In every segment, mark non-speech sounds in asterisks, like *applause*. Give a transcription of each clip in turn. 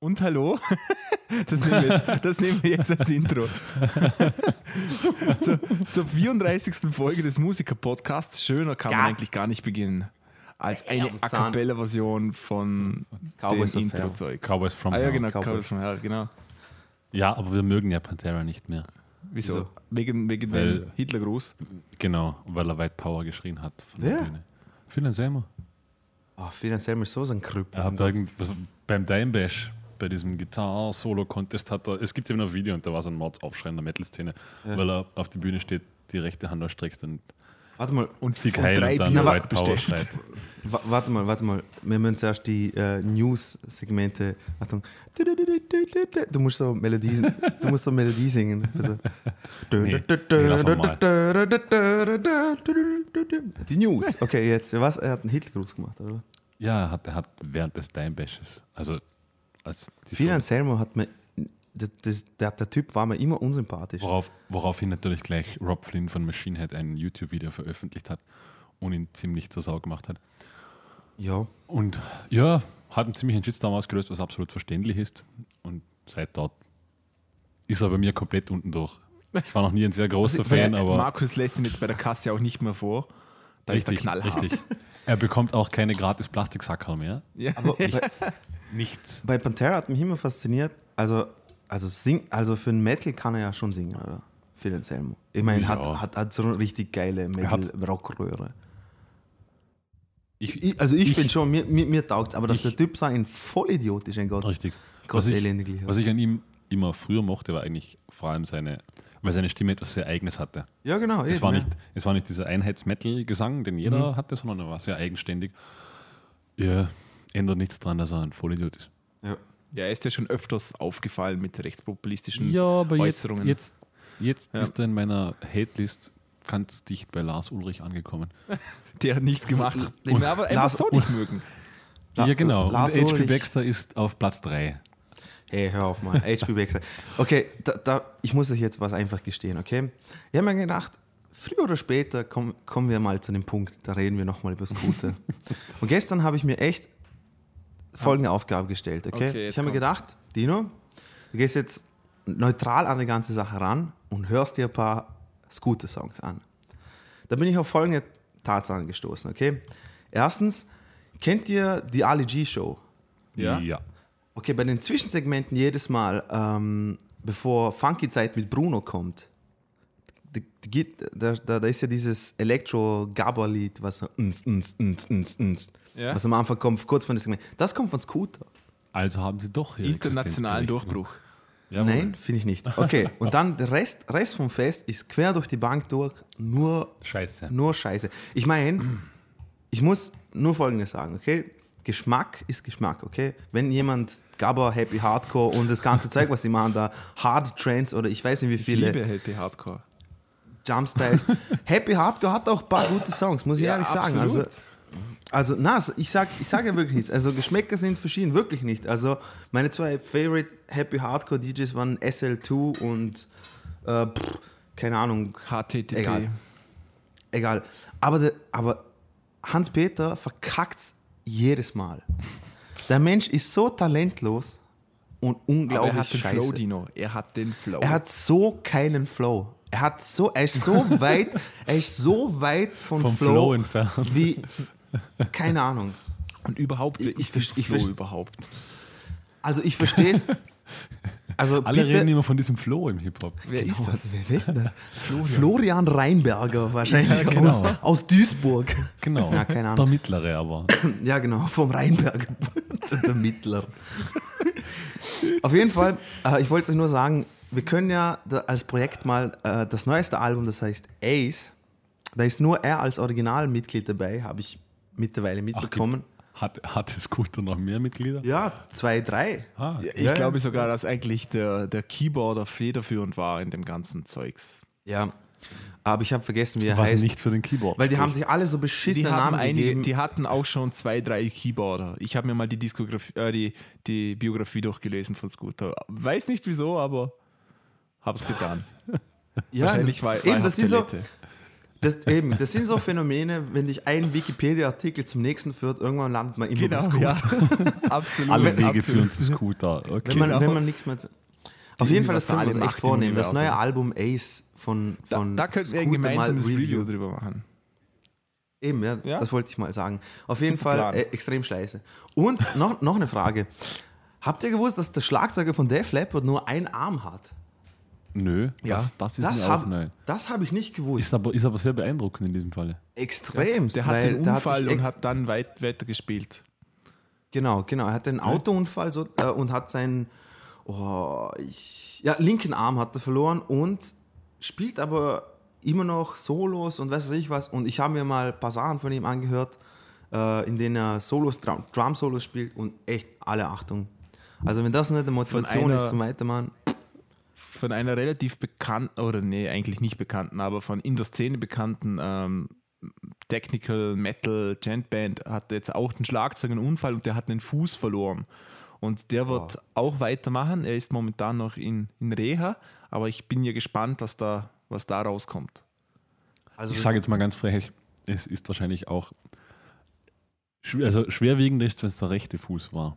Und hallo? *laughs* Das nehmen wir jetzt, das nehmen wir jetzt als Intro. zur, zur 34. Folge des Musiker-Podcasts. Schöner kann man Ja. eigentlich gar nicht beginnen. Als eine A Cappella-Version von Cowboys dem. Intro-Zeug. Cowboys from ah, ja, Hell. genau, Cowboys. Cowboys from Hell, genau. Ja, aber wir mögen ja Pantera nicht mehr. Wieso? Wieso? Wegen, wegen Weil- Hitlergruß. Genau, weil er White Power geschrien hat. Von Wer? der Bühne. Phil Anselmo. Oh, finanziell ist so so ein Krüppel. Er hat da irgendwas, beim Dime Bash, bei diesem Gitarre-Solo-Contest, hat er, es gibt eben ein Video und da war so ein Mordsaufschrei in der Metal-Szene, weil er auf die Bühne steht, die rechte Hand ausstreckt und Warte mal, Und Sieg von drei und Bier White bestellt. *laughs* warte mal, warte mal. Wir müssen zuerst die äh, News-Segmente. Achtung. Du musst so Melodie, du musst so Melodie singen. Also. Nee, Die News. Okay, jetzt. Was? Er hat einen Hitlergruß gemacht, oder? Ja, er hat, er hat während des Dime Bashes, also als Phil so, Anselmo hat mir. Das, das, der, der Typ war mir immer unsympathisch. worauf, woraufhin natürlich gleich Rob Flynn von Machine Head ein YouTube-Video veröffentlicht hat und ihn ziemlich zur Sau gemacht hat. Ja. Und ja, hat einen ziemlichen Shitstorm ausgelöst, was absolut verständlich ist. Und seit dort ist er bei mir komplett unten durch. Ich war noch nie ein sehr großer Fan, aber Markus lässt ihn jetzt bei der Kasse auch nicht mehr vor. Da ist richtig, der knallhart. richtig. Er bekommt auch keine gratis Plastiksackerl mehr. Ja. Aber bei, Nichts. bei Pantera hat mich immer fasziniert. Also, also, sing, also für einen Metal kann er ja schon singen, oder? Phil Anselmo. Ich meine, Ja. hat, hat, hat so eine richtig geile Metal-Rockröhre. Ich, Ich, also ich, Ich- finde schon, mir, mir, mir taugt aber dass Ich- der Typ so ein Vollidiot ist, ein Gott. richtig. Gott Was ich, was ich an ihm immer früher mochte, war eigentlich vor allem seine, weil seine Stimme etwas sehr Eigenes hatte. ja, genau. Es eben, war, ja. nicht, es war nicht dieser Einheits-Metal-Gesang, den jeder hatte, sondern er war sehr eigenständig. Ja, ändert nichts daran, dass er ein Vollidiot ist. Ja. Er ist ja schon öfters aufgefallen mit rechtspopulistischen Ja, aber jetzt, Äußerungen. jetzt, jetzt Ja. ist er in meiner Hate-List ganz dicht bei Lars Ulrich angekommen. *laughs* Der hat nichts gemacht, den Und wir aber einfach Lars- so nicht mögen. La- ja, genau. Lars und H.P. Baxter ist auf Platz 3. Hey, hör auf mal. HP Baxter. Okay, da, da, ich muss euch jetzt was einfach gestehen, okay? Ich habe mir gedacht, früher oder später komm, kommen wir mal zu dem Punkt, da reden wir nochmal über Scooter. *laughs* Und gestern habe ich mir echt folgende Aufgabe gestellt, okay? Okay, ich habe mir gedacht, Dino, du gehst jetzt neutral an die ganze Sache ran und hörst dir ein paar Scooter-Songs an. Da bin ich auf folgende Tatsachen gestoßen, okay? Erstens, kennt ihr die Ali G-Show? Ja? ja. Okay, bei den Zwischensegmenten jedes Mal, ähm, bevor Funky Zeit mit Bruno kommt, da, da, da ist ja dieses Elektro-Gabber-Lied, was so Ja. was am Anfang kommt, kurz von dem. Das kommt von Scooter. Also haben sie doch Internationalen. Durchbruch. Jawohl. Nein, finde ich nicht. Okay, *laughs* und dann der Rest, Rest vom Fest ist quer durch die Bank durch nur Scheiße. Nur Scheiße. Ich meine, ich muss nur Folgendes sagen, okay? Geschmack ist Geschmack, okay? Wenn jemand Gabber, Happy Hardcore und das ganze Zeug, was sie machen, da Hard Trends oder ich weiß nicht wie Ich viele liebe Happy Hardcore. Jump Styles. *laughs* Happy Hardcore hat auch ein paar gute Songs, muss ich Ja, ehrlich sagen. Also, absolut. also na, ich sage ich sag ja wirklich nichts. Also Geschmäcker sind verschieden, wirklich nicht. Also meine zwei Favorite Happy Hardcore DJs waren SL2 und äh, pff, keine Ahnung, HTTP. Egal. Egal. Aber, aber Hans-Peter verkackt jedes Mal. Der Mensch ist so talentlos und Aber er unglaublich hat den scheiße. Flow, Dino. Er hat den Flow. Er hat so keinen Flow. Er hat so, er ist so *laughs* weit, er ist so weit von Vom Flow, Flow entfernt. wie, keine Ahnung. und überhaupt, Ich- ich, ich ich, Flow überhaupt. Also ich verstehe es. Also Alle bitte, reden immer von diesem Flow im Hip-Hop. Wer ist das? Wer ist das? Florian, Reinberger wahrscheinlich Ja, genau. aus, aus Duisburg. Genau. Ja, keine Ahnung. Der mittlere aber. Ja, genau, vom Rheinberger, der Mittler. Auf jeden Fall, äh, ich wollte euch nur sagen, wir können ja als Projekt mal äh, das neueste Album, das heißt Ace, da ist nur er als Originalmitglied dabei, habe ich mittlerweile mitbekommen. Hat, hat Scooter noch mehr Mitglieder? ja, zwei, drei. Ah, Ich Ja, glaube ja. sogar, dass eigentlich der, der Keyboarder federführend war in dem ganzen Zeugs. Ja, aber ich habe vergessen, wie er was heißt. nicht für den Keyboard. Weil die haben sich alle so Die, beschissene haben Namen einige, gegeben. die hatten auch schon zwei, drei Keyboarder. Ich habe mir mal die, Diskografie, äh, die, die Biografie durchgelesen von Scooter. Weiß nicht wieso, aber hab's getan. *laughs* ja, Wahrscheinlich war, war eben, das sind so. Das, eben, das sind so Phänomene, wenn dich ein Wikipedia-Artikel zum nächsten führt, irgendwann landet man immer Genau, bei Scooter. ja. *laughs* absolut. Alle Wege absolut. führen zu Scooter. Okay. Wenn man, Genau. wenn man nichts mehr. Auf jeden Fall, das können wir uns echt vornehmen. Das neue. Album Ace von, Da, von da könnten wir ein gemeinsames Review drüber machen. Eben, ja, Ja. das wollte ich mal sagen. Auf jeden Super Fall äh, extrem scheiße. Und noch, noch eine Frage. Habt ihr gewusst, dass der Schlagzeuger von Def Leppard nur einen Arm hat? Nö, Ja. das, das ist Das mir auch habe neu. hab ich nicht gewusst. Ist aber, ist aber sehr beeindruckend in diesem Falle. Extrem. Der hat den Unfall und hat dann weit, weiter gespielt. Genau, genau. Er hatte einen Autounfall so, äh, und hat seinen oh, ich, ja, linken Arm hat er verloren und spielt aber immer noch Solos und weiß was ich was. Und ich habe mir mal ein paar Sachen von ihm angehört, äh, in denen er Solos, Drum, Drum-Solos spielt und echt alle Achtung. Also wenn das nicht eine Motivation ist zum Weitermachen, Von einer relativ bekannten, oder nee, eigentlich nicht bekannten, aber von in der Szene bekannten ähm, Technical Metal Gent Band hat jetzt auch den Schlagzeug einen Unfall und der hat einen Fuß verloren. Und der wird auch weitermachen. Er ist momentan noch in, in Reha, aber ich bin ja gespannt, was da, was da rauskommt. also Ich sage jetzt mal ganz frech, es ist wahrscheinlich auch. Also schwerwiegender ist, wenn es der rechte Fuß war.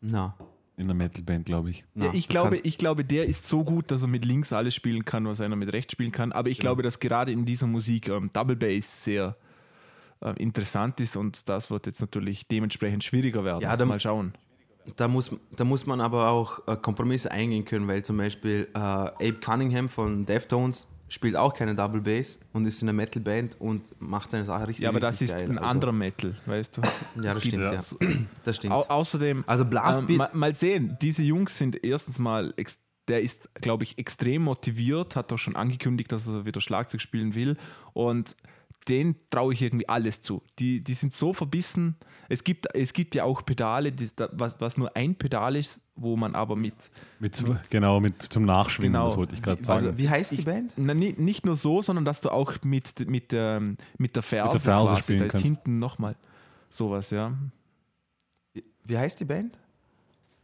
na, In der Metalband, glaube ich. na, ja, ich, glaube, ich glaube, der ist so gut, dass er mit links alles spielen kann, was einer mit rechts spielen kann. Aber ich glaube, dass gerade in dieser Musik ähm, Double Bass sehr ähm, interessant ist und das wird jetzt natürlich dementsprechend schwieriger werden. Ja, da- Mal schauen. Da muss, da muss man aber auch äh, Kompromisse eingehen können, weil zum Beispiel äh, Abe Cunningham von Deftones spielt auch keine Double Bass und ist in einer Metal-Band und macht seine Sache richtig Ja, aber das richtig ist geil. ein Also, anderer Metal, weißt du. Ja, das stimmt, ja. so- *clears throat* Das stimmt. Au außerdem, Also Blastbeat- ähm, mal, mal sehen, diese Jungs sind erstens mal, der ist, glaube ich, extrem motiviert, hat auch schon angekündigt, dass er wieder Schlagzeug spielen will und den traue ich irgendwie alles zu. Die, die sind so verbissen. Es gibt, es gibt ja auch Pedale, die, da- was, was nur ein Pedal ist, wo man aber mit, Mit, genau, mit zum Nachschwingen, Genau. das wollte ich gerade Wie- sagen. also- Wie heißt die Band? na, ni- nicht nur so, sondern dass du auch mit, mit, ähm, mit der Ferse, Ferse quasi, spielen da ist kannst. hinten nochmal sowas, ja. Wie heißt die Band?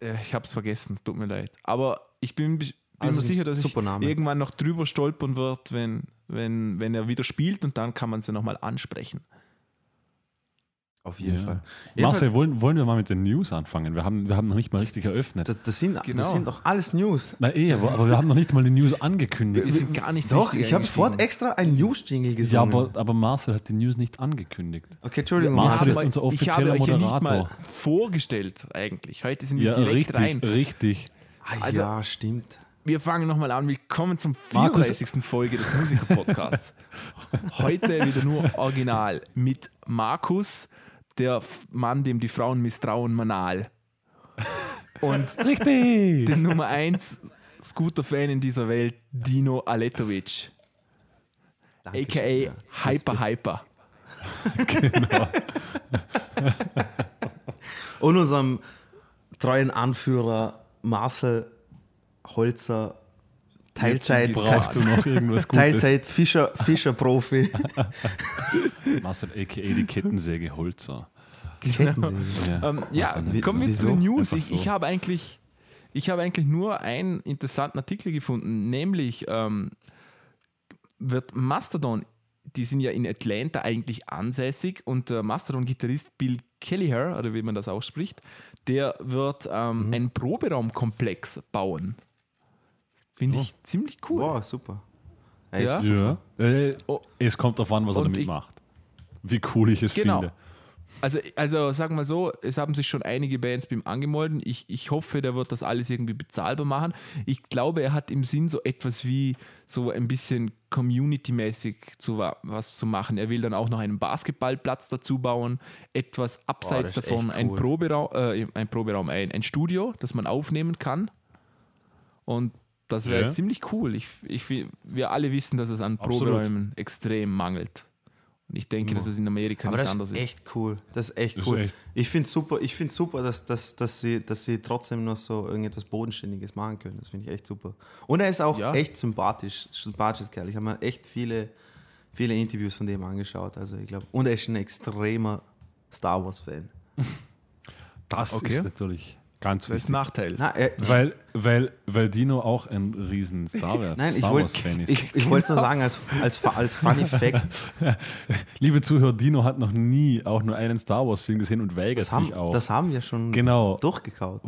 Äh, Ich habe es vergessen, tut mir leid. Aber ich bin, bin Also mir sicher, dass ich Name. irgendwann noch drüber stolpern wird, wenn, wenn, wenn er wieder spielt und dann kann man sie nochmal ansprechen. Auf jeden Ja. Fall. Marcel, wollen, wollen wir mal mit den News anfangen? Wir haben, wir haben noch nicht mal richtig eröffnet. Das, das, sind, Genau. das sind doch alles News. Na eh, aber, aber wir haben noch nicht mal die News angekündigt. Wir sind gar nicht Doch, richtig ich habe sofort extra einen News-Jingle Ja, gesungen. aber, aber Marcel hat die News nicht angekündigt. okay, Entschuldigung. Marcel Marcel, ist unser ich habe offizieller euch ja nicht mal Moderator. vorgestellt eigentlich. Heute sind wir Ja, direkt richtig, rein. richtig. ah, also- ja, stimmt. Wir fangen nochmal an. Willkommen zum Markus- 34. *laughs* Folge des Musiker-Podcasts. Heute wieder nur original mit Markus, der Mann, dem die Frauen misstrauen, Manal. Und *laughs* Richtig! den Nummer 1 Scooter-Fan in dieser Welt, Dino Aletovic, Dankeschön, a.k.a. ja. Hyper Hyper. *laughs* Und unserem treuen Anführer Marcel Holzer, Teilzeit, Brauchst du noch irgendwas Gutes? Teilzeit Fischer, *laughs* Fischer-Profi. Marcel, a.k.a. die Kettensäge Holzer. Kettensäge. Ja, Ähm, ja, kommen wir zu den News. Einfach Ich, ich so. habe eigentlich, ich habe eigentlich nur einen interessanten Artikel gefunden, nämlich ähm, wird Mastodon, die sind ja in Atlanta eigentlich ansässig und der Mastodon-Gitarrist Bill Kelleher, oder wie man das ausspricht, der wird ähm, einen Proberaumkomplex bauen. Finde ich ziemlich cool. Wow, super. Ey, Ja? Ja. Äh, Oh. Es kommt darauf an, was er Und damit ich- macht. Wie cool ich es Genau. finde. Also, also sagen wir mal so, es haben sich schon einige Bands bei ihm angemeldet. Ich, ich hoffe, der wird das alles irgendwie bezahlbar machen. Ich glaube, er hat im Sinn so etwas wie so ein bisschen community-mäßig zu wa- was zu machen. Er will dann auch noch einen Basketballplatz dazu bauen, etwas abseits ist davon echt ein cool. Proberaum, äh, ein Proberaum, ein, ein Studio, das man aufnehmen kann. Und das wäre Ja. ziemlich cool. Ich, ich, wir alle wissen, dass es an Absolut. Proberäumen extrem mangelt. Und ich denke, dass es in Amerika Aber nicht das anders ist ist. echt cool. Das ist echt Das ist cool. echt- Ich finde es super, ich find's super dass, dass, dass, sie, dass sie trotzdem noch so irgendetwas Bodenständiges machen können. Das finde ich echt super. Und er ist auch Ja. echt sympathisch. Sympathisches Kerl. Ich habe mir echt viele, viele Interviews von dem angeschaut. Also ich glaube, und er ist ein extremer Star Wars-Fan. Das Okay. ist natürlich Ganz Das ist wichtig. Nachteil. Na, äh, Weil, weil, weil Dino auch ein riesen Star, *laughs* Wars- nein, ich Star wollte Wars-Fan ist. ich, ich wollte nur sagen, als, als, als Funny *laughs* Fact, Liebe Zuhörer, Dino hat noch nie auch nur einen Star Wars-Film gesehen und weigert das haben, sich auch. das haben wir schon genau. durchgekaut.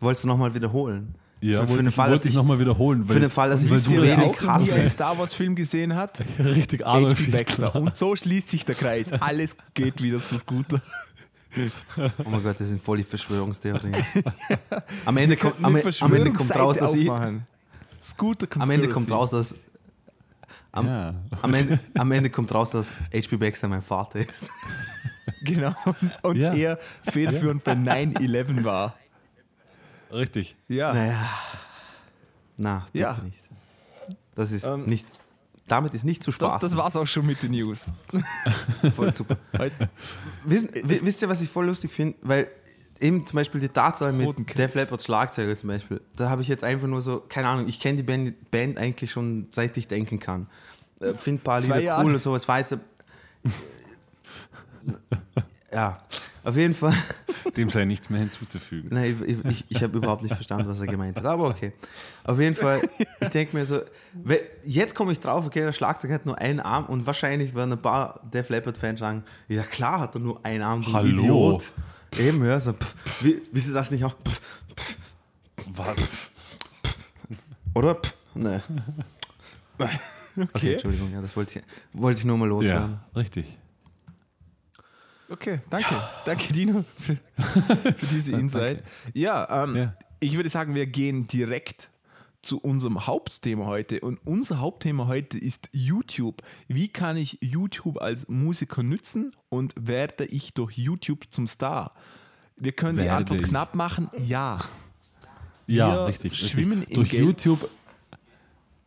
Wolltest du nochmal wiederholen? Ja, für, für wollte den ich, Fall, dass wollte ich ich, nochmal wiederholen. für den Fall, dass ich weil nicht du richtig, auch noch krass nie einen. Star Wars-Film gesehen hat, richtig Adolf H.P. Baxter. Und so schließt sich der Kreis. Alles geht wieder zu Scooter. Oh mein Gott, das sind voll die Verschwörungstheorien. *laughs* Am Ende kommt, am, am Ende kommt raus, dass ich, am Ende kommt raus, dass am, Ja. am, Ende, *laughs* am Ende kommt raus, dass HP Baxter mein Vater ist. *laughs* Genau. Und Ja. er federführend bei 9-11 war. Richtig. Ja. Naja. Na, bitte Ja. nicht. Das ist Ähm, nicht. Damit ist nicht zu Das, spaßen. das war's auch schon mit den News. *laughs* voll super. Heute- Wissen, wi- wisst ihr, was ich voll lustig finde? Weil eben zum Beispiel die Tatsache mit. Def Leppard Schlagzeuger zum Beispiel, da habe ich jetzt einfach nur so, keine Ahnung, ich kenne die Band, Band eigentlich schon seit ich denken kann. Äh, Finde ein paar Lieder cool und sowas. War *laughs* jetzt, ja, auf jeden Fall. Dem sei nichts mehr hinzuzufügen. Nein, ich, ich, ich habe überhaupt nicht verstanden, was er gemeint hat. Aber okay. Auf jeden Fall, ich denke mir so, jetzt komme ich drauf, okay, der Schlagzeug hat nur einen Arm und wahrscheinlich werden ein paar Def Leppard-Fans sagen, ja klar hat er nur einen Arm, du Hallo. Idiot. Eben, ja, so, pff, wie, wisst ihr das nicht auch? Pff, Was? oder? Pff, ne. *laughs* Okay. Okay. Entschuldigung, ja, das wollte ich, wollte ich nur mal loswerden. Ja, richtig. Okay, danke. Danke, Dino, für, *laughs* für diese Insight. Ja, ähm, Ja. ich würde sagen, wir gehen direkt zu unserem Hauptthema heute. Und unser Hauptthema heute ist YouTube. Wie kann ich YouTube als Musiker nützen und werde ich durch YouTube zum Star? Wir können die Werde Antwort ich. knapp machen, ja. Ja, Wir richtig. schwimmen richtig. Durch Geld. YouTube.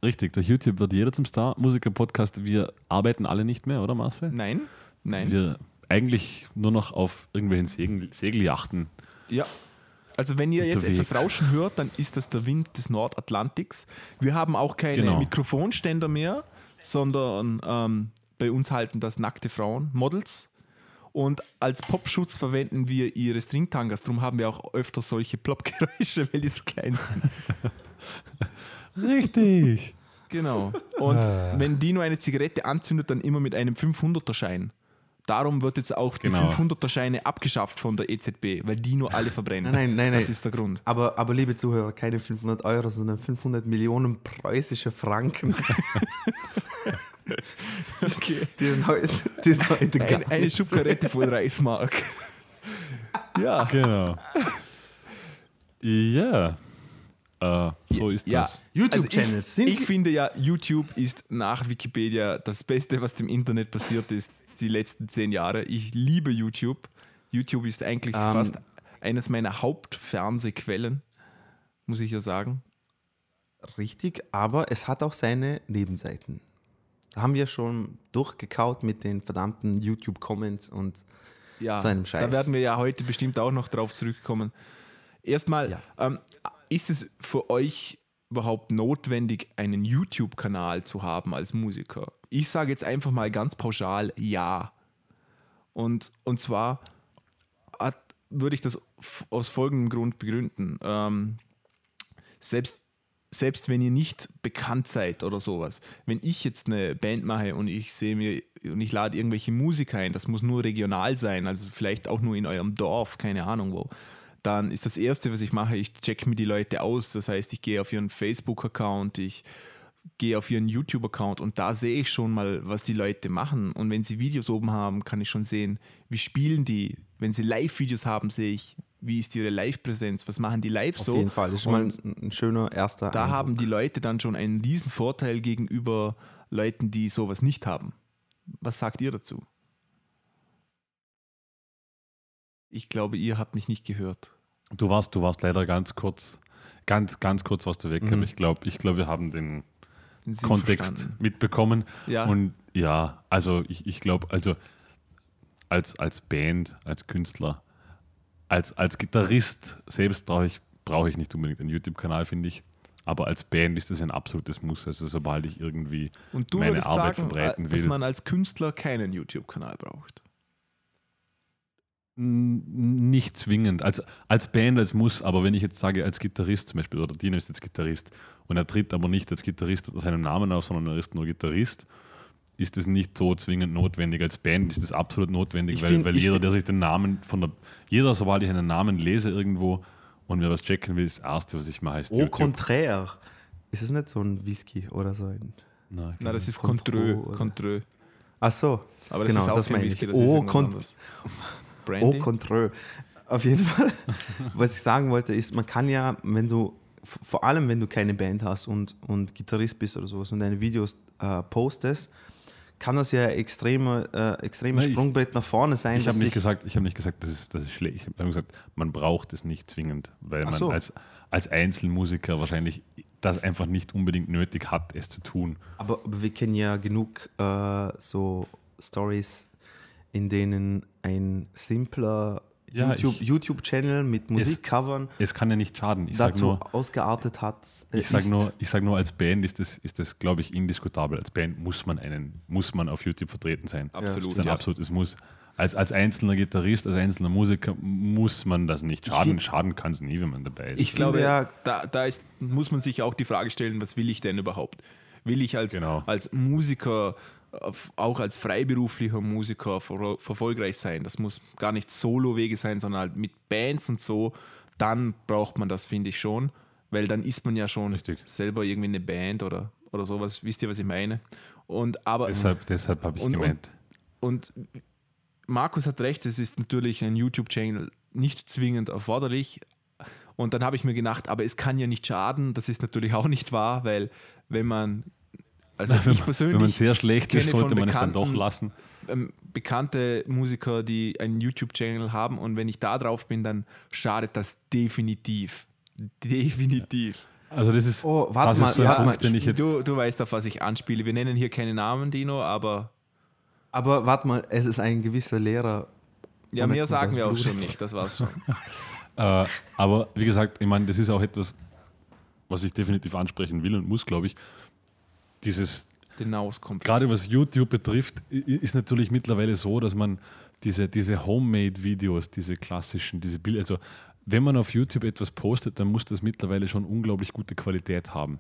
Richtig, durch YouTube wird jeder zum Star. Musiker-Podcast, wir arbeiten alle nicht mehr, oder Marcel? Nein, nein. Wir eigentlich nur noch auf irgendwelchen Segel, Segeljachten. Ja. Also wenn ihr jetzt Unterwegs. etwas Rauschen hört, dann ist das der Wind des Nordatlantiks. Wir haben auch keine Genau. Mikrofonständer mehr, sondern ähm, bei uns halten das nackte Frauen, Models. Und als Popschutz verwenden wir ihre Stringtangas. Darum haben wir auch öfter solche Ploppgeräusche, weil die so klein sind. *laughs* Richtig. Genau. Und wenn Dino eine Zigarette anzündet, dann immer mit einem 500er-Schein. Darum wird jetzt auch die Genau. 500er-Scheine abgeschafft von der EZB, weil Dino alle verbrennt. Nein, nein, nein, Das nein. ist der Grund. Aber, aber liebe Zuhörer, keine 500 Euro, sondern 500 Millionen preußische Franken. *laughs* Okay. Die sind heute, die sind heute Ein, eine Schubkarette von Reichsmark. *laughs* Ja. Genau. Ja. Äh, so ist Ja. das. YouTube-Channels, Also sind ich, ich finde ja, YouTube ist nach Wikipedia das Beste, was dem Internet passiert ist, die letzten zehn Jahre. Ich liebe YouTube. YouTube ist eigentlich Ähm. fast eines meiner Hauptfernsehquellen, muss ich ja sagen. Richtig, aber es hat auch seine Nebenseiten. Da haben wir schon durchgekaut mit den verdammten YouTube-Comments und Ja, So einem Scheiß. da werden wir ja heute bestimmt auch noch drauf zurückkommen. Erstmal, Ja. ähm, ist es für euch überhaupt notwendig, einen YouTube-Kanal zu haben als Musiker? Ich sage jetzt einfach mal ganz pauschal ja. Und, und zwar hat, würde ich das aus folgendem Grund begründen. Ähm, selbst, selbst wenn ihr nicht bekannt seid oder sowas, wenn ich jetzt eine Band mache und ich sehe mir und ich lade irgendwelche Musiker ein, das muss nur regional sein, also vielleicht auch nur in eurem Dorf, keine Ahnung wo, dann ist das Erste, was ich mache, ich check mir die Leute aus. Das heißt, ich gehe auf ihren Facebook-Account, ich gehe auf ihren YouTube-Account und da sehe ich schon mal, was die Leute machen. Und wenn sie Videos oben haben, kann ich schon sehen, wie spielen die. Wenn sie Live-Videos haben, sehe ich, wie ist ihre Live-Präsenz, was machen die live auf so. jeden Fall. Das ist mal Und ein, ein schöner erster da Eindruck. haben die Leute dann schon einen riesen Vorteil gegenüber Leuten, die sowas nicht haben. Was sagt ihr dazu? Ich glaube, ihr habt mich nicht gehört. Du warst, du warst leider ganz kurz, ganz, ganz kurz warst du weg. Mhm. Ich glaube, ich glaub, wir haben den Den Kontext verstanden. mitbekommen. Ja. Und ja, also ich, ich glaube, also als, als Band, als Künstler, als, als Gitarrist selbst brauche ich, brauche ich nicht unbedingt einen YouTube-Kanal, finde ich. Aber als Band ist das ein absolutes Muss. Also sobald ich irgendwie Und du meine würdest Arbeit sagen, verbreiten äh, dass will. man als Künstler keinen YouTube-Kanal braucht. Nicht zwingend. Als, als Band, als muss, aber wenn ich jetzt sage, als Gitarrist zum Beispiel, oder Dino ist jetzt Gitarrist und er tritt aber nicht als Gitarrist unter seinem Namen auf, sondern er ist nur Gitarrist, ist es nicht so zwingend notwendig. Als Band ist es absolut notwendig, Ich weil, find- weil jeder, der sich den Namen von der, jeder, sobald ich einen Namen lese irgendwo und mir was checken will, ist das Erste, was ich mache, ist Au contraire. Ist es nicht so ein Whisky oder so ein. Nein, Na, das ist oder? Contrö. Ach so. Aber das genau, ist auch das kein. Whisky, das ist Oh, anderes. Au Brandy? contraire. Auf jeden Fall. *laughs* Was ich sagen wollte, ist, man kann ja, wenn du, vor allem wenn du keine Band hast und, und Gitarrist bist oder sowas und deine Videos äh, postest, kann das ja extreme, äh, extremes Nein, ich- Sprungbrett nach vorne sein. Ich habe nicht gesagt, ich habe nicht gesagt, das ist, das ist schlecht. Ich habe gesagt, man braucht es nicht zwingend, weil Ach man so. als, als Einzelmusiker wahrscheinlich das einfach nicht unbedingt nötig hat, es zu tun. Aber, aber wir kennen ja genug äh, so Stories, in denen ein simpler Ja, YouTube- YouTube-Channel mit Musikcovern Es kann ja nicht schaden. Ich sage dazu nur, ausgeartet hat. äh, ich sag ist. nur, ich sag nur, als Band ist das, ist das glaube ich, indiskutabel. Als Band muss man einen, muss man auf YouTube vertreten sein. Absolut, Das ist ein ja. absolutes Muss. Als, als einzelner Gitarrist, als einzelner Musiker muss man das nicht schaden. Schaden kann es nie, wenn man dabei ist. Ich glaube, ja- da, da ist, muss man sich auch die Frage stellen, was will ich denn überhaupt? Will ich als, Genau. als Musiker, auch als freiberuflicher Musiker ver erfolgreich sein? Das muss gar nicht Solo-Wege sein, sondern halt mit Bands und so. Dann braucht man das, finde ich schon, weil dann ist man ja schon Richtig. selber irgendwie eine Band oder, oder sowas. Wisst ihr, was ich meine? Und aber deshalb deshalb habe ich Und- gemeint. und Markus hat recht, es ist natürlich ein YouTube-Channel nicht zwingend erforderlich. Und dann habe ich mir gedacht, aber es kann ja nicht schaden. Das ist natürlich auch nicht wahr, weil wenn man, also wenn, ich man, wenn man persönlich sehr schlecht ist, sollte man es dann doch lassen. ähm, bekannte Musiker, die einen YouTube-Channel haben und wenn ich da drauf bin, dann schadet das definitiv. Definitiv. Also das ist, Oh, warte das mal, ist so warte Punkt, mal. ich jetzt Du, du weißt, auf was ich anspiele. Wir nennen hier keine Namen, Dino, aber Aber warte mal, es ist ein gewisser Lehrer. ja, mehr sagen wir auch schon nicht. Das war's schon. *laughs* Äh, aber wie gesagt, ich meine, das ist auch etwas, was ich definitiv ansprechen will und muss, glaube ich. Dieses, gerade was YouTube betrifft, ist natürlich mittlerweile so, dass man diese, diese Homemade-Videos, diese klassischen, diese Bilder, also wenn man auf YouTube etwas postet, dann muss das mittlerweile schon unglaublich gute Qualität haben.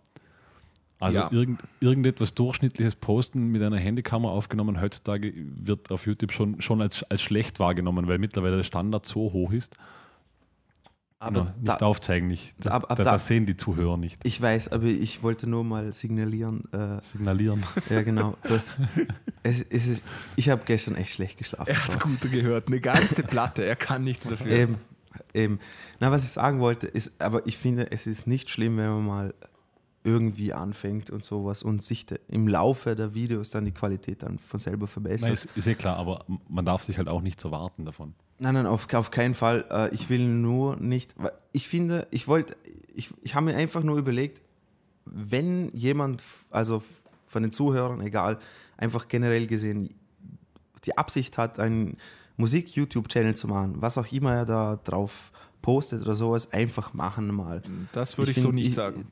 Also Ja. irgend, irgendetwas durchschnittliches Posten mit einer Handykamera aufgenommen heutzutage wird auf YouTube schon, schon als, als schlecht wahrgenommen, weil mittlerweile der Standard so hoch ist. Aber Genau, da, nicht aufzeigen, nicht. Das, ab- ab da, da- das sehen die Zuhörer nicht. ich weiß, aber ich wollte nur mal signalieren. Äh, Signalieren. ja, genau. Dass es, es ist, ich habe gestern echt schlecht geschlafen. Er hat gut gehört, eine ganze Platte, er kann nichts dafür. Eben, eben. Na, was ich sagen wollte, ist, aber ich finde, es ist nicht schlimm, wenn man mal irgendwie anfängt und sowas und sich de, im Laufe der Videos dann die Qualität dann von selber verbessert. Nein, ist, ist eh klar, aber man darf sich halt auch nichts erwarten davon. Nein, nein, auf, auf keinen Fall. Äh, ich will nur nicht, weil ich finde, ich wollte, ich, ich habe mir einfach nur überlegt, wenn jemand, also von den Zuhörern, egal, einfach generell gesehen, die Absicht hat, einen Musik-YouTube-Channel zu machen, was auch immer er da drauf postet oder sowas, einfach machen mal. Das würde ich, so find, nicht ich- sagen.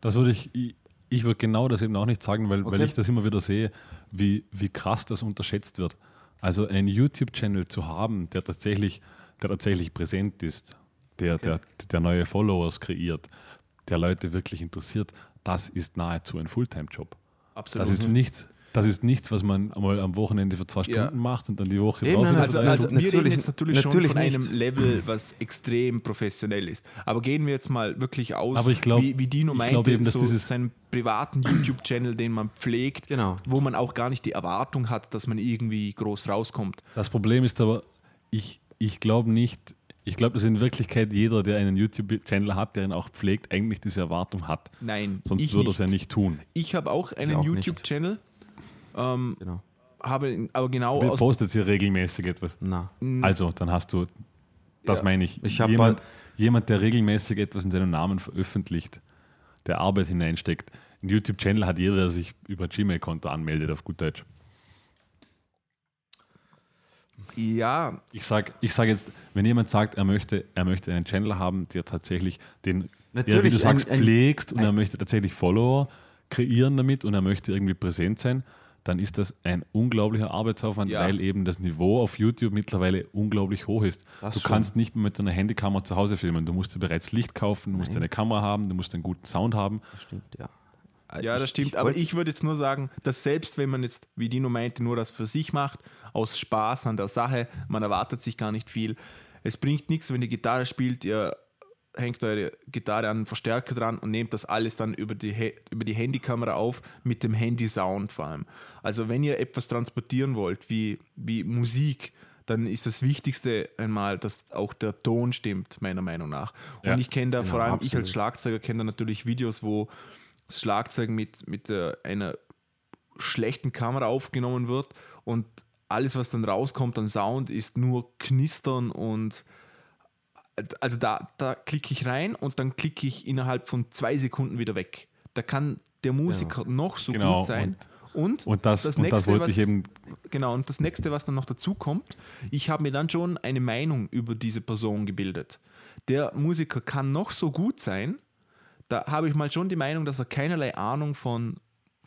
Das würde ich, ich, ich würde genau das eben auch nicht sagen, weil, weil Okay. ich das immer wieder sehe, wie, wie krass das unterschätzt wird. Also einen YouTube-Channel zu haben, der tatsächlich, der tatsächlich präsent ist, der, der, der neue Followers kreiert, der Leute wirklich interessiert, das ist nahezu ein Fulltime-Job. Absolut. Das ist nichts, das ist nichts, was man einmal am Wochenende für zwei Ja. Stunden macht und dann die Woche Eben, drauf nein, wieder Also, also wir reden natürlich- jetzt natürlich, natürlich schon von nicht. einem Level, was extrem professionell ist. Aber gehen wir jetzt mal wirklich aus, Aber ich glaub- wie, wie Dino meinte, eben, dass so dieses- seinen privaten YouTube-Channel, den man pflegt, Genau. wo man auch gar nicht die Erwartung hat, dass man irgendwie groß rauskommt. Das Problem ist aber, ich, ich glaube nicht, ich glaube, dass in Wirklichkeit jeder, der einen YouTube-Channel hat, der ihn auch pflegt, eigentlich diese Erwartung hat. Nein, Sonst ich würde er es ja nicht tun. Ich habe auch einen. YouTube-Channel, ähm, Genau. habe aber genau Wer aus postet hier regelmäßig etwas. Na. Also, dann hast du, das Ja. meine ich, Ich jemand, halt- jemand, der regelmäßig etwas in seinem Namen veröffentlicht, der Arbeit hineinsteckt. Ein YouTube-Channel hat jeder, der sich über Gmail-Konto anmeldet, auf gut Deutsch. Ja, Ich sage ich sag jetzt, wenn jemand sagt, er möchte, er möchte einen Channel haben, der tatsächlich den, ja, wie Natürlich, du sagst, ein- ein- pflegst und er möchte tatsächlich Follower kreieren damit und er möchte irgendwie präsent sein, dann ist das ein unglaublicher Arbeitsaufwand, Ja. weil eben das Niveau auf YouTube mittlerweile unglaublich hoch ist. Das du schon. kannst nicht mehr mit deiner Handykamera zu Hause filmen. Du musst dir bereits Licht kaufen, du musst eine Kamera haben, du musst einen guten Sound haben. Das stimmt, ja. Ja, das Ich- stimmt. ich aber ich würde jetzt nur sagen, dass selbst wenn man jetzt, wie Dino meinte, nur das für sich macht, aus Spaß an der Sache, man erwartet sich gar nicht viel. Es bringt nichts, wenn die Gitarre spielt, ihr hängt eure Gitarre an einen Verstärker dran und nehmt das alles dann über die, über die Handykamera auf, mit dem Handy-Sound vor allem. Also wenn ihr etwas transportieren wollt, wie, wie Musik, dann ist das Wichtigste einmal, dass auch der Ton stimmt, meiner Meinung nach. Und Ja, ich kenne da genau, vor allem, ich absolut. als Schlagzeuger kenne da natürlich Videos, wo das Schlagzeug mit, mit äh, einer schlechten Kamera aufgenommen wird und alles, was dann rauskommt an Sound, ist nur Knistern und also da, da klicke ich rein und dann klicke ich innerhalb von zwei Sekunden wieder weg. Da kann der Musiker noch so Genau, gut sein. Und, Und das, und das wollte was, ich eben Genau, und das nächste, was dann noch dazu kommt, ich habe mir dann schon eine Meinung über diese Person gebildet. Der Musiker kann noch so gut sein, da habe ich mal schon die Meinung, dass er keinerlei Ahnung von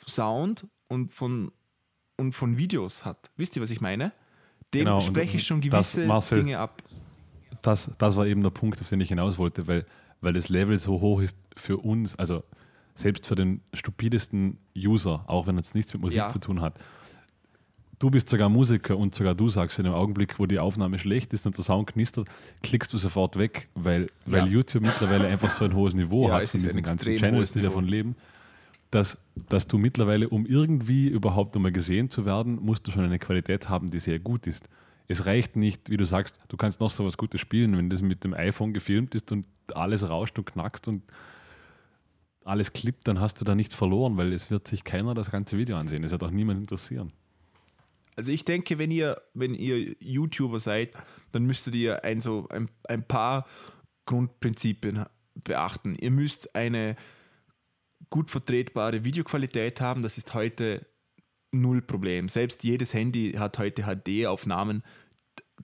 Sound und von, und von Videos hat. Wisst ihr, was ich meine? Dem Genau, und- spreche ich schon und das, gewisse Dinge ab. Das, das war eben der Punkt, auf den ich hinaus wollte, weil, weil das Level so hoch ist für uns, also selbst für den stupidesten User, auch wenn es nichts mit Musik Ja. zu tun hat. Du bist sogar Musiker und sogar du sagst in dem Augenblick, wo die Aufnahme schlecht ist und der Sound knistert, klickst du sofort weg, weil, weil Ja. YouTube mittlerweile einfach so ein hohes Niveau Ja, hat es von diesen ganzen Channels, die davon leben, dass, dass du mittlerweile, um irgendwie überhaupt einmal gesehen zu werden, musst du schon eine Qualität haben, die sehr gut ist. Es reicht nicht, wie du sagst, du kannst noch so was Gutes spielen, wenn das mit dem iPhone gefilmt ist und alles rauscht und knackst und alles klippt, dann hast du da nichts verloren, weil es wird sich keiner das ganze Video ansehen. Es wird auch niemand interessieren. Also ich denke, wenn ihr, wenn ihr YouTuber seid, dann müsstet ihr ein, so ein, ein paar Grundprinzipien beachten. Ihr müsst eine gut vertretbare Videoqualität haben. Das ist heute null Problem. Selbst jedes Handy hat heute HD-Aufnahmen.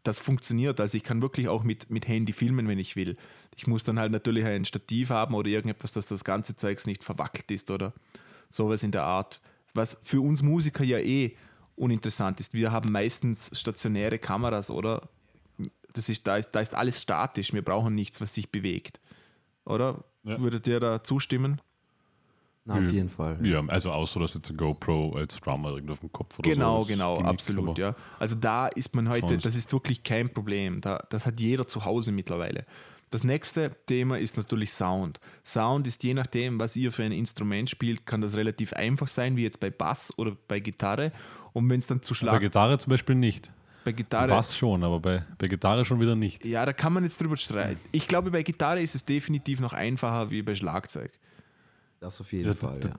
Das funktioniert. Also ich kann wirklich auch mit, mit Handy filmen, wenn ich will. Ich muss dann halt natürlich ein Stativ haben oder irgendetwas, dass das ganze Zeugs nicht verwackelt ist oder sowas in der Art. Was für uns Musiker ja eh uninteressant ist. Wir haben meistens stationäre Kameras, oder? Das ist, da, ist, da ist alles statisch. Wir brauchen nichts, was sich bewegt. Oder? Ja. Würdet ihr da zustimmen? Na, auf jeden Fall. Ja, also außer dass jetzt ein GoPro als Drummer irgendwo auf dem Kopf oder Genau, so. genau, Gimmick, absolut, ja. Also da ist man heute, sonst- das ist wirklich kein Problem. Da, das hat jeder zu Hause mittlerweile. Das nächste Thema ist natürlich Sound. Sound ist je nachdem, was ihr für ein Instrument spielt, kann das relativ einfach sein, wie jetzt bei Bass oder bei Gitarre. Und wenn es dann zu Bei Schlag Gitarre zum Beispiel nicht. bei Bei Gitarre, Bass schon, aber bei, bei Gitarre schon wieder nicht. ja, da kann man jetzt drüber streiten. Ich glaube, bei Gitarre ist es definitiv noch einfacher wie bei Schlagzeug. Das auf jeden Ja, Fall, ja.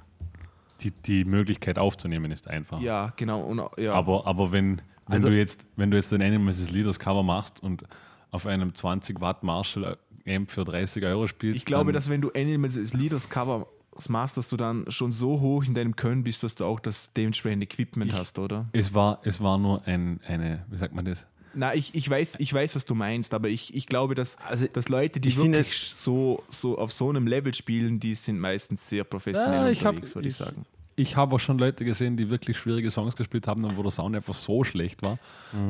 Die, die Möglichkeit aufzunehmen ist einfach. Ja, genau. Und, ja. Aber, aber wenn, wenn, Also- du jetzt, wenn du jetzt ein Animals Leaders Cover machst und auf einem 20 Watt Marshall Amp für 30 Euro spielst, Ich glaube, dass wenn du Animals Leaders Cover machst, dass du dann schon so hoch in deinem Können bist, dass du auch das dementsprechende Equipment hast, oder? es war, es war nur ein, eine, wie sagt man das? Na, ich, ich, weiß, ich weiß, was du meinst, aber ich, ich glaube, dass, Also, dass Leute, die ich finde- wirklich so, so auf so einem Level spielen, die sind meistens sehr professionell Ja, ich hab- unterwegs, würde ich ich- sagen. Ich habe auch schon Leute gesehen, die wirklich schwierige Songs gespielt haben, wo der Sound einfach so schlecht war,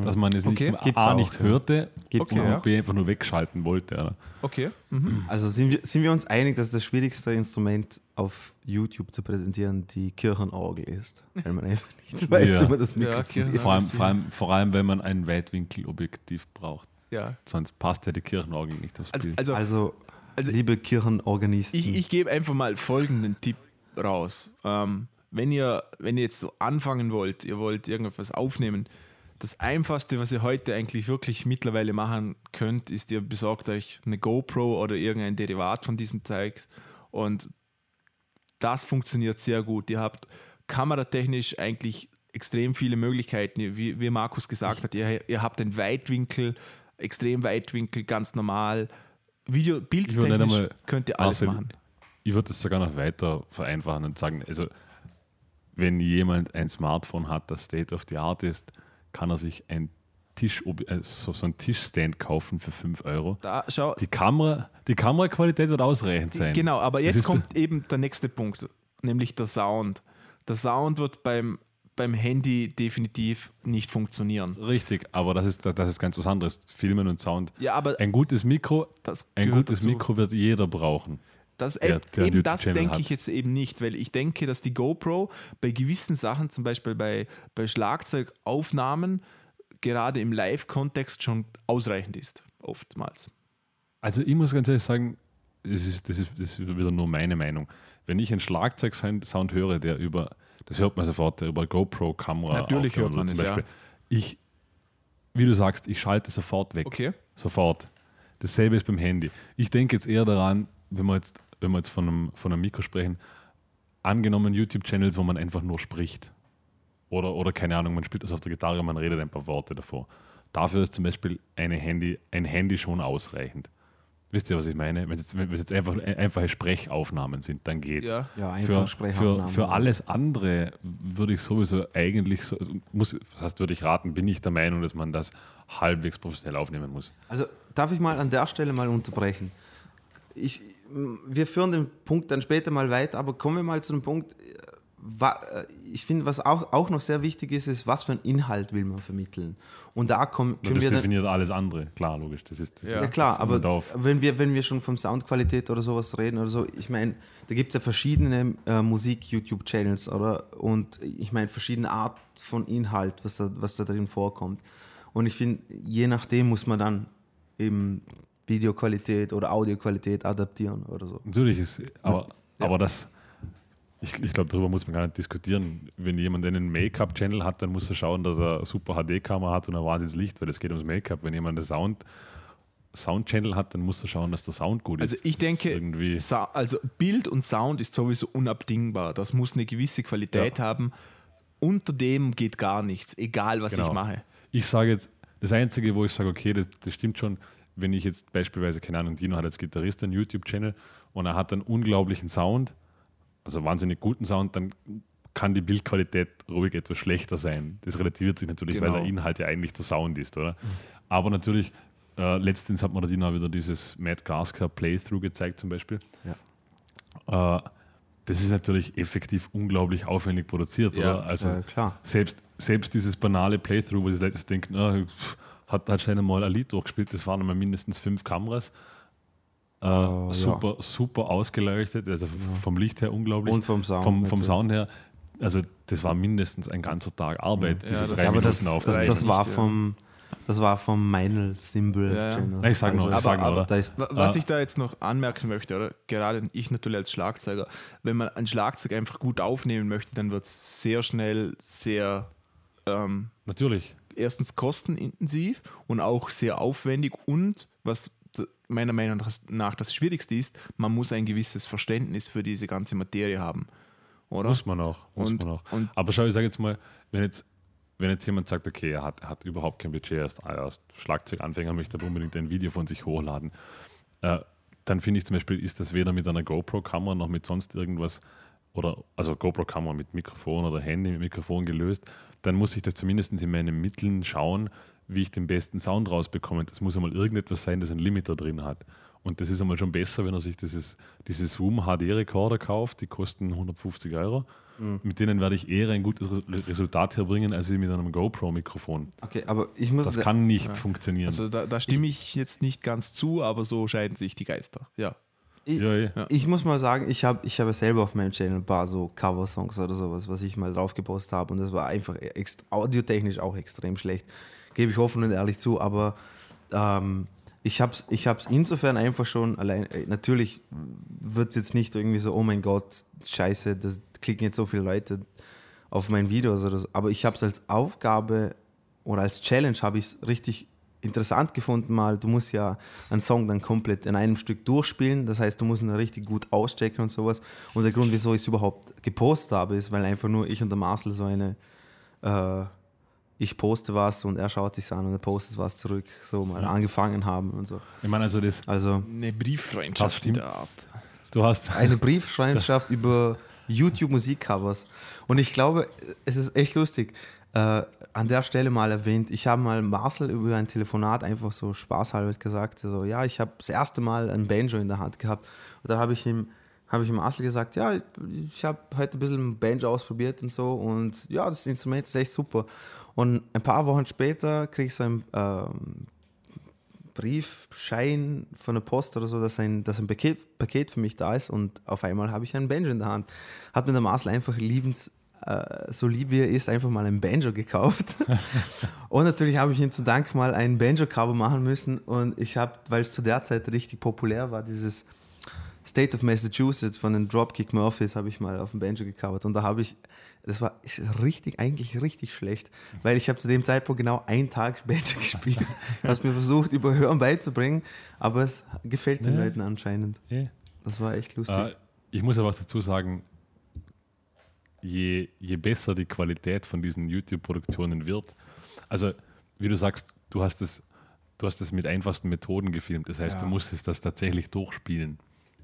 dass man es Okay. nicht, Gibt's A, nicht ja. hörte Gibt's und. B, einfach nur wegschalten wollte. Oder? Okay. Mhm. Also sind wir, sind wir uns einig, dass das schwierigste Instrument auf YouTube zu präsentieren die Kirchenorgel ist? Weil man einfach nicht *laughs* weiß, Ja. wie man das Ja, Mikrofon Kirchen- Vor, allem, vor, allem, vor allem, wenn man ein Weitwinkelobjektiv braucht. Ja. Sonst passt ja die Kirchenorgel nicht aufs Also, Bild. also Also, Also- liebe Kirchenorganisten, ich, ich gebe einfach mal folgenden Tipp raus. Ähm, wenn, ihr, wenn ihr jetzt so anfangen wollt, ihr wollt irgendetwas aufnehmen, das Einfachste, was ihr heute eigentlich wirklich mittlerweile machen könnt, ist, ihr besorgt euch eine GoPro oder irgendein Derivat von diesem Zeug und das funktioniert sehr gut. Ihr habt kameratechnisch eigentlich extrem viele Möglichkeiten. Wie, wie Markus gesagt hat, ihr, ihr habt einen Weitwinkel, extrem Weitwinkel, ganz normal. Video, bildtechnisch einmal- könnt ihr alles Marcel, machen. Ich würde es sogar noch weiter vereinfachen und sagen, also wenn jemand ein Smartphone hat, das State of the Art ist, kann er sich ein Tisch, also so einen Tischstand kaufen für 5 Euro. Da, schau, Die, Kamera, die Kameraqualität wird ausreichend sein. genau, aber jetzt kommt eben der nächste Punkt, nämlich der Sound. Der Sound wird beim, beim Handy definitiv nicht funktionieren. Richtig, aber das ist, das ist ganz was anderes. Filmen und Sound. Ja, aber Ein gutes Mikro, ein gutes dazu. Mikro wird jeder brauchen. Das, der- eben der einen das denke ich jetzt eben nicht, weil ich denke, dass die GoPro bei gewissen Sachen, zum Beispiel bei, bei Schlagzeugaufnahmen, gerade im Live-Kontext schon ausreichend ist, oftmals. Also ich muss ganz ehrlich sagen, das ist, das, ist, das ist wieder nur meine Meinung. Wenn ich einen Schlagzeug-Sound höre, der über, das hört man sofort, der über GoPro-Kamera Natürlich hört man wird es, zum Ich, wie du sagst, ich schalte sofort weg. Okay. Sofort. Dasselbe ist beim Handy. Ich denke jetzt eher daran, wenn wir jetzt, wenn wir jetzt von, einem, von einem Mikro sprechen, angenommen YouTube-Channels, wo man einfach nur spricht. Oder, oder keine Ahnung, man spielt das auf der Gitarre, man redet ein paar Worte davor. Dafür ist zum Beispiel eine Handy, ein Handy schon ausreichend. Wisst ihr, was ich meine? Wenn es jetzt, wenn es jetzt einfach, einfache Sprechaufnahmen sind, dann geht's. Ja. Ja, einfach Für, für, Sprechaufnahmen. für alles andere würde ich sowieso eigentlich, so, muss, das heißt, würde ich raten, bin ich der Meinung, dass man das halbwegs professionell aufnehmen muss. Also darf ich mal an der Stelle mal unterbrechen? Ich, wir führen den Punkt dann später mal weiter, aber kommen wir mal zu dem Punkt, äh, äh, ich finde, was auch, auch noch sehr wichtig ist, ist, was für einen Inhalt will man vermitteln. Und da kommen, können das wir dann, definiert alles andere, klar, logisch. Das ist, das Ja. ist, ja klar, das aber wenn wir, wenn wir schon von Soundqualität oder sowas reden oder so, ich meine, da gibt es ja verschiedene äh, Musik-YouTube-Channels, oder? Und ich meine, verschiedene Art von Inhalt, was da, was da drin vorkommt. Und ich finde, je nachdem muss man dann eben Videoqualität oder Audioqualität adaptieren oder so. Natürlich ist, aber, aber das, ich, ich glaube, darüber muss man gar nicht diskutieren. Wenn jemand einen Make-up-Channel hat, dann muss er schauen, dass er eine super HD-Kamera hat und ein wahnsinniges Licht, weil es geht ums Make-up. Wenn jemand einen Sound, Sound-Channel hat, dann muss er schauen, dass der Sound gut Also ist. ich Das ist denke, also Bild und Sound ist sowieso unabdingbar. Das muss eine gewisse Qualität haben. Unter dem geht gar nichts, egal was Genau. ich mache. ich sage jetzt, das Einzige, wo ich sage, okay, das, das stimmt schon, wenn ich jetzt beispielsweise, keine Ahnung, Dino hat als Gitarrist einen YouTube-Channel und er hat einen unglaublichen Sound, also wahnsinnig guten Sound, dann kann die Bildqualität ruhig etwas schlechter sein. Das relativiert sich natürlich, weil Genau. der Inhalt ja eigentlich der Sound ist, oder? Aber natürlich, äh, letztens hat mir der Dino wieder dieses Matt Gasker Playthrough gezeigt zum Beispiel. Äh, das ist natürlich effektiv unglaublich aufwendig produziert, Ja, oder? Also Ja, klar. selbst, selbst dieses banale Playthrough, wo sie letztens denken, ah, pff, hat halt schnell mal ein Lied durchgespielt, das waren einmal mindestens fünf Kameras. Äh, ja. super, super ausgeleuchtet, also vom Licht her unglaublich. Und vom Sound Vom, vom. Sound her, also das war mindestens ein ganzer Tag Arbeit, diese Ja, das- drei aber das, Minuten das, das, war ja. vom das war vom Meinl Symbol Ja, ja. Ich sag nur, ich Also, sag aber- oder? da ist, Wa- Was Ah. ich da jetzt noch anmerken möchte, oder gerade ich natürlich als Schlagzeuger, wenn man ein Schlagzeug einfach gut aufnehmen möchte, dann wird es sehr schnell sehr ähm, Natürlich. Erstens kostenintensiv und auch sehr aufwendig und was meiner Meinung nach das Schwierigste ist, man muss ein gewisses Verständnis für diese ganze Materie haben. Oder? Muss man auch. Muss Und- man auch. Aber schau, ich sage jetzt mal, wenn jetzt, wenn jetzt jemand sagt, okay, er hat, hat überhaupt kein Budget, er ist, er ist Schlagzeuganfänger, möchte aber unbedingt ein Video von sich hochladen, äh, dann finde ich zum Beispiel, ist das weder mit einer GoPro-Kamera noch mit sonst irgendwas oder also GoPro-Kamera mit Mikrofon oder Handy mit Mikrofon gelöst, dann muss ich das zumindest in meinen Mitteln schauen, wie ich den besten Sound rausbekomme. Das muss einmal irgendetwas sein, das einen Limiter drin hat. Und das ist einmal schon besser, wenn er sich dieses, diese Zoom HD-Rekorder kauft, die kosten 150 Euro. Mit denen werde ich eher ein gutes Re- Resultat herbringen, als mit einem GoPro-Mikrofon. okay, aber ich muss Das kann nicht funktionieren. Also da, da stimme ich jetzt nicht ganz zu, aber so scheiden sich die Geister. Ja. Ich, ja, ja. ich muss mal sagen, ich habe ich habe selber auf meinem Channel ein paar so Cover-Songs oder sowas, was ich mal drauf gepostet habe und das war einfach audiotechnisch auch extrem schlecht. Gebe ich offen und ehrlich zu, aber ähm, ich habe es ich hab's insofern einfach schon allein, äh, natürlich wird es jetzt nicht irgendwie so, oh mein Gott, scheiße, das klicken jetzt so viele Leute auf mein Videos oder so, aber ich habe es als Aufgabe oder als Challenge habe ich es richtig interessant gefunden mal. Du musst ja einen Song dann komplett in einem Stück durchspielen, das heißt, du musst ihn richtig gut auschecken und sowas. Und der Grund, wieso ich es überhaupt gepostet habe, ist, weil einfach nur ich und der Marcel so eine äh, ich poste was und er schaut sich an und er postet was zurück, so mal angefangen haben und so. Ich meine, also das, Also Eine Brieffreundschaft stimmt. der Art. Du hast *laughs* eine Briefschreibschaft *laughs* über YouTube-Musikcovers. Und ich glaube, es ist echt lustig. Äh, an der Stelle mal erwähnt, ich habe mal Marcel über ein Telefonat einfach so spaßhalber gesagt, so, ja, ich habe das erste Mal ein Banjo in der Hand gehabt. Und dann habe ich ihm, habe ich Asel gesagt, ja, ich habe heute ein bisschen Banjo ausprobiert und so und ja, das Instrument ist echt super. Und ein paar Wochen später kriege ich so einen ähm, Briefschein von der Post oder so, dass ein, dass ein Paket, Paket für mich da ist und auf einmal habe ich einen Banjo in der Hand. Hat mir der Marcel einfach liebens, äh, so lieb wie er ist, einfach mal ein Banjo gekauft. *laughs* und natürlich habe ich ihm zu Dank mal ein Banjo-Cover machen müssen und ich habe, weil es zu der Zeit richtig populär war, dieses State of Massachusetts von den Dropkick Murphys habe ich mal auf dem Banjo gecovert und da habe ich, das war richtig, eigentlich richtig schlecht, weil ich habe zu dem Zeitpunkt genau einen Tag *laughs* Banjo gespielt. Ich habe es mir versucht über Hören beizubringen, aber es gefällt den Ja. Leuten anscheinend. Ja. Das war echt lustig. Äh, ich muss aber auch dazu sagen, je, je besser die Qualität von diesen YouTube-Produktionen wird, also wie du sagst, du hast es, du hast es mit einfachsten Methoden gefilmt. Das heißt, Ja. du musstest das tatsächlich durchspielen.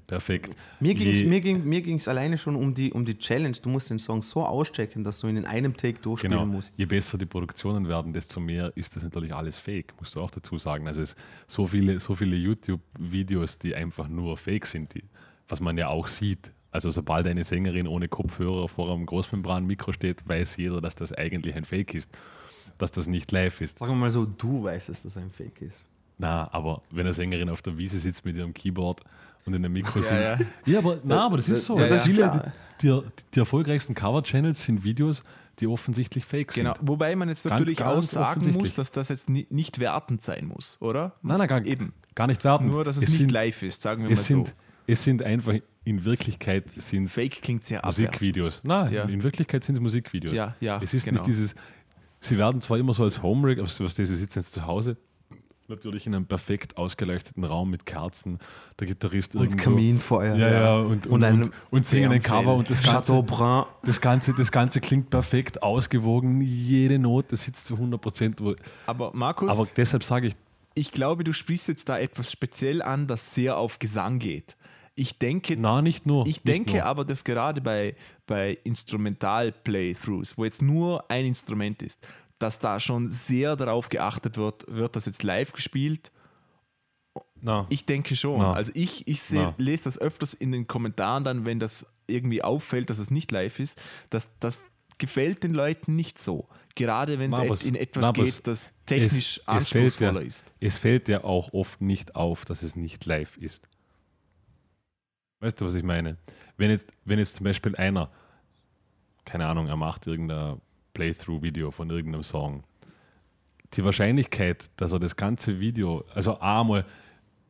Perfekt. Mir ging es mir ging, mir ging's alleine schon um die, um die Challenge. Du musst den Song so auschecken, dass du ihn in einem Take durchspielen Genau. musst. Je besser die Produktionen werden, desto mehr ist das natürlich alles fake, musst du auch dazu sagen. Also es so viele, so viele YouTube-Videos, die einfach nur fake sind, die, was man ja auch sieht. Also sobald eine Sängerin ohne Kopfhörer vor einem Großmembran-Mikro steht, weiß jeder, dass das eigentlich ein Fake ist, dass das nicht live ist. Sagen wir mal so, du weißt, dass das ein Fake ist. Na, aber wenn eine Sängerin auf der Wiese sitzt mit ihrem Keyboard und in einem Mikro singt. ja. Ja, aber, na, aber das ist so. Ja, ja. Viele, Klar. die, die, erfolgreichsten Cover-Channels sind Videos, die offensichtlich fake Genau, sind. wobei man jetzt Ganz, natürlich auch ganz sagen offensichtlich. muss, dass das jetzt ni nicht wertend sein muss, oder? Nein, nein, gar, Eben. gar nicht werten. Nur, dass es, nicht sind, live ist, sagen wir mal es sind, so. es sind einfach, in Wirklichkeit sind Fake klingt sehr. Musikvideos. Nein, Ja. in Wirklichkeit sind es Musikvideos. Ja, ja, Es ist genau. nicht dieses, sie werden zwar immer so als Home-Rig, aber was sie sitzen jetzt zu Hause, natürlich in einem perfekt ausgeleuchteten Raum mit Kerzen, der Gitarrist Und irgendwo. Kaminfeuer. Ja, ja, und, und, und, und, singen ein Cover und das Ganze, das, Ganze, das Ganze klingt perfekt ausgewogen, jede Note sitzt zu 100 Prozent. Aber Markus, Aber deshalb sage ich, ich glaube, du sprichst jetzt da etwas speziell an, das sehr auf Gesang geht. Ich denke, na, nicht nur. ich nicht denke nur. aber, dass gerade bei, bei Instrumental-Playthroughs, wo jetzt nur ein Instrument ist, dass da schon sehr darauf geachtet wird, wird das jetzt live gespielt? Na, Ich denke schon. Na. Also ich, ich seh, lese das öfters in den Kommentaren dann, wenn das irgendwie auffällt, dass es nicht live ist, dass das gefällt den Leuten nicht so. Gerade wenn es es- in etwas na, es- geht, das technisch es, es, anspruchsvoller ja, ist. es fällt ja auch oft nicht auf, dass es nicht live ist. Weißt du, was ich meine? Wenn jetzt, wenn jetzt zum Beispiel einer, keine Ahnung, er macht irgendein Playthrough-Video von irgendeinem Song, die Wahrscheinlichkeit, dass er das ganze Video, also einmal,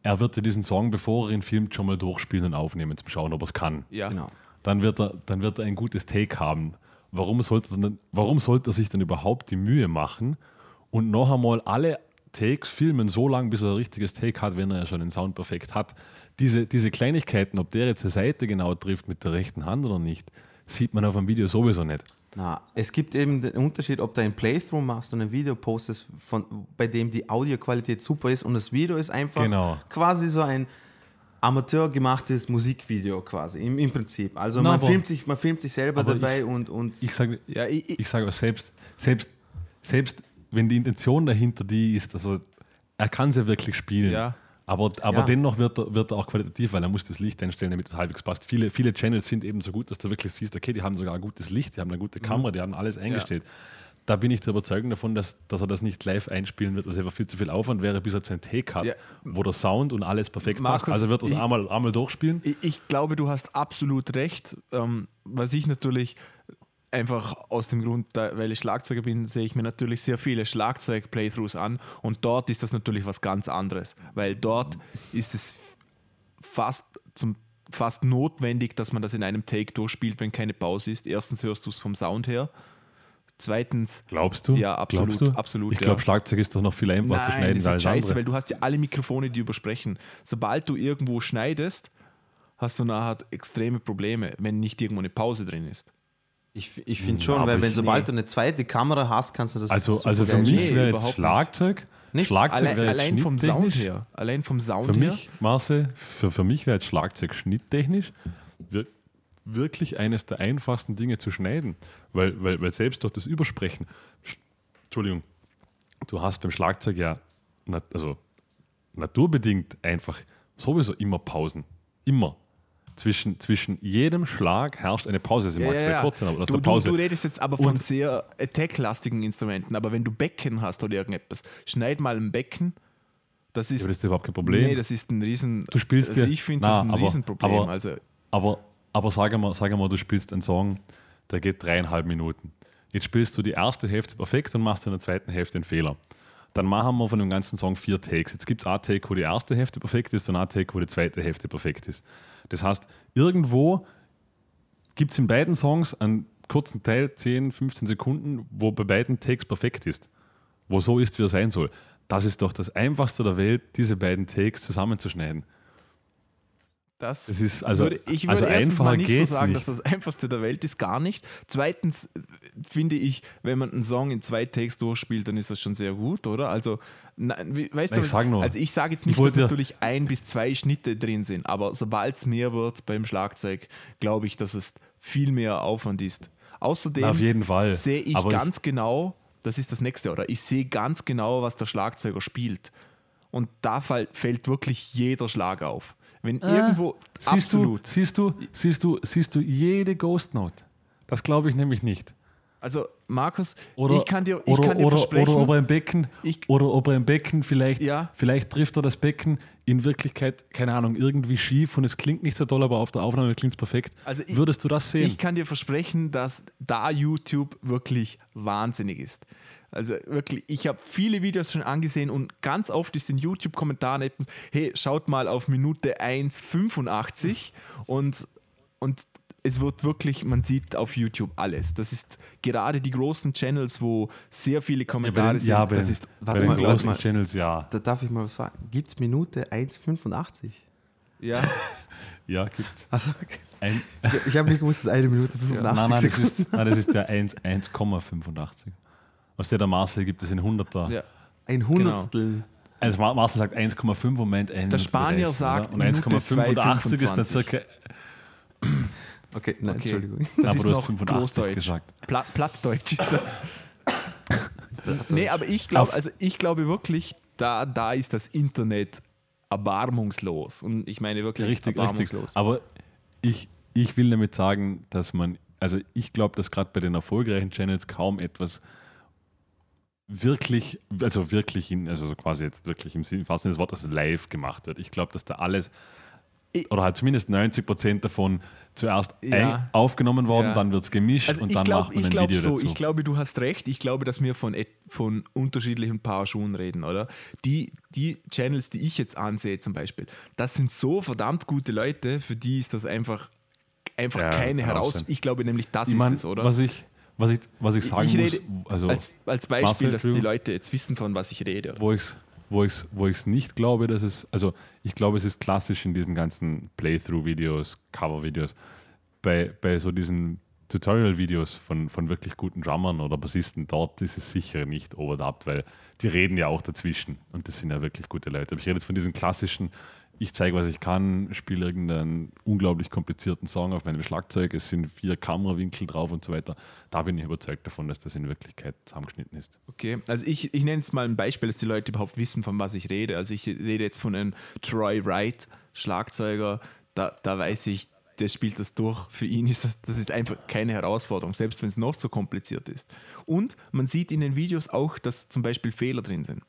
er wird ja diesen Song, bevor er ihn filmt, schon mal durchspielen und aufnehmen, zum Schauen, ob er es kann. Ja. Genau. Dann wird, er, dann wird er ein gutes Take haben. Warum sollte, er dann, warum sollte er sich dann überhaupt die Mühe machen und noch einmal alle Takes filmen, so lange, bis er ein richtiges Take hat, wenn er ja schon den Sound perfekt hat? Diese, diese Kleinigkeiten, ob der jetzt die Seite genau trifft mit der rechten Hand oder nicht, sieht man auf dem Video sowieso nicht. Na, es gibt eben den Unterschied, ob du ein Playthrough machst und ein Video postest, von, bei dem die Audioqualität super ist und das Video ist einfach Genau. quasi so ein amateurgemachtes Musikvideo quasi im, im Prinzip. Also Na, man, filmt sich, man filmt sich selber dabei ich- und, und Ich sage Ja, ich, ich, auch selbst, selbst, selbst wenn die Intention dahinter die ist, also er kann es ja wirklich spielen. Ja. Aber, aber Ja. dennoch wird er, wird er auch qualitativ, weil er muss das Licht einstellen, damit es halbwegs passt. Viele, viele Channels sind eben so gut, dass du wirklich siehst, okay, die haben sogar ein gutes Licht, die haben eine gute Kamera, die haben alles eingestellt. Da bin ich der Überzeugung davon, dass, dass er das nicht live einspielen wird, was einfach viel zu viel Aufwand wäre, bis er zu einem Take hat, Ja. wo der Sound und alles perfekt Markus, passt. Also wird er es ich- einmal, einmal durchspielen. ich, ich glaube, du hast absolut recht. Ähm, was ich natürlich einfach aus dem Grund, weil ich Schlagzeuger bin, sehe ich mir natürlich sehr viele Schlagzeug-Playthroughs an und dort ist das natürlich was ganz anderes, weil dort ist es fast zum fast notwendig, dass man das in einem Take durchspielt, wenn keine Pause ist. Erstens hörst du es vom Sound her. Zweitens, Glaubst du? Ja, absolut, du? absolut, Ich glaube, ja. Schlagzeug ist doch noch viel einfacher zu schneiden das als ist scheiße, andere. weil du hast ja alle Mikrofone, die übersprechen. Sobald du irgendwo schneidest, hast du nachher extreme Probleme, wenn nicht irgendwo eine Pause drin ist. Ich, ich finde schon, aber weil wenn sobald nee. du eine zweite Kamera hast, kannst du das Also, super also für mich wäre jetzt. Schlagzeug. Nicht? Schlagzeug Allein, wäre jetzt allein vom Sound schnitttechnisch- her. Allein vom Sound Für her. mich, Marcel, für, für mich wäre jetzt Schlagzeug schnitttechnisch wir, wirklich eines der einfachsten Dinge zu schneiden. Weil, weil, weil selbst durch das Übersprechen, Sch- Entschuldigung, du hast beim Schlagzeug ja nat, also naturbedingt einfach sowieso immer Pausen. Immer. Zwischen, zwischen jedem Schlag herrscht eine Pause. Sie mag sehr kurz sein, aber du, der Pause. Du, du redest jetzt aber von Und- sehr attack-lastigen Instrumenten, aber wenn du Becken hast oder irgendetwas, schneid mal ein Becken. Das ist, aber das ist überhaupt kein Problem. Nee, das ist ein Riesen. Du spielst also dir- ich finde das ein aber- Riesenproblem. aber- also Aber, aber sag, mal, sag mal, du spielst einen Song, der geht dreieinhalb Minuten. Jetzt spielst du die erste Hälfte perfekt und machst in der zweiten Hälfte einen Fehler. Dann machen wir von dem ganzen Song vier Takes. Jetzt gibt es einen Take, wo die erste Hälfte perfekt ist und einen Take, wo die zweite Hälfte perfekt ist. Das heißt, irgendwo gibt es in beiden Songs einen kurzen Teil, 10, 15 Sekunden, wo bei beiden Takes perfekt ist. Wo so ist, wie er sein soll. Das ist doch das Einfachste der Welt, diese beiden Takes zusammenzuschneiden. Das Das ist also, würde, ich würde also erstens einfacher mal nicht so sagen, nicht. dass das einfachste der Welt ist, gar nicht. Zweitens äh, finde ich, wenn man einen Song in zwei Takes durchspielt, dann ist das schon sehr gut, oder? Also, wie- weißt Nein, du, ich sag nur. also ich sage jetzt Ich nicht, dass natürlich ein bis zwei Schnitte drin sind, aber sobald es mehr wird beim Schlagzeug, glaube ich, dass es viel mehr Aufwand ist. Außerdem Na, auf jeden Fall. sehe ich Aber ganz genau, das ist das nächste, oder? Ich sehe ganz genau, was der Schlagzeuger spielt. Und da fällt wirklich jeder Schlag auf. Wenn irgendwo Siehst absolut. du, siehst du, siehst du, siehst du jede Ghost Note? Das glaube ich nämlich nicht. Also, Markus, Oder, ich kann dir, ich oder, kann dir oder, versprechen, oder ob er im Becken, Ich- oder ob er im Becken vielleicht, Ja. vielleicht trifft er das Becken in Wirklichkeit, keine Ahnung, irgendwie schief und es klingt nicht so toll, aber auf der Aufnahme klingt es perfekt. Also ich- Würdest du das sehen? ich kann dir versprechen, dass da YouTube wirklich wahnsinnig ist. Also wirklich, ich habe viele Videos schon angesehen und ganz oft ist in YouTube-Kommentaren etwas, hey, schaut mal auf Minute 1,85 und, und es wird wirklich, man sieht auf YouTube alles. Das ist gerade die großen Channels, wo sehr viele ja, bei Kommentare den, sind. ja, das ist bei Warte den mal, großen mal. Channels ja. Da darf ich mal was sagen. Gibt es Minute 1,85? ja, *laughs* Ja, gibt's. Also, okay. Ein, Ich, ich habe nicht gewusst, dass eine Minute 85 nein, nein, das ist, nein, das ist der 1 1,85. Was der, der Marcel gibt, das in 100er. ja. Ein Hundertstel. Also Mar- Marcel sagt 1,5 Moment. ein Der Spanier 30, sagt oder? Und Minute 1,85 ist dann 2,25. circa. Okay, nein, Okay. Entschuldigung. Das aber ist du hast noch 85 Großdeutsch. gesagt. Pla Plattdeutsch ist das. nee, aber ich glaube, also ich glaube wirklich, da, da ist das Internet erbarmungslos. Und ich meine wirklich Richtig, richtig. erbarmungslos. Aber ich, ich will damit sagen, dass man, also ich glaube, dass gerade bei den erfolgreichen Channels kaum etwas wirklich, also wirklich, in, also so quasi jetzt wirklich im Sinne des Wortes live gemacht wird. Ich glaube, dass da alles, Ich- oder halt zumindest 90 Prozent davon zuerst Ja. aufgenommen worden, Ja. dann wird es gemischt Also und dann glaube macht man ein glaub Video so, dazu. ich glaube, du hast recht. Ich glaube, dass wir von, von unterschiedlichen Paar Schuhen reden, oder? Die, die Channels, die ich jetzt ansehe zum Beispiel, das sind so verdammt gute Leute, für die ist das einfach, einfach Ja, keine Heraus... Ich glaube nämlich, das ich ist mein, es, oder? Was ich, was ich, was ich sagen ich muss, rede also als, als Beispiel, Marcel, dass die. Leute jetzt wissen, von was ich rede. Oder? wo ich es wo ich's, wo ich's nicht glaube, dass es, also ich glaube, es ist klassisch in diesen ganzen Playthrough-Videos, Cover-Videos, bei, bei so diesen Tutorial-Videos von, von wirklich guten Drummern oder Bassisten, dort ist es sicher nicht overdubbed, weil die reden ja auch dazwischen und das sind ja wirklich gute Leute. Aber ich rede jetzt von diesen klassischen, ich zeige, was ich kann, spiele irgendeinen unglaublich komplizierten Song auf meinem Schlagzeug, es sind vier Kamerawinkel drauf und so weiter. Da bin ich überzeugt davon, dass das in Wirklichkeit zusammengeschnitten ist. Okay, also ich, ich nenne es mal ein Beispiel, dass die Leute überhaupt wissen, von was ich rede. Also ich rede jetzt von einem Troy Wright, Schlagzeuger, da, da weiß ich, der spielt das durch. Für ihn ist das, das ist einfach keine Herausforderung, selbst wenn es noch so kompliziert ist. Und man sieht in den Videos auch, dass zum Beispiel Fehler drin sind.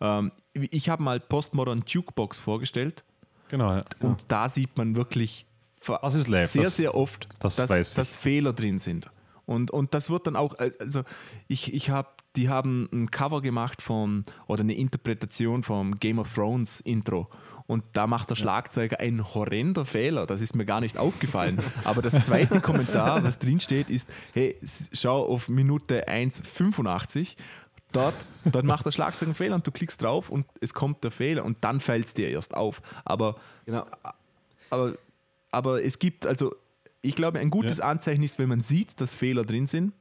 Ähm, ich habe mal Postmodern Jukebox vorgestellt Genau, ja. und da sieht man wirklich sehr, das- sehr oft, das dass, dass Fehler drin sind. Und, und das wird dann auch, also ich, ich habe, die haben ein Cover gemacht von, oder eine Interpretation vom Game of Thrones Intro. Und da macht der Schlagzeuger ein horrender Fehler. Das ist mir gar nicht aufgefallen. Aber das zweite Kommentar, was drin steht, ist: Hey, schau auf Minute 1,85. Dort, dort macht der Schlagzeuger einen Fehler und du klickst drauf und es kommt der Fehler und dann fällt es dir erst auf. Aber Genau. aber, aber es gibt, also ich glaube, ein gutes Ja. Anzeichen ist, wenn man sieht, dass Fehler drin sind.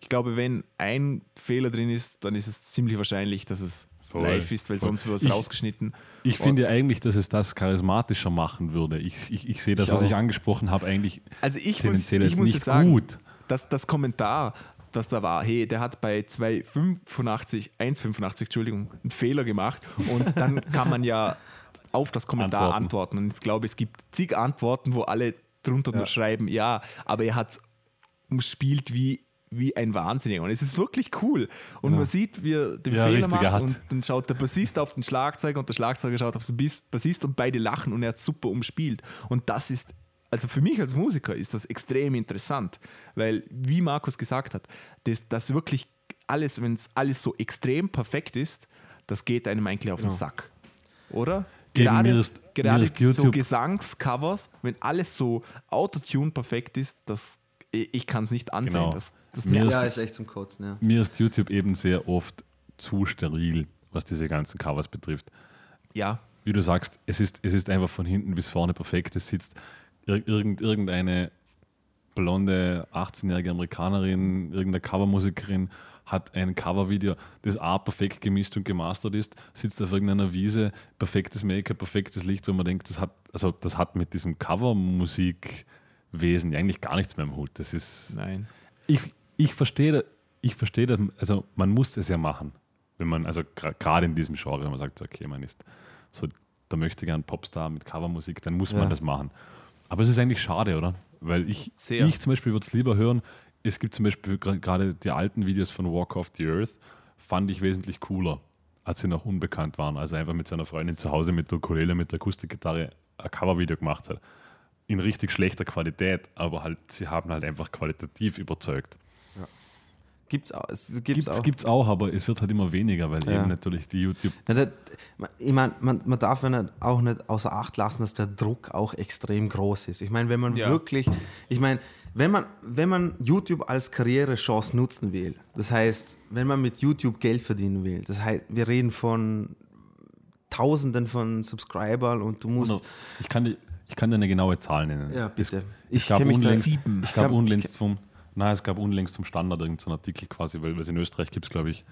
Ich glaube, wenn ein Fehler drin ist, dann ist es ziemlich wahrscheinlich, dass es Voll, live ist, weil voll. sonst wird es Ich- rausgeschnitten. Ich finde eigentlich, dass es das charismatischer machen würde. Ich, ich, ich sehe das, Ich was auch. ich angesprochen habe, eigentlich Also ich muss, tendenziell ich jetzt muss nicht jetzt sagen, gut. dass das Kommentar was da war. Hey, der hat bei 285, 185, Entschuldigung, einen Fehler gemacht und dann *laughs* kann man ja auf das Kommentar antworten. Antworten. Und ich glaube, es gibt zig Antworten, wo alle drunter nur schreiben, ja, aber er hat es umspielt wie, wie ein Wahnsinniger. Und es ist wirklich cool. Und man sieht, wie er den Ja, Fehler er macht hat- und dann schaut der Bassist auf den Schlagzeuger und der Schlagzeuger schaut auf den Bassist und beide lachen und er hat super umspielt. Und das ist, also für mich als Musiker ist das extrem interessant, weil, wie Markus gesagt hat, das, das wirklich alles, wenn es alles so extrem perfekt ist, das geht einem eigentlich auf den Sack. Oder? Eben, Gerade, mir ist- gerade mir ist so YouTube- Gesangscovers, wenn alles so Autotune perfekt ist, das, ich, kann es nicht ansehen. Genau. Das, das Mir nervt. Ja, ist echt zum Kotzen, ja. Mir ist YouTube eben sehr oft zu steril, was diese ganzen Covers betrifft. ja, Wie du sagst, es ist, es ist einfach von hinten bis vorne perfekt. Es sitzt ir irgend, irgendeine blonde 18-jährige Amerikanerin, irgendeine Covermusikerin hat ein Covervideo, das A perfekt gemischt und gemastert ist, sitzt auf irgendeiner Wiese, perfektes Make-up, perfektes Licht, wo man denkt, das hat, also das hat mit diesem Covermusikwesen eigentlich gar nichts mehr im Hut. Das ist, nein. ich, ich verstehe, ich verstehe das, also man muss es ja machen, wenn man, also gerade in diesem Genre, wenn man sagt, okay, man ist so, da möchte gern Popstar mit Covermusik, dann muss Ja. man das machen. Aber es ist eigentlich schade, oder? Weil ich, Sehr. ich zum Beispiel würde es lieber hören, es gibt zum Beispiel gerade die alten Videos von Walk of the Earth, fand ich wesentlich cooler, als sie noch unbekannt waren, als er einfach mit seiner Freundin zu Hause mit der Ukulele, mit der Akustikgitarre ein Covervideo gemacht hat. In richtig schlechter Qualität, aber halt, sie haben halt einfach qualitativ überzeugt. Gibt's auch. Es gibt's Gibt's auch. gibt's auch, aber es wird halt immer weniger, weil Ja. eben natürlich die YouTube. Ja, das, ich meine, man, man darf ja nicht, auch nicht außer Acht lassen, dass der Druck auch extrem groß ist. Ich meine, wenn man Ja. wirklich, ich meine, wenn man, wenn man YouTube als Karrierechance nutzen will, das heißt, wenn man mit YouTube Geld verdienen will, das heißt, wir reden von Tausenden von Subscribern und du musst. Ich kann, die, ich kann dir eine genaue Zahl nennen. Ja, bitte. Es, Ich ich da- unlängst, ich kann- unlängst vom, nein, es gab unlängst vom Standard irgendeinen Artikel quasi, weil weil es in Österreich gibt es, glaube ich,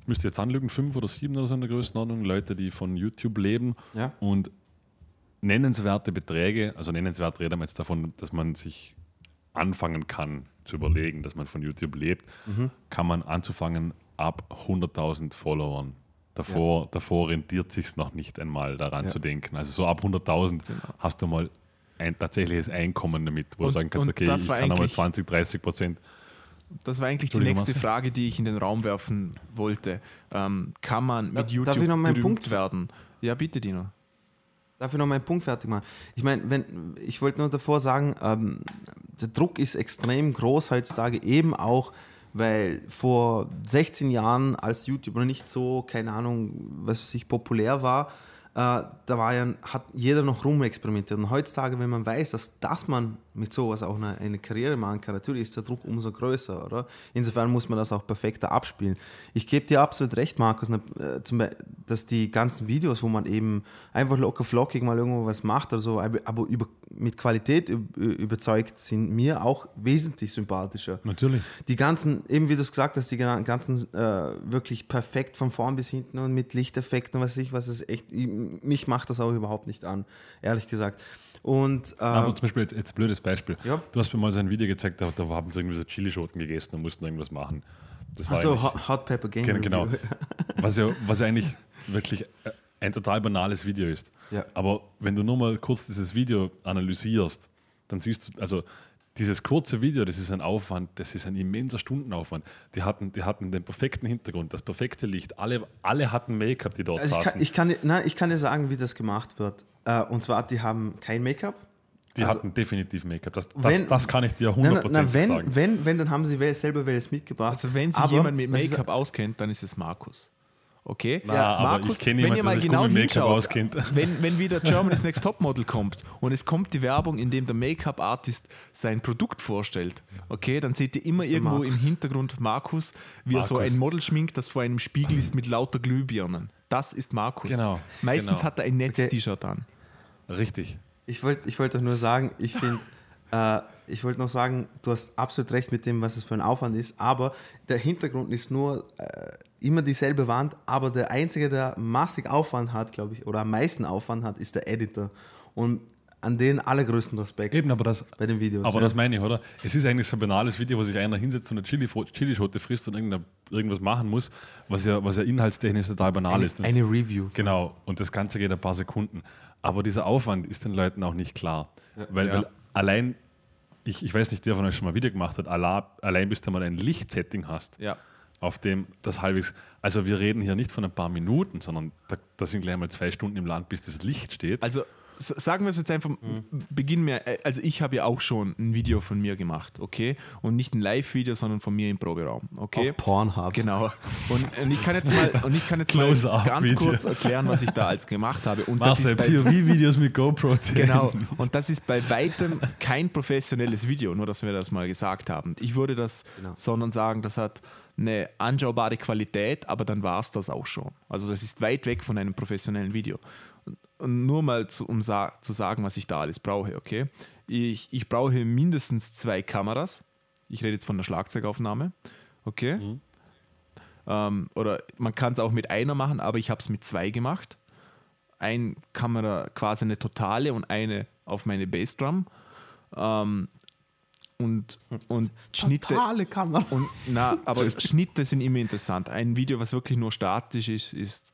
ich müsste jetzt anlügen, fünf oder sieben oder so in der Größenordnung, Leute, die von YouTube leben Ja. und nennenswerte Beträge, also nennenswert reden wir jetzt davon, dass man sich anfangen kann zu überlegen, dass man von YouTube lebt, Mhm. kann man anzufangen ab 100.000 Followern. Davor, davor rentiert sich noch nicht einmal daran Ja. zu denken. Also so ab 100.000 hast du mal ein tatsächliches Einkommen damit, wo Und- du sagen kannst, okay, das ich war kann einmal eigentlich- 20, 30 Prozent. Das war eigentlich die nächste Marcel. Frage, die ich in den Raum werfen wollte. Ähm, kann man mit Darf YouTube ich noch meinen berühmt Punkt- werden? Ja, bitte, Dino. Darf ich noch meinen Punkt fertig machen? Ich meine, wenn, ich wollte nur davor sagen, ähm, der Druck ist extrem groß heutzutage, eben auch, weil vor 16 Jahren, als YouTube noch nicht so, keine Ahnung, was weiß ich, populär war, da war ja, hat jeder noch rumexperimentiert. Und heutzutage, wenn man weiß, dass, dass man mit sowas auch eine, eine Karriere machen kann, natürlich ist der Druck umso größer, oder? Insofern muss man das auch perfekter abspielen. Ich gebe dir absolut recht, Markus, ne, äh, dass die ganzen Videos, wo man eben einfach locker flockig mal irgendwo was macht oder so, aber über, mit Qualität üb- überzeugt, sind mir auch wesentlich sympathischer. Natürlich. Die ganzen, eben wie du es gesagt hast, die gan- ganzen äh, wirklich perfekt von vorn bis hinten und mit Lichteffekten, was weiß ich, was ist echt, ich- mich macht das auch überhaupt nicht an, ehrlich gesagt. Und Aber ähm, zum Beispiel, jetzt, jetzt ein blödes Beispiel. Ja. Du hast mir mal so ein Video gezeigt, da, da haben sie irgendwie so Chilischoten gegessen und mussten irgendwas machen. Das war also Hot, Pepper Game. Genau, genau. Review. *laughs* Was ja, was ja eigentlich wirklich äh, ein total banales Video ist. Ja. Aber wenn du nur mal kurz dieses Video analysierst, dann siehst du, also dieses kurze Video, das ist ein Aufwand, das ist ein immenser Stundenaufwand. Die hatten, die hatten den perfekten Hintergrund, das perfekte Licht, alle, alle hatten Make-up, die dort Also ich, saßen. kann, ich, kann, dir- nein, ich kann dir sagen, wie das gemacht wird. Äh, und zwar, die haben kein Make-up. die also- hatten definitiv Make-up. Das, das, Wenn- das kann ich dir Nein, nein, hundertprozentig nein, wenn, sagen. wenn, wenn, dann haben sie selber welches mitgebracht. Also wenn sich Aber jemand mit Make-up auskennt, dann ist es Markus. Okay? Na, aber ich kenne jemanden, der sich gut mit Make-up auskennt. *laughs* Wenn, wenn wieder Germany's Next Topmodel kommt und es kommt die Werbung, in dem der Make-up-Artist sein Produkt vorstellt, okay, dann seht ihr immer irgendwo Markus. im Hintergrund Markus, wie er so Markus. ein Model schminkt, das vor einem Spiegel ist mit lauter Glühbirnen. Das ist Markus. Genau, Meistens genau. hat er ein Okay. Netz-T-Shirt an. Richtig. Ich wollte ich wollt doch nur sagen, ich finde, *laughs* äh, ich wollte noch sagen, du hast absolut recht mit dem, was es für ein Aufwand ist, aber der Hintergrund ist nur äh, immer dieselbe Wand, aber der Einzige, der massig Aufwand hat, glaube ich, oder am meisten Aufwand hat, ist der Editor. Und an den allergrößten Respekt Eben, aber das, bei den Videos. aber ja. das meine ich, oder? Es ist eigentlich so ein banales Video, wo sich einer hinsetzt und eine Chili, Chilischote frisst und irgendwas machen muss, was ja, was ja inhaltstechnisch total banal eine, ist. eine Review. Genau, und das Ganze geht ein paar Sekunden. Aber dieser Aufwand ist den Leuten auch nicht klar. Weil, Ja. weil allein, ich, ich weiß nicht, wer von euch schon mal Video gemacht hat, allein, allein bis du mal ein Lichtsetting hast, Ja. Auf dem das halbwegs, also wir reden hier nicht von ein paar Minuten, sondern da, da sind gleich mal zwei Stunden im Land, bis das Licht steht. Also sagen wir es jetzt einfach, beginnen wir, äh, also ich habe ja auch schon ein Video von mir gemacht, okay? Und nicht ein Live-Video, sondern von mir im Proberaum, okay? Auf Pornhub. Genau. Und, und ich kann jetzt mal, und ich kann jetzt mal ganz Video. kurz erklären, was ich da als gemacht habe. Und das Marcel, ist bei, POV-Videos mit GoPro. Genau, *laughs* und das ist bei weitem kein professionelles Video, nur dass wir das mal gesagt haben. Ich würde das, Genau. sondern sagen, das hat eine anschaubare Qualität, aber dann war es das auch schon. Also das ist weit weg von einem professionellen Video. Und- nur mal zu, um sa zu sagen, was ich da alles brauche, okay? Ich, ich brauche mindestens zwei Kameras. Ich rede jetzt von der Schlagzeugaufnahme, okay? Ähm, oder man kann es auch mit einer machen, aber ich habe es mit zwei gemacht ein Kamera quasi eine totale und eine auf meine Bassdrum. Ähm, und, und Schnitte. Totale Kamera. Und, na, aber Schnitte sind immer interessant. Ein Video, was wirklich nur statisch ist, ist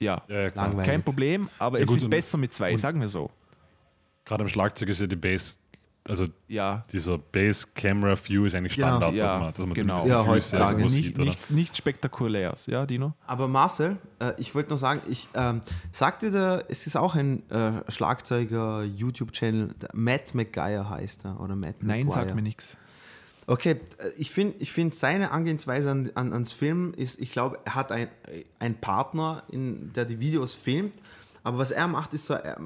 ja, Ja, ja, kein Problem, aber Ja, es gut, ist besser mit zwei, sagen wir so. Gerade am Schlagzeug ist ja die Bass, also Ja, dieser Bass-Camera-View ist eigentlich Genau. Standard, Ja, dass man, dass man genau. zumindest die Ja, Füße heutzutage nicht, sieht, oder? nichts, nichts Spektakuläres, ja, Dino? Aber Marcel, äh, ich wollte noch sagen, ich ähm, sagte der, es ist auch ein äh, Schlagzeuger YouTube-Channel, der Matt McGuire heißt er oder Matt Nein, McGuire. sagt mir nichts. Okay, äh, ich finde ich find seine Angehensweise an, an, ans Filmen ist, ich glaube, er hat ein, einen Partner, in, der die Videos filmt, aber was er macht, ist so, er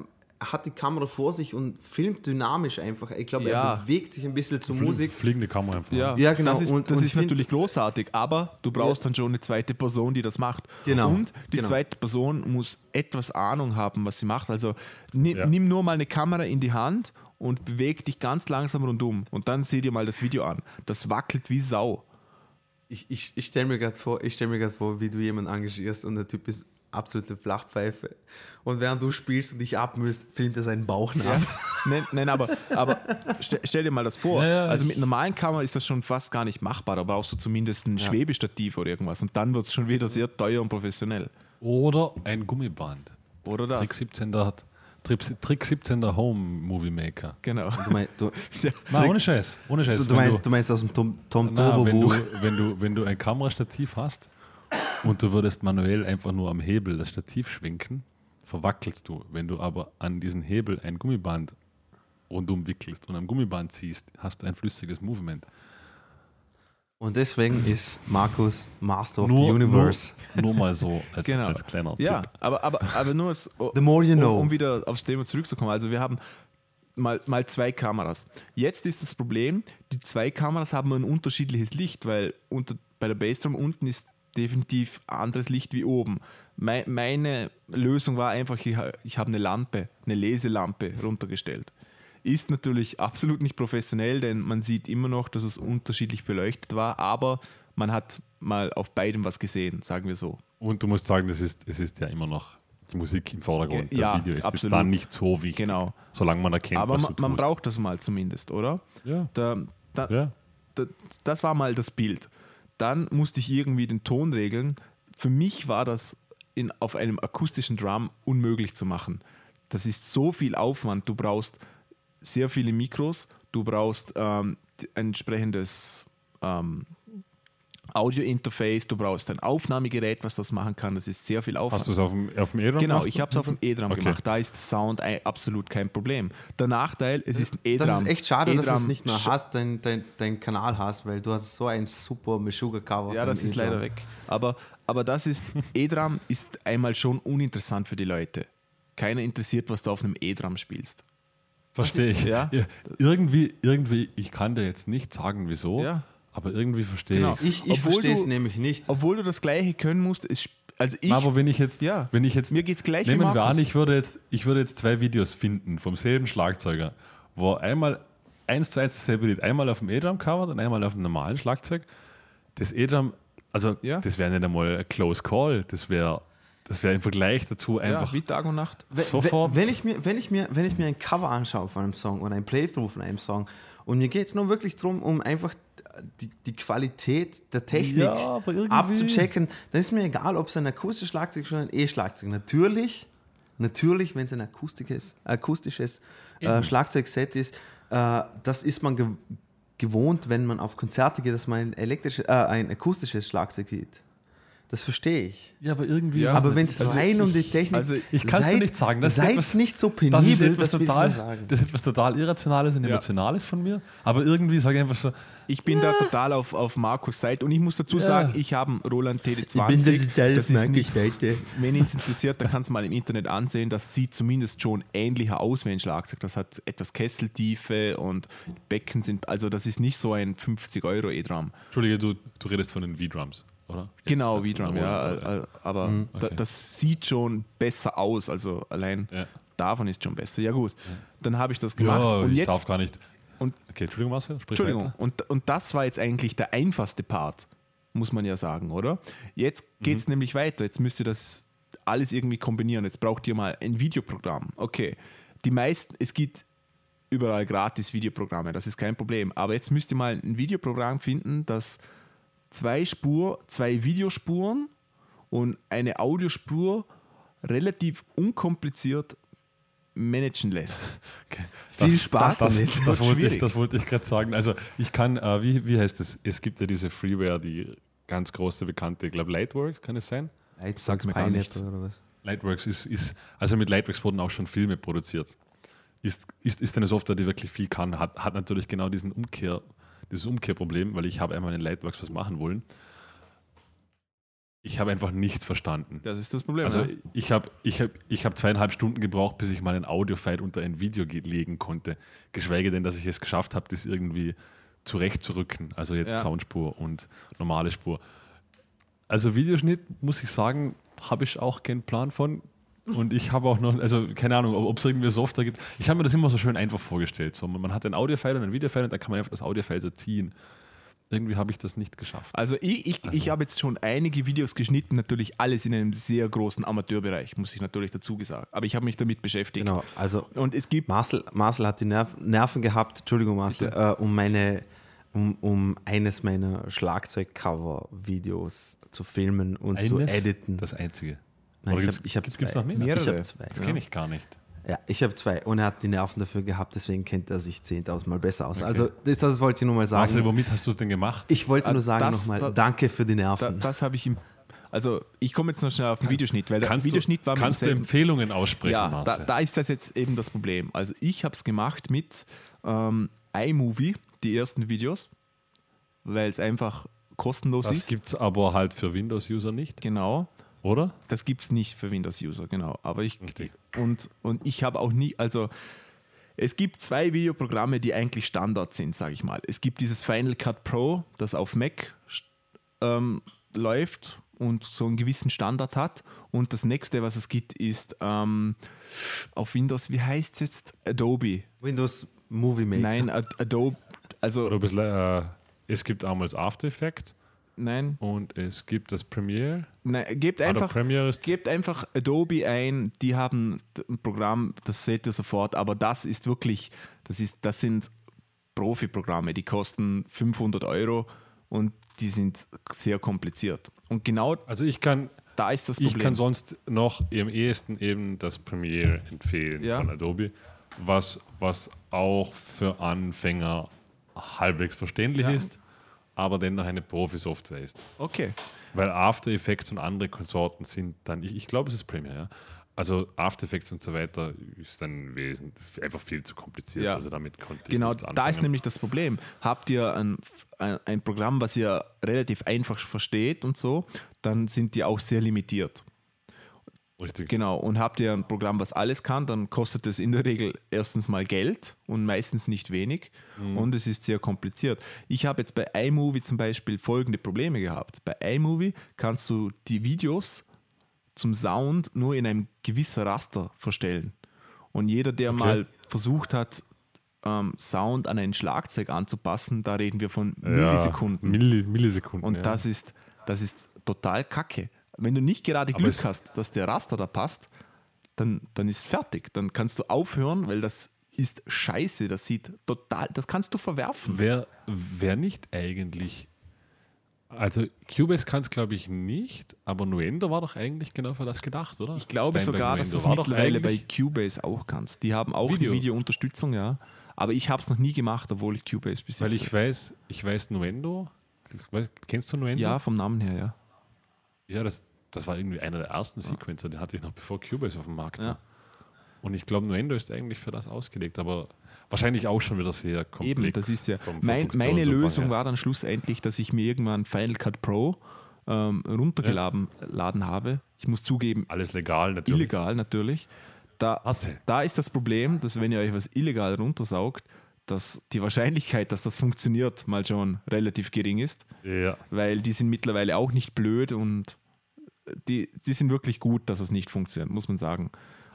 hat die Kamera vor sich und filmt dynamisch einfach. Ich glaube, Ja. er bewegt sich ein bisschen zur Flie- Musik. Fliegende Kamera einfach. Ja, Ja, genau. Das ist, Und- das und ist natürlich großartig, aber du brauchst dann schon eine zweite Person, die das macht. Genau, Und die genau. zweite Person muss etwas Ahnung haben, was sie macht. Also ni Ja. nimm nur mal eine Kamera in die Hand und beweg dich ganz langsam rundum. Und dann sieh dir mal das Video an. Das wackelt wie Sau. Ich, ich, ich stelle mir gerade vor, ich stell mir vor, wie du jemanden engagierst und der Typ ist absolute Flachpfeife. Und während du spielst und dich abmüsst, filmt er seinen Bauch nach. Nein, nein aber, aber stell, stell dir mal das vor. Ja, ja, also mit normalen Kamera ist das schon fast gar nicht machbar. Da brauchst du zumindest ein Schwebestativ oder irgendwas. Und dann wird es schon wieder sehr teuer und professionell. Oder ein Gummiband. Oder das? Trick 17 hat Trick, Trick 17 der Home Movie Maker. Genau. Du, mein, du, *laughs* Nein, ohne Scheiß. Ohne Scheiß. du, du, Wenn meinst, du meinst aus dem Tom, Tom Na, Turbo wenn, du, Buch. wenn, du, wenn du ein Kamerastativ hast und du würdest manuell einfach nur am Hebel das Stativ schwenken, verwackelst du. Wenn du aber an diesen Hebel ein Gummiband rundum wickelst und am Gummiband ziehst, hast du ein flüssiges Movement. Und deswegen ist Markus Master of Nur, the Universe. Nur, nur mal so *laughs* als, Genau. als kleiner Ja, Tipp. aber, aber, aber nur als, The more you um, know. um wieder aufs Thema zurückzukommen. Also wir haben mal, mal zwei Kameras. Jetzt ist das Problem, die zwei Kameras haben ein unterschiedliches Licht, weil unter, bei der Bassdrum unten ist definitiv anderes Licht wie oben. Mei- meine Lösung war einfach, ich, ha- ich habe eine Lampe, eine Leselampe runtergestellt. Ist natürlich absolut nicht professionell, denn man sieht immer noch, dass es unterschiedlich beleuchtet war, aber man hat mal auf beidem was gesehen, sagen wir so. Und du musst sagen, das ist, es ist ja immer noch die Musik im Vordergrund. Ge- ja, das Video ist absolut. dann nicht so wichtig, Genau. solange man erkennt, Aber was man, du man braucht das mal zumindest, oder? ja, Da, da, ja. da, das war mal das Bild. Dann musste ich irgendwie den Ton regeln. Für mich war das in, auf einem akustischen Drum unmöglich zu machen. Das ist so viel Aufwand. Du brauchst sehr viele Mikros, du brauchst ähm, entsprechendes ähm, Audio-Interface, du brauchst ein Aufnahmegerät, was das machen kann. Das ist sehr viel Aufwand. Hast du es auf dem, auf dem E-Drum Genau, gemacht? ich habe es auf dem E-Drum Okay. gemacht. Da ist Sound ein, absolut kein Problem. Der Nachteil, es ist ein E-Drum. Das ist echt schade, dass du es nicht mehr hast, deinen dein, dein Kanal hast, weil du hast so ein super Meshuggah-Cover. auf Ja, das ist leider weg. Aber, aber das ist, *laughs* E-Drum ist einmal schon uninteressant für die Leute. Keiner interessiert, was du auf einem E-Drum spielst. Verstehe ich. Ja. Irgendwie, irgendwie, ich kann dir jetzt nicht sagen, wieso, Ja. Aber irgendwie verstehe Genau. ich Ich, verstehe es du- nämlich nicht. Obwohl du das Gleiche können musst, sp- also ich, Aber wenn ich jetzt, ja, wenn ich jetzt, mir geht's gleich nehmen wir an, ich würde jetzt, ich würde jetzt zwei Videos finden vom selben Schlagzeuger, wo einmal eins zu eins dasselbe Lied, einmal auf dem E-Drum covert und einmal auf dem normalen Schlagzeug. Das E-Drum, also Ja. das wäre nicht einmal ein Close Call, das wäre das wäre im Vergleich dazu einfach ja, wie Tag und Nacht. Sofort. Wenn ich, mir, wenn, ich mir, wenn ich mir ein Cover anschaue von einem Song oder ein Playthrough von einem Song und mir geht es nur wirklich darum, um einfach die, die Qualität der Technik Ja, abzuchecken, dann ist mir egal, ob es ein akustisches Schlagzeug ist oder ein E-Schlagzeug. Natürlich, natürlich, wenn es ein akustisches, akustisches äh, Schlagzeugset ist, äh, das ist man gew gewohnt, wenn man auf Konzerte geht, dass man ein, elektrisches, äh, ein akustisches Schlagzeug sieht. Das verstehe ich. ja, aber irgendwie. Ja, Aber wenn es Also rein um die Technik also ich dir seid- nicht sagen. Das ist seid etwas- nicht so das ist penibel, etwas das total, das ist etwas total Irrationales und Ja. Emotionales von mir. Aber irgendwie sage ich einfach so, Ich bin da total auf, auf Markus Seite und ich muss dazu Ja. sagen, ich habe einen Roland TD20. das ist nicht, Seite. wenn ihn interessiert, dann kann es mal im Internet ansehen. Das sieht zumindest schon ähnlicher aus wie ein Schlagzeug. Das hat etwas Kesseltiefe und Becken sind, also das ist nicht so ein 50 Euro E-Drum. Entschuldige, du, du redest von den V-Drums, oder? Genau, V-Drum, der ja. Äh, Aber da, okay. das sieht schon besser aus. Also allein Ja. davon ist schon besser. Ja gut, dann habe ich das gemacht. Ja, und ich jetzt, darf gar nicht. Und Okay, Entschuldigung, Marcel, sprich Entschuldigung, weiter. und, und das war jetzt eigentlich der einfachste Part, muss man ja sagen, oder? Jetzt geht Mhm. es nämlich weiter. Jetzt müsst ihr das alles irgendwie kombinieren. Jetzt braucht ihr mal ein Videoprogramm. Okay, die meisten, es gibt überall gratis Videoprogramme, das ist kein Problem. Aber jetzt müsst ihr mal ein Videoprogramm finden, das zwei Spur, zwei Videospuren und eine Audiospur relativ unkompliziert managen lässt. Okay. Viel Spaß das, damit. Das, Wird wollte ich, das wollte ich gerade sagen. Also ich kann, äh, wie, wie heißt das? Es gibt ja diese Freeware, die ganz große bekannte, ich glaube Lightworks, kann es sein? Sagt mir gar nichts. oder was? Lightworks ist, ist, also mit Lightworks wurden auch schon Filme produziert. Ist, ist, ist eine Software, die wirklich viel kann, hat, hat natürlich genau diesen Umkehr, dieses Umkehrproblem, weil ich habe einmal in Lightworks was machen wollen. Ich habe einfach nichts verstanden. Das ist das Problem. Also ja? ich habe ich hab, ich hab zweieinhalb Stunden gebraucht, bis ich mal ein Audio-File unter ein Video ge- legen konnte. Geschweige denn, dass ich es geschafft habe, das irgendwie zurechtzurücken. Also jetzt Ja. Soundspur und normale Spur. Also Videoschnitt, muss ich sagen, habe ich auch keinen Plan von. Und ich habe auch noch, also keine Ahnung, ob es irgendwie Software gibt. Ich habe mir das immer so schön einfach vorgestellt. So, man hat ein Audio-File und ein Video-File und dann kann man einfach das Audio-File so ziehen. Irgendwie habe ich das nicht geschafft. Also ich, ich, ich habe jetzt schon einige Videos geschnitten, natürlich alles in einem sehr großen Amateurbereich, muss ich natürlich dazu gesagt. Aber ich habe mich damit beschäftigt. Genau, also Und es gibt, Marcel, Marcel hat die Nerv, Nerven gehabt, Entschuldigung Marcel, äh, um meine um, um eines meiner Schlagzeug-Cover-Videos zu filmen und zu Eines, editen. Das einzige. Nein, Oder ich habe hab zwei. gibt's noch mehr? Ich Mehrere. habe zwei. Das kenne ich gar nicht. Ja, ich habe zwei. Und er hat die Nerven dafür gehabt, deswegen kennt er sich 10.000 Mal besser aus. Also das, das wollte ich nur mal sagen. Marcel, womit hast du es denn gemacht? ich wollte nur sagen Das- nochmal, da- danke für die da, Nerven. das habe ich im, also ich komme jetzt noch schnell auf den Videoschnitt, weil der kannst Videoschnitt du, war mit kannst du Empfehlungen aussprechen, Ja, da, Marcel? da ist das jetzt eben das Problem. Also ich habe es gemacht mit ähm, iMovie, die ersten Videos, weil es einfach kostenlos das ist. gibt es aber halt für Windows-User nicht, Genau. Oder? Das gibt es nicht für Windows-User, genau. Aber ich Richtig. und, und ich habe auch nie, also es gibt zwei Videoprogramme, die eigentlich Standard sind, sage ich mal. Es gibt dieses Final Cut Pro, das auf Mac ähm, läuft und so einen gewissen Standard hat. Und das nächste, was es gibt, ist ähm, auf Windows, wie heißt es jetzt? Adobe. Windows Movie Maker. Nein, Ad Adobe, also äh, es gibt damals After Effects nein, und es gibt das Premiere. nein, gebt einfach Premiere Gebt einfach Adobe ein, die haben ein Programm, das seht ihr sofort, aber das ist wirklich, das, ist, das sind Profi-Programme, die kosten 500 Euro und die sind sehr kompliziert. Und genau also ich kann, da ist das ich Problem. kann sonst noch am ehesten eben das Premiere empfehlen Ja. von Adobe, was, was auch für Anfänger halbwegs verständlich Ja. ist, aber dennoch eine Profi-Software ist. okay. Weil After Effects und andere Konsorten sind dann, ich, ich glaube, es ist Premiere, ja. Also After Effects und so weiter ist dann wesentlich, einfach viel zu kompliziert. Ja. Also damit konnte ich Genau, da ist nämlich das Problem. Habt ihr ein, ein, ein Programm, was ihr relativ einfach versteht und so, dann sind die auch sehr limitiert. Richtig. Genau, und habt ihr ein Programm, was alles kann, dann kostet es in der Regel erstens mal Geld und meistens nicht wenig und es ist sehr kompliziert. Ich habe jetzt bei iMovie zum Beispiel folgende Probleme gehabt. Bei iMovie kannst du die Videos zum Sound nur in einem gewissen Raster verstellen. Und jeder, der Okay. mal versucht hat, ähm, Sound an ein Schlagzeug anzupassen, da reden wir von Ja, Millisekunden. Milli, Millisekunden. Und ja. das, ist, das ist total kacke. Wenn du nicht gerade Aber Glück hast, dass der Raster da passt, dann, dann ist fertig. Dann kannst du aufhören, weil das ist scheiße. Das sieht total, das kannst du verwerfen. Wer, wer nicht eigentlich. Also Cubase kann es, glaube ich, nicht, aber Nuendo war doch eigentlich genau für das gedacht, oder? Ich glaube Steinberg sogar, dass du es mittlerweile bei Cubase auch kannst. Die haben auch Video. eine Video-Unterstützung, ja. Aber ich habe es noch nie gemacht, obwohl ich Cubase besitze. Weil ich weiß, ich weiß Nuendo. Kennst du Nuendo? ja, vom Namen her, ja. Ja, das, das war irgendwie einer der ersten Sequencer, den hatte ich noch bevor Cubase auf dem Markt war. Ja. Und ich glaube, Nuendo ist eigentlich für das ausgelegt, aber wahrscheinlich auch schon wieder sehr komplex. Eben, das ist ja. vom- vom Mein, meine Lösung war dann schlussendlich, dass ich mir irgendwann Final Cut Pro ähm, runtergeladen laden habe. Ich muss zugeben, Alles legal natürlich. illegal natürlich. Da, Hasse. da ist das Problem, dass wenn ihr euch was illegal runtersaugt, dass die Wahrscheinlichkeit, dass das funktioniert, mal schon relativ gering ist, Ja. weil die sind mittlerweile auch nicht blöd und die, die sind wirklich gut, dass es nicht funktioniert, muss man sagen.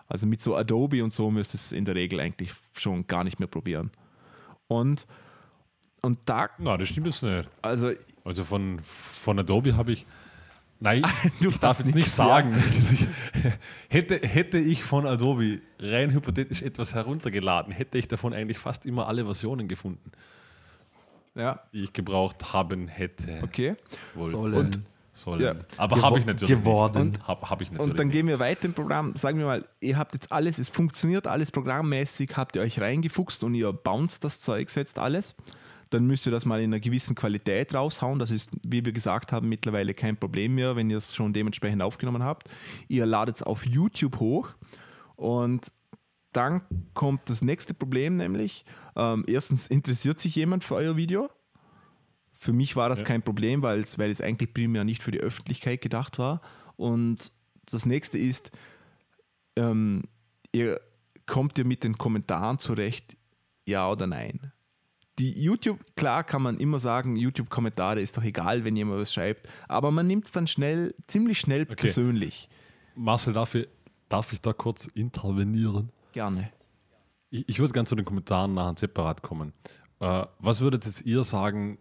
Also mit so Adobe und so müsst ihr es in der Regel eigentlich schon gar nicht mehr probieren. Und, und da, Na, das stimmt jetzt nicht. also Also von, von Adobe habe ich. Nein, Du ich darf jetzt nicht nichts, sagen. *laughs* hätte, hätte ich von Adobe rein hypothetisch etwas heruntergeladen, hätte ich davon eigentlich fast immer alle Versionen gefunden, ja, die ich gebraucht haben hätte. okay. wollte. Sollen. Und sollen. Ja. Aber habe ich natürlich geworden. nicht. Hab, hab ich natürlich Und dann nicht. gehen wir weiter im Programm. Sagen wir mal, ihr habt jetzt alles, es funktioniert alles programmmäßig, habt ihr euch reingefuchst und ihr bounced das Zeug, setzt alles. Dann müsst ihr das mal in einer gewissen Qualität raushauen. Das ist, wie wir gesagt haben, mittlerweile kein Problem mehr, wenn ihr es schon dementsprechend aufgenommen habt. Ihr ladet es auf YouTube hoch und dann kommt das nächste Problem, nämlich ähm, erstens interessiert sich jemand für euer Video. Für mich war das Ja. kein Problem, weil es, weil es eigentlich primär nicht für die Öffentlichkeit gedacht war. Und das nächste ist, ähm, ihr kommt ihr mit den Kommentaren zurecht, ja oder nein? Die YouTube, klar kann man immer sagen, YouTube-Kommentare ist doch egal, wenn jemand was schreibt, aber man nimmt es dann schnell, ziemlich schnell persönlich. Marcel, darf ich, darf ich da kurz intervenieren? Gerne. Ich, ich würde gerne zu den Kommentaren nachher separat kommen. Äh, was würdet jetzt ihr sagen,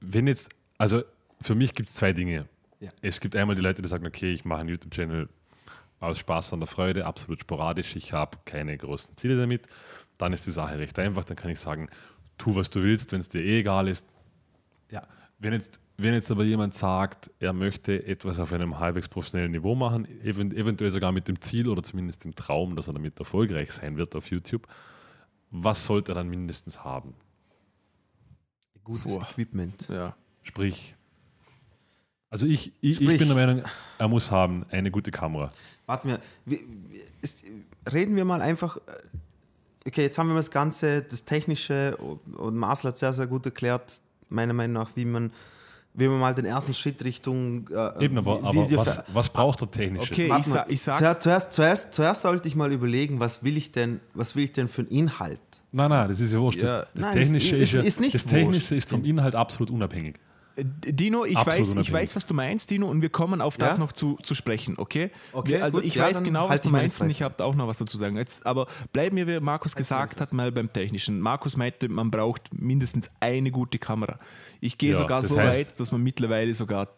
wenn jetzt, also für mich gibt es zwei Dinge. Ja. Es gibt einmal die Leute, die sagen, okay, ich mache einen YouTube-Channel aus Spaß an der Freude, absolut sporadisch, ich habe keine großen Ziele damit. Dann ist die Sache recht einfach, dann kann ich sagen, tu was du willst, wenn es dir eh egal ist. Ja. Wenn jetzt, wenn jetzt aber jemand sagt, er möchte etwas auf einem halbwegs professionellen Niveau machen, event eventuell sogar mit dem Ziel oder zumindest dem Traum, dass er damit erfolgreich sein wird auf YouTube, was sollte er dann mindestens haben? Gutes Boah. Equipment. Ja. Sprich, also ich, ich, ich Sprich. bin der Meinung, er muss haben eine gute Kamera. Warten wir, ist, reden wir mal einfach. Okay, jetzt haben wir das Ganze, das Technische und Marcel hat sehr, sehr gut erklärt, meiner Meinung nach, wie man, wie man mal den ersten Schritt Richtung. Äh, Eben, aber, aber was, was braucht er technisch? Okay, Warte ich, sa ich sag's. zuerst, zuerst, zuerst, zuerst sollte ich mal überlegen, was will ich denn, was will ich denn für einen Inhalt? Nein, nein, das ist ja wurscht. Ja. Das, das Nein, Technische ist- ist, ja, ist nicht das Technische wurscht. ist vom Inhalt absolut unabhängig. Dino, ich Absolut weiß, ich weiß, was du meinst, Dino, und wir kommen auf das Ja? noch zu, zu sprechen, okay? Okay, wir, also gut, ich ja, weiß genau, was halt du meinst und ich habe auch noch was dazu sagen. Jetzt, aber bleiben wir, wie Markus gesagt hat, mal beim Technischen. Markus meinte, man braucht mindestens eine gute Kamera. Ich gehe Ja, sogar das so heißt- weit, dass man mittlerweile sogar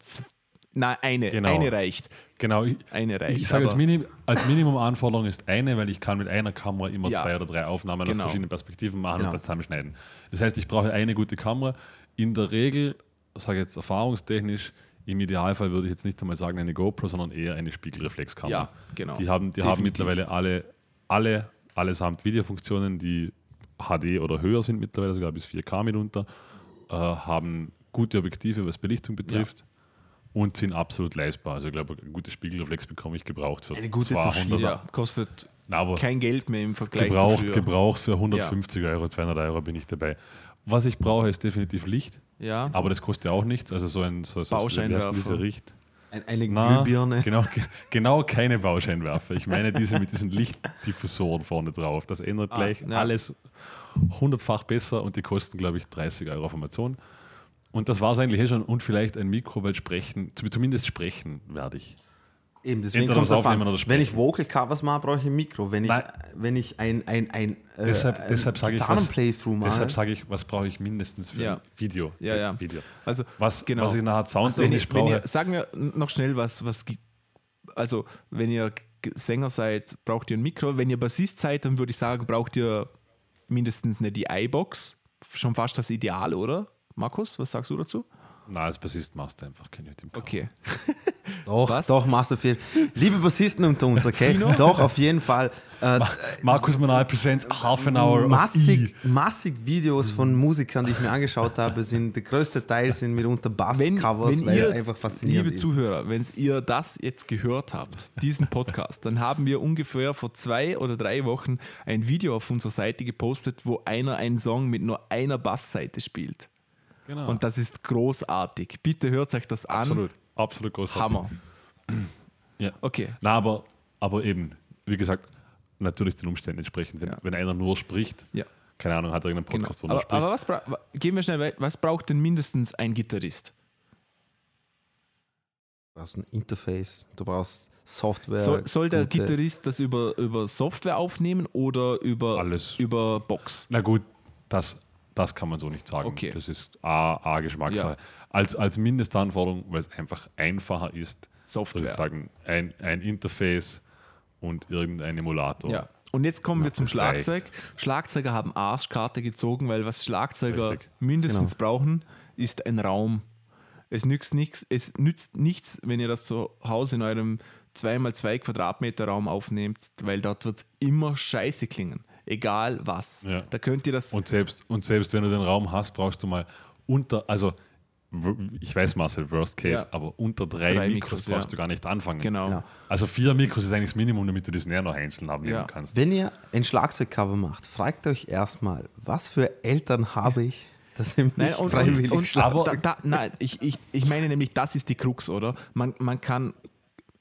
na, eine, Genau. eine reicht. Genau, ich, Eine reicht. ich sage als, Minim, als Minimumanforderung ist eine, weil ich kann mit einer Kamera immer Ja. zwei oder drei Aufnahmen aus Genau. verschiedenen Perspektiven machen Genau. und dann zusammenschneiden. Das heißt, ich brauche eine gute Kamera. In der Regel, sage jetzt erfahrungstechnisch, im Idealfall würde ich jetzt nicht einmal sagen eine GoPro, sondern eher eine Spiegelreflexkamera. Ja, genau. Die haben, die haben mittlerweile alle, alle, allesamt Videofunktionen, die HD oder höher sind, mittlerweile sogar bis 4K mitunter, äh, haben gute Objektive, was Belichtung betrifft. Und sind absolut leistbar. Also ich glaube, eine gute Spiegelreflex bekomme ich gebraucht für Eine gute 200. Taschenlampe. Ja, kostet aber kein Geld mehr im Vergleich gebraucht, zu früher. gebraucht für 150 Euro, 200 Euro bin ich dabei. Was ich brauche, ist definitiv Licht. Ja, Aber das kostet ja auch nichts. Also so ein so, so Bauscheinwerfer. diese Richt. Ein, eine Na, Glühbirne. genau, *laughs* ge- genau keine Bauscheinwerfer. Ich meine diese mit diesen Lichtdiffusoren vorne drauf. Das ändert Ah, gleich ja. alles hundertfach besser und die kosten, glaube ich, 30 Euro auf Amazon. Und das war es eigentlich eh schon. Und vielleicht ein Mikro, weil sprechen, zu- zumindest sprechen werde ich. Eben, deswegen kommt es auf Wenn ich Sprechen. Vocal Covers mache, brauche ich ein Mikro. Wenn ich, Nein. wenn ich ein, ein, ein, äh, Deshalb, deshalb sage ich, was, Gitarren-Playthrough mache, deshalb sage ich, was brauche ich mindestens für Ja. ein Video? Ja, Jetzt ja. Video. Also, Was, genau. was ich nachher soundtechnisch wenn brauche, ihr, sagen wir noch schnell was, was also wenn ihr Sänger seid, braucht ihr ein Mikro. Wenn ihr Bassist seid, dann würde ich sagen, braucht ihr mindestens eine DI-Box. Schon fast das Ideal, oder? Markus, was sagst du dazu? Na, als Bassist machst du einfach kein YouTube. Okay. *laughs* Doch, Was? doch, machst du viel. Liebe Bassisten unter uns, okay? Doch, auf jeden Fall. *laughs* Äh, Markus Manal presents half an hour of massig, E. massig Videos von Musikern, die ich mir angeschaut habe, sind der größte Teil sind mitunter Basscovers, wenn weil es einfach faszinierend liebe ist. Zuhörer, wenn ihr das jetzt gehört habt, diesen Podcast, dann haben wir ungefähr vor zwei oder drei Wochen ein Video auf unserer Seite gepostet, wo einer einen Song mit nur einer Bassseite spielt. Genau. Und das ist großartig. Bitte hört euch das an. absolut, absolut großartig. Hammer. *clears throat* Ja. Okay. Na, aber, aber eben, wie gesagt, natürlich den Umständen entsprechend. Wenn, Ja. wenn einer nur spricht, Ja. keine Ahnung, hat er irgendeinen Genau. Podcast, wo er Aber, spricht. aber was gehen wir schnell weiter. Was braucht denn mindestens ein Gitarrist? Du brauchst ein Interface, du brauchst Software. Soll, soll der gute- Gitarrist das über, über Software aufnehmen oder über, Alles. über Box? Na gut, das, das kann man so nicht sagen. Okay. Das ist A, A Geschmackssache. Als, als Mindestanforderung, weil es einfach einfacher ist, Software. sagen, ein, ein Interface und irgendein Emulator. Ja. Und jetzt kommen wir zum Schlagzeug. Schlagzeuger haben Arschkarte gezogen, weil was Schlagzeuger Richtig. mindestens brauchen, ist ein Raum. Es nützt nichts, es nützt nichts, wenn ihr das zu Hause in eurem 2x2 Quadratmeter Raum aufnehmt, weil dort wird es immer scheiße klingen. Egal was. Ja. Da könnt ihr das. Und selbst, und selbst wenn du den Raum hast, brauchst du mal unter, also ich weiß Marcel, Worst Case, Ja. aber unter drei, Drei Mikros, Mikros, brauchst ja. du gar nicht anfangen. genau. Genau. Also vier Mikros ist eigentlich das Minimum, damit du das näher noch einzeln abnehmen Ja. kannst. Wenn ihr ein Schlagzeugcover macht, fragt euch erstmal, was für Eltern habe ich, dass sie mich Nein, und, freiwillig und, und? Aber- da, da, nein, ich, ich, ich meine nämlich, das ist die Krux, oder? Man, man kann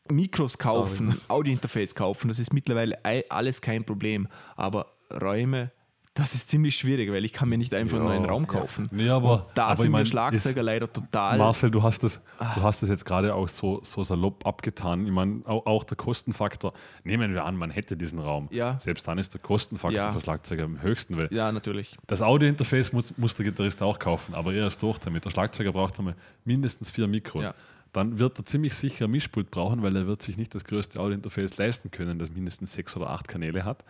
Mikros kaufen, Audiointerface kaufen, das ist mittlerweile ei- alles kein Problem. Aber Räume, das ist ziemlich schwierig, weil ich kann mir nicht einfach nur einen Raum kaufen. Nee, aber, Und da aber sind ich mein, Schlagzeuger leider total. Marcel, du hast das, du hast das jetzt gerade auch so, so salopp abgetan. Ich meine, auch, auch der Kostenfaktor. Nehmen wir an, man hätte diesen Raum. Ja. Selbst dann ist der Kostenfaktor Ja. für Schlagzeuger am höchsten, weil Ja, natürlich. das Audiointerface muss, muss der Gitarrist auch kaufen, aber er ist durch damit. Der Schlagzeuger braucht einmal mindestens vier Mikros. Ja. Dann wird er ziemlich sicher ein Mischpult brauchen, weil er wird sich nicht das größte Audiointerface leisten können, das mindestens sechs oder acht Kanäle hat,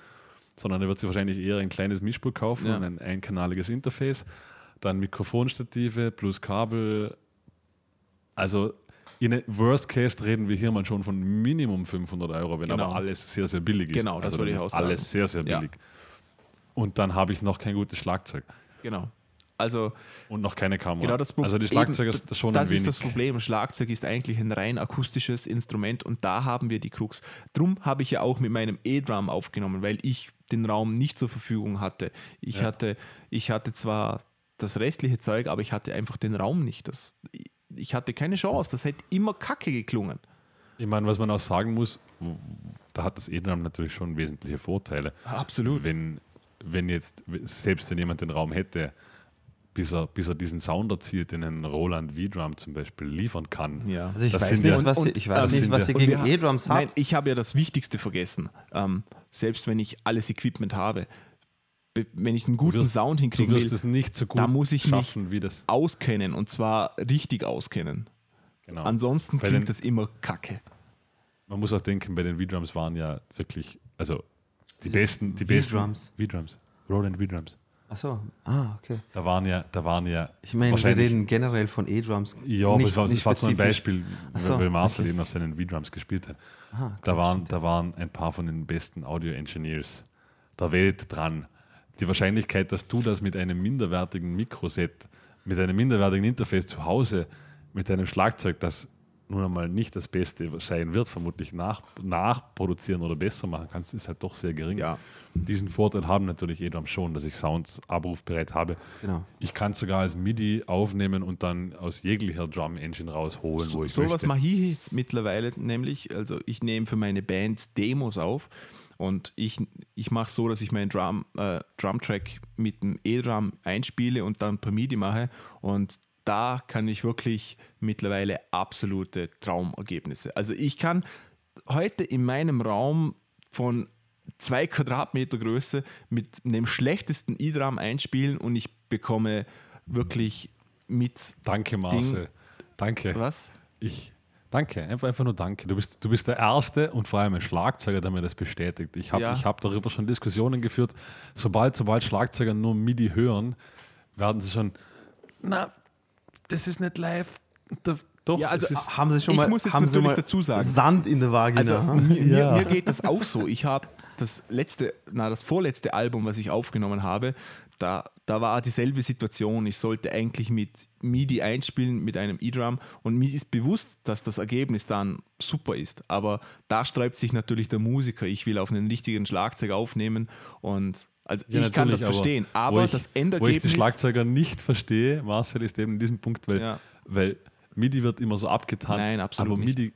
sondern er wird sich wahrscheinlich eher ein kleines Mischpult kaufen Ja. und ein einkanaliges Interface, dann Mikrofonstative plus Kabel. Also in Worst Case reden wir hier mal schon von Minimum 500 Euro, wenn Genau. aber alles sehr, sehr billig ist. Genau, das also würde ich auch sagen. Alles sehr, sehr Ja. billig. Und dann habe ich noch kein gutes Schlagzeug. Genau. Also Und noch keine Kamera. Genau das Pro- also die Schlagzeuger eben, ist schon das ein wenig. ist das Problem. Schlagzeug ist eigentlich ein rein akustisches Instrument und da haben wir die Krux. Drum habe ich ja auch mit meinem E-Drum aufgenommen, weil ich den Raum nicht zur Verfügung hatte. Ich, Ja. hatte. ich hatte zwar das restliche Zeug, aber ich hatte einfach den Raum nicht. Das, ich hatte keine Chance. Das hätte immer kacke geklungen. Ich meine, was man auch sagen muss, da hat das E-Drum natürlich schon wesentliche Vorteile. Absolut. Wenn, wenn jetzt, selbst wenn jemand den Raum hätte, bis er, bis er diesen Sound erzielt, den ein Roland V-Drum zum Beispiel liefern kann. Ja. Also ich Das weiß nicht, ja- was, Und- ihr, ich weiß nicht, was ihr gegen E-Drums Nein, habt. ich habe ja das Wichtigste vergessen. Ähm, selbst wenn ich alles Equipment habe, be- wenn ich einen guten wirst- Sound hinkriegen will, es nicht so gut da muss ich mich schaffen, wie das. auskennen und zwar richtig auskennen. Genau. Ansonsten Bei klingt den- das immer kacke. Man muss auch denken, bei den V-Drums waren ja wirklich, also die besten, die besten V-Drums? V-Drums, Roland V-Drums. Achso, ah, okay. Da waren ja, da waren ja Ich meine, wir reden generell von E-Drums. Ja, aber es war, nicht das war so ein. Beispiel, Ach so, weil Marcel okay. eben auf seinen V-Drums gespielt hat. Aha, Da waren, stimmt, da waren ein paar von den besten Audio-Engineers der Welt dran. Die Wahrscheinlichkeit, dass du das mit einem minderwertigen Mikroset, mit einem minderwertigen Interface zu Hause, mit einem Schlagzeug, das nun einmal nicht das Beste sein wird, vermutlich nach, nachproduzieren oder besser machen kannst, ist halt doch sehr gering. Ja. Diesen Vorteil haben natürlich E-Drums schon, dass ich Sounds abrufbereit habe. Genau. Ich kann sogar als MIDI aufnehmen und dann aus jeglicher Drum Engine rausholen, wo ich So was möchte. mache ich jetzt mittlerweile nämlich. Also ich nehme für meine Band Demos auf und ich, ich mache so, dass ich meinen Drum, äh, Drum-Track mit dem E-Drum einspiele und dann per MIDI mache und da kann ich wirklich mittlerweile absolute Traumergebnisse. Also ich kann heute in meinem Raum von zwei Quadratmeter Größe mit dem schlechtesten E-Drum einspielen und ich bekomme wirklich mit. Danke, Marcel. Danke. Was? Ich. Danke, einfach, einfach nur danke. Du bist, du bist der Erste und vor allem ein Schlagzeuger, der mir das bestätigt. Ich habe Ja. ich hab darüber schon Diskussionen geführt. Sobald, sobald Schlagzeuger nur MIDI hören, werden sie schon, na, das ist nicht live. Da, doch, Ja, also, ist, Haben Sie schon Ich mal, muss jetzt haben Sie natürlich mal dazu sagen. Sand in der Vagina? Also mir, Ja. mir, mir geht das auch so. Ich habe das letzte, na das vorletzte Album, was ich aufgenommen habe, da, da war dieselbe Situation. Ich sollte eigentlich mit MIDI einspielen mit einem E-Drum und mir ist bewusst, dass das Ergebnis dann super ist. Aber da sträubt sich natürlich der Musiker. Ich will auf einen richtigen Schlagzeug aufnehmen und also Ja, ich kann das verstehen. Aber ich, das Wo ich die Endergebnis Schlagzeuger nicht verstehe, Marcel, ist eben in diesem Punkt, weil, Ja. weil MIDI wird immer so abgetan. Nein, absolut aber nicht. MIDI,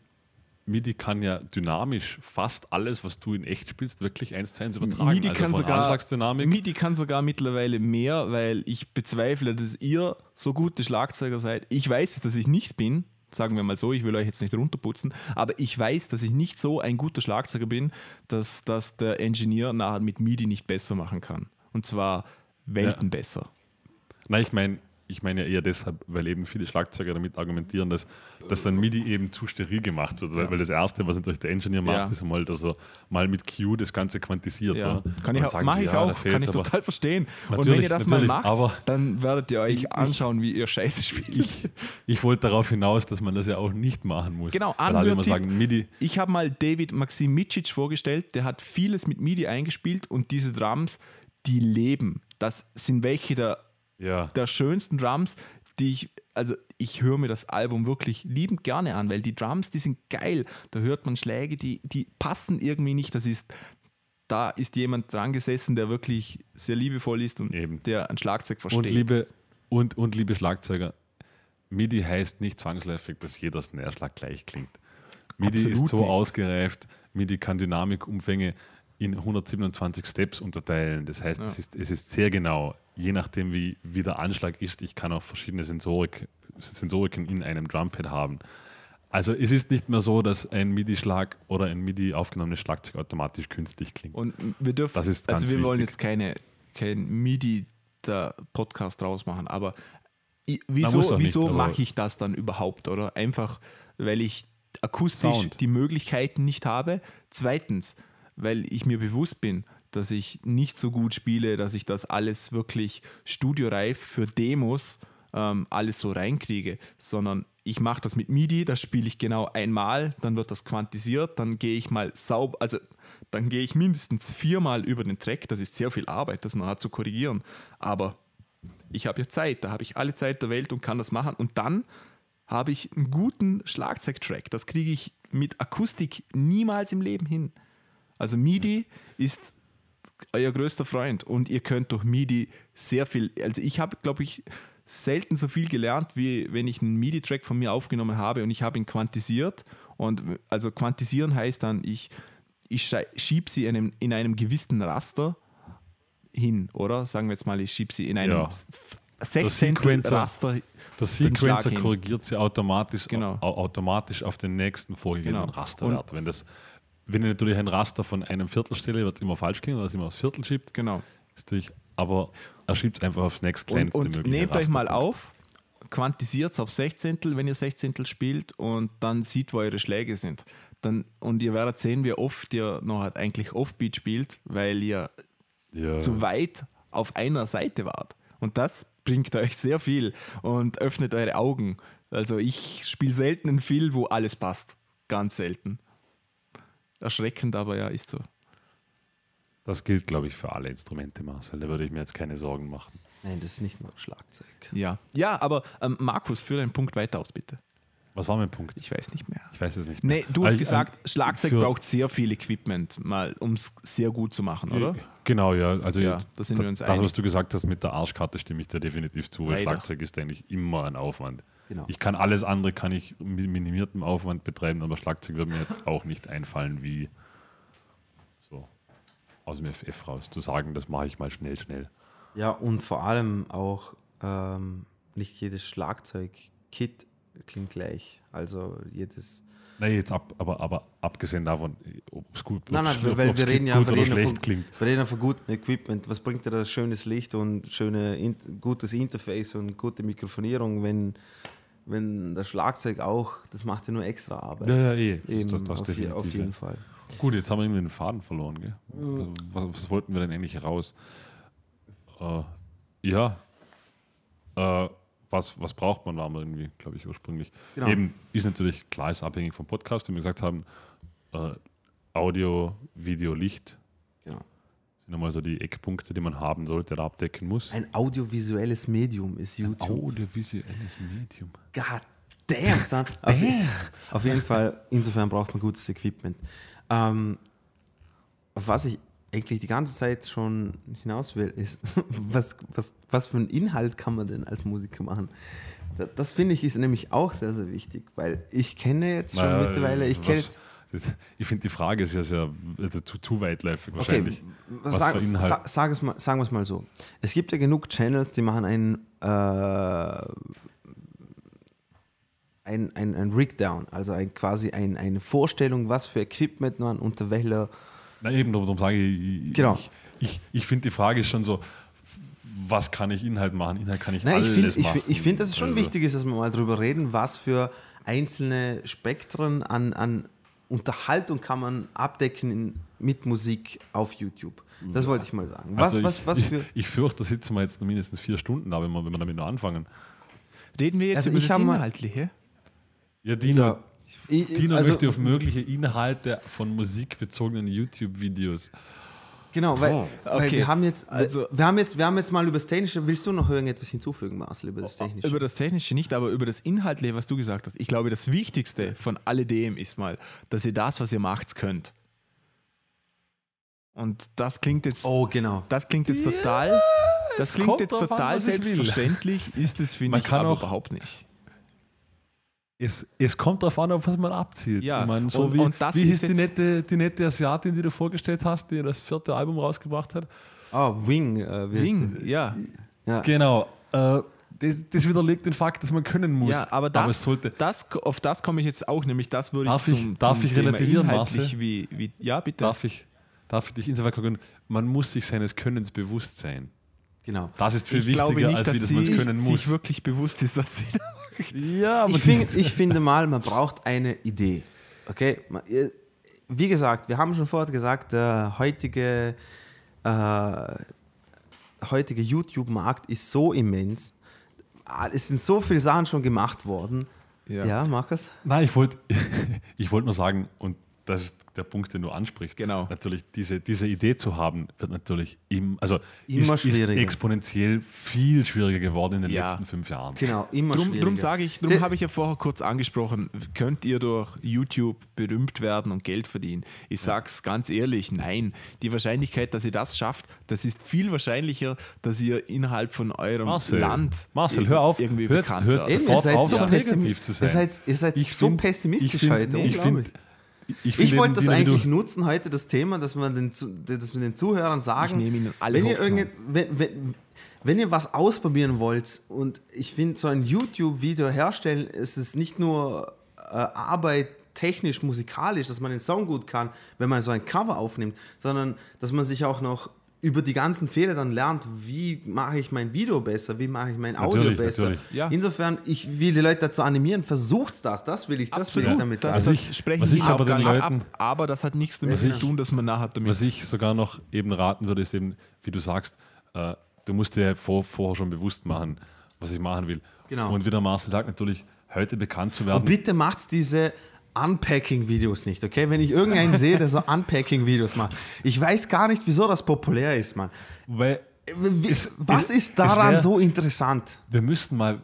MIDI kann ja dynamisch fast alles, was du in echt spielst, wirklich eins zu eins übertragen. MIDI also kann, sogar. MIDI kann sogar mittlerweile mehr, weil ich bezweifle, dass ihr so gute Schlagzeuger seid. Ich weiß es, dass ich nicht bin, sagen wir mal so, ich will euch jetzt nicht runterputzen, aber ich weiß, dass ich nicht so ein guter Schlagzeuger bin, dass, dass der Engineer nachher mit MIDI nicht besser machen kann. Und zwar Welten Ja. besser. Nein, ich meine ich meine ja eher deshalb, weil eben viele Schlagzeuger damit argumentieren, dass, dass dann MIDI eben zu steril gemacht wird. Weil, weil das Erste, was natürlich der Engineer macht, Ja. ist einmal, dass er mal mit Q das Ganze quantisiert. Ja. Kann ich sagen mache ich ja, auch, fehlt kann ich total verstehen. Und wenn ihr das mal macht, dann werdet ihr euch anschauen, wie ihr Scheiße spielt. Ich wollte darauf hinaus, dass man das ja auch nicht machen muss. Genau, Anhörtipp. sagen, MIDI, Ich habe mal David Maximicic vorgestellt, der hat vieles mit MIDI eingespielt und diese Drums, die leben. Das sind welche der, ja. der schönsten Drums, die ich, also ich höre mir das Album wirklich liebend gerne an, weil die Drums, die sind geil. Da hört man Schläge, die, die passen irgendwie nicht. Das ist, da ist jemand dran gesessen, der wirklich sehr liebevoll ist und Eben. der ein Schlagzeug versteht. Und liebe, und, und liebe Schlagzeuger, MIDI heißt nicht zwangsläufig, dass jeder Snare-Schlag gleich klingt. MIDI Absolut ist so nicht. ausgereift, MIDI kann Dynamikumfänge in 127 Steps unterteilen. Das heißt, es, ist, es ist sehr genau, je nachdem, wie, wie der Anschlag ist. Ich kann auch verschiedene Sensorik, Sensoriken in einem Drumpad haben. Also es ist nicht mehr so, dass ein MIDI-Schlag oder ein MIDI aufgenommenes Schlagzeug automatisch künstlich klingt. Und wir dürfen, Das ist also ganz wir wollen wichtig. jetzt keine, kein MIDI der Podcast draus machen, aber wieso, wieso mache ich das dann überhaupt, oder? Einfach, weil ich akustisch Sound. die Möglichkeiten nicht habe. Zweitens, weil ich mir bewusst bin, dass ich nicht so gut spiele, dass ich das alles wirklich studioreif für Demos ähm, alles so reinkriege, sondern ich mache das mit MIDI, das spiele ich genau einmal, dann wird das quantisiert, dann gehe ich mal sauber, also dann gehe ich mindestens viermal über den Track, das ist sehr viel Arbeit, das nachher zu korrigieren, aber ich habe ja Zeit, da habe ich alle Zeit der Welt und kann das machen und dann habe ich einen guten Schlagzeugtrack, das kriege ich mit Akustik niemals im Leben hin. Also MIDI ist euer größter Freund und ihr könnt durch MIDI sehr viel, also ich habe, glaube ich, selten so viel gelernt, wie wenn ich einen MIDI-Track von mir aufgenommen habe und ich habe ihn quantisiert und also quantisieren heißt dann, ich, ich schei- schieb sie in einem, in einem gewissen Raster hin, oder? Sagen wir jetzt mal, ich schieb sie in einem Ja. S- Sechzehntel Sequencer- Raster. Der Sequencer korrigiert sie automatisch, Genau. au automatisch auf den nächsten vorgegebenen Genau. Rasterwert. Wenn, das, wenn ihr natürlich ein Raster von einem Viertel stelle, wird es immer falsch klingen, weil es immer aufs Viertel schiebt. Genau. Ist natürlich, aber er schiebt es einfach aufs Und, nächstkleinste und mögliche nehmt euch mal auf, quantisiert es auf Sechzehntel, wenn ihr Sechzehntel spielt und dann sieht, wo eure Schläge sind. Dann, und ihr werdet sehen, wie oft ihr noch halt eigentlich Offbeat spielt, weil ihr Ja. zu weit auf einer Seite wart. Und das bringt euch sehr viel und öffnet eure Augen. Also ich spiele selten einen Film, wo alles passt. Ganz selten. Erschreckend, aber ja, ist so. Das gilt, glaube ich, für alle Instrumente, Marcel. Da würde ich mir jetzt keine Sorgen machen. Nein, das ist nicht nur Schlagzeug. Ja, ja aber ähm, Markus, führe einen Punkt weiter aus, bitte. Was war mein Punkt? Ich weiß nicht mehr. Ich weiß es nicht mehr. Nee, du hast Also, gesagt, ähm, Schlagzeug braucht sehr viel Equipment, mal um es sehr gut zu machen, oder? Genau, ja. Also Ja, da sind wir uns das, einig. was du gesagt hast mit der Arschkarte, stimme ich dir definitiv zu. weil Leider. Schlagzeug ist eigentlich immer ein Aufwand. Genau. Ich kann alles andere kann ich mit minimiertem Aufwand betreiben, aber Schlagzeug wird mir jetzt auch nicht einfallen, wie so aus dem FF raus zu sagen, das mache ich mal schnell, schnell. Ja, und vor allem auch ähm, nicht jedes Schlagzeug-Kit klingt gleich. Also jedes. Nein, jetzt ab, aber, aber abgesehen davon, ob es gut Nein, nein, ob's- weil wir reden ja gut wir oder reden schlecht von, klingt. wir reden von gutem Equipment. Was bringt dir das schönes Licht und schöne, in, gutes Interface und gute Mikrofonierung, wenn, wenn das Schlagzeug auch, das macht ja nur extra Arbeit. Ja, ja, eh. Eben, das, das auf, definitiv, auf jeden Fall. Gut, jetzt haben wir irgendwie den Faden verloren. Gell? Mhm. Was, was wollten wir denn eigentlich raus? Äh, ja, äh, was, was braucht man, waren wir irgendwie, glaube ich, ursprünglich. Genau. Eben ist natürlich, klar, ist abhängig vom Podcast, wie wir gesagt haben, äh, Audio, Video, Licht Genau. sind einmal so die Eckpunkte, die man haben sollte oder abdecken muss. Ein audiovisuelles Medium ist YouTube. Audiovisuelles Medium. God damn, *laughs* son. Auf, auf jeden Fall, insofern braucht man gutes Equipment. Ähm, was ich eigentlich die ganze Zeit schon hinaus will, ist, *laughs* was, was, was für einen Inhalt kann man denn als Musiker machen? Das, das finde ich ist nämlich auch sehr, sehr wichtig, weil ich kenne jetzt schon Naja, mittlerweile, ich kenne das, ich finde die Frage ist ja sehr also zu, zu weitläufig Okay, wahrscheinlich. was Was sag, sa, sag es mal, sagen wir es mal so. Es gibt ja genug Channels, die machen einen, äh, ein, ein, ein Rigdown, also ein, quasi ein, eine Vorstellung, was für Equipment man unter welcher. Na eben, darum sage ich, ich- Genau. ich, ich, ich finde die Frage ist schon so, was kann ich Inhalt machen? Inhalt kann ich Nein, ich alles finde, ich, machen. find- ich find, dass es schon Also, wichtig ist, dass wir mal drüber reden, was für einzelne Spektren an, an Unterhaltung kann man abdecken in, mit Musik auf YouTube. Das wollte ich mal sagen. Was, also was, ich, was ich, für. Ich fürchte, da sitzen wir jetzt noch mindestens vier Stunden da, wenn wir, wenn wir damit nur anfangen. Reden wir jetzt Also über ich das Inhaltliche? Ja, Dino, Ja. Ich- Dino also- möchte auf mögliche Inhalte von musikbezogenen YouTube-Videos. Genau, weil, Oh, weil okay. wir haben jetzt, Also- wir haben jetzt, wir haben jetzt mal über das Technische. Willst du noch irgendetwas hinzufügen, Marcel, über das Technische? Über das Technische nicht, aber über das Inhaltliche, was du gesagt hast. Ich glaube, das Wichtigste von alledem ist mal, dass ihr das, was ihr macht, könnt. Und das klingt jetzt, oh, genau. das klingt jetzt total, das es klingt jetzt an, total will. selbstverständlich, ist es, finde Man ich, kann aber auch- überhaupt nicht. Es, es kommt darauf an, auf was man abzielt. Ja, ich meine, so und- wie, und das wie ist die nette, die nette Asiatin, die du vorgestellt hast, die das vierte Album rausgebracht hat? Oh, Wing. Äh, Wing, ja. Ja. Genau. Äh, das, das widerlegt den Fakt, dass man können muss. Ja, aber das, es sollte, das, auf das komme ich jetzt auch, nämlich das würde Darf ich zum, darf zum ich Thema relativieren, inhaltlich wie, wie, ja, bitte. darf, ich, darf ich dich insofern korrigieren? Man muss sich seines Könnens bewusst sein. Genau. Das ist viel ich wichtiger, nicht, als dass wie das sie man es können sich muss. wirklich bewusst ist, was sie da Ja, aber Ich, find, *laughs* ich finde mal, man braucht eine Idee. Okay? Ihr- Wie gesagt, wir haben schon vorher gesagt, der heutige, äh, heutige YouTube-Markt ist so immens. Ah, Es sind so viele Sachen schon gemacht worden. Ja. Ja, Markus? Nein, ich wollte *laughs* ich wollt nur sagen, und das ist der Punkt, den du ansprichst. Genau. Natürlich, diese, diese Idee zu haben, wird natürlich im, also Immer ist, ist schwieriger. exponentiell viel schwieriger geworden in den Ja. letzten fünf Jahren. Genau, immer Drum, schwieriger. drum sage ich, drum habe ich ja vorher kurz angesprochen, könnt ihr durch YouTube berühmt werden und Geld verdienen? Ich sag's ganz ehrlich, nein. Die Wahrscheinlichkeit, dass ihr das schafft, das ist viel wahrscheinlicher, dass ihr innerhalb von eurem Marcel, Land Marcel, hör auf, irgendwie hört- bekannt hört. Eben, sofort auf, so negativ zu sein. Ihr seid, ihr seid Ich so find- pessimistisch ich find- heute. ich unglaublich. Ich, find wollte das eigentlich nutzen heute, das Thema, dass, man den, dass wir den Zuhörern sagen, Ich wenn, ihr irgend, wenn, wenn, wenn ihr was ausprobieren wollt und ich finde, so ein YouTube-Video herstellen, ist es nicht nur äh, Arbeit technisch, musikalisch, dass man den Song gut kann, wenn man so ein Cover aufnimmt, sondern dass man sich auch noch über die ganzen Fehler dann lernt, wie mache ich mein Video besser, wie mache ich mein Audio Natürlich, besser. natürlich. Ja. Insofern, ich will die Leute dazu animieren, versucht das, das will ich, das will ich Absolut, damit das, Also das ich- spreche ich aber den Leuten- ab, aber das hat nichts damit zu tun, dass man nachher damit Was ich sogar noch eben raten würde, ist eben, wie du sagst, äh, du musst dir vor, vorher schon bewusst machen, was ich machen will. Genau. Und wie der Marcel sagt, natürlich heute bekannt zu Und werden. bitte macht diese Unpacking-Videos nicht, okay? Wenn ich irgendeinen sehe, der so *laughs* Unpacking-Videos macht. Ich weiß gar nicht, wieso das populär ist, Mann. Wie- Es- Was ist daran wär- so interessant? wir müssten mal,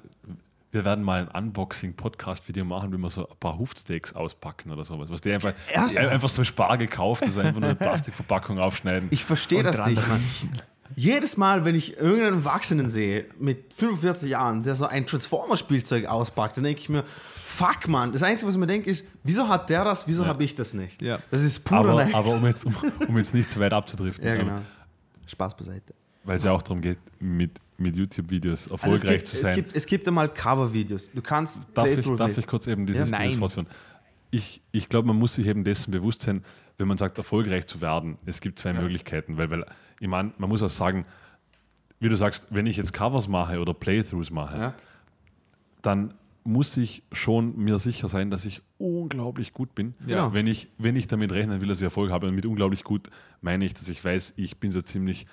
wir werden mal ein Unboxing-Podcast-Video machen, wie wir so ein paar Hufsteaks auspacken oder sowas. Was die einfach, die einfach so Spar gekauft, also einfach nur eine *laughs* Plastikverpackung aufschneiden. Ich verstehe das nicht, Mann. Jedes Mal, wenn ich irgendeinen Erwachsenen sehe mit 45 Jahren, der so ein Transformer-Spielzeug auspackt, dann denke ich mir, fuck, Mann. Das Einzige, was mir denke, ist, wieso hat der das, wieso habe ich das nicht? Ja. Das ist pure aber, Neid. aber um, jetzt, um, um jetzt nicht zu weit abzudriften, Ja, ähm, genau. Spaß beiseite. weil es ja auch darum geht, mit mit YouTube-Videos Also es, erfolgreich gibt, zu es, sein. gibt, es gibt einmal Cover-Videos. Du kannst Darf ich, darf ich kurz eben dieses Ja, dieses nein. fortführen? Ich, ich glaube, man muss sich eben dessen bewusst sein, wenn man sagt, erfolgreich zu werden. Es gibt zwei Möglichkeiten, weil, weil ich meine, man muss auch sagen, wie du sagst, wenn ich jetzt Covers mache oder Playthroughs mache, Ja. dann muss ich schon mir sicher sein, dass ich unglaublich gut bin. Ja. Wenn, ich, wenn ich damit rechnen will, dass ich Erfolg habe, und mit unglaublich gut meine ich, dass ich weiß, ich bin so ziemlich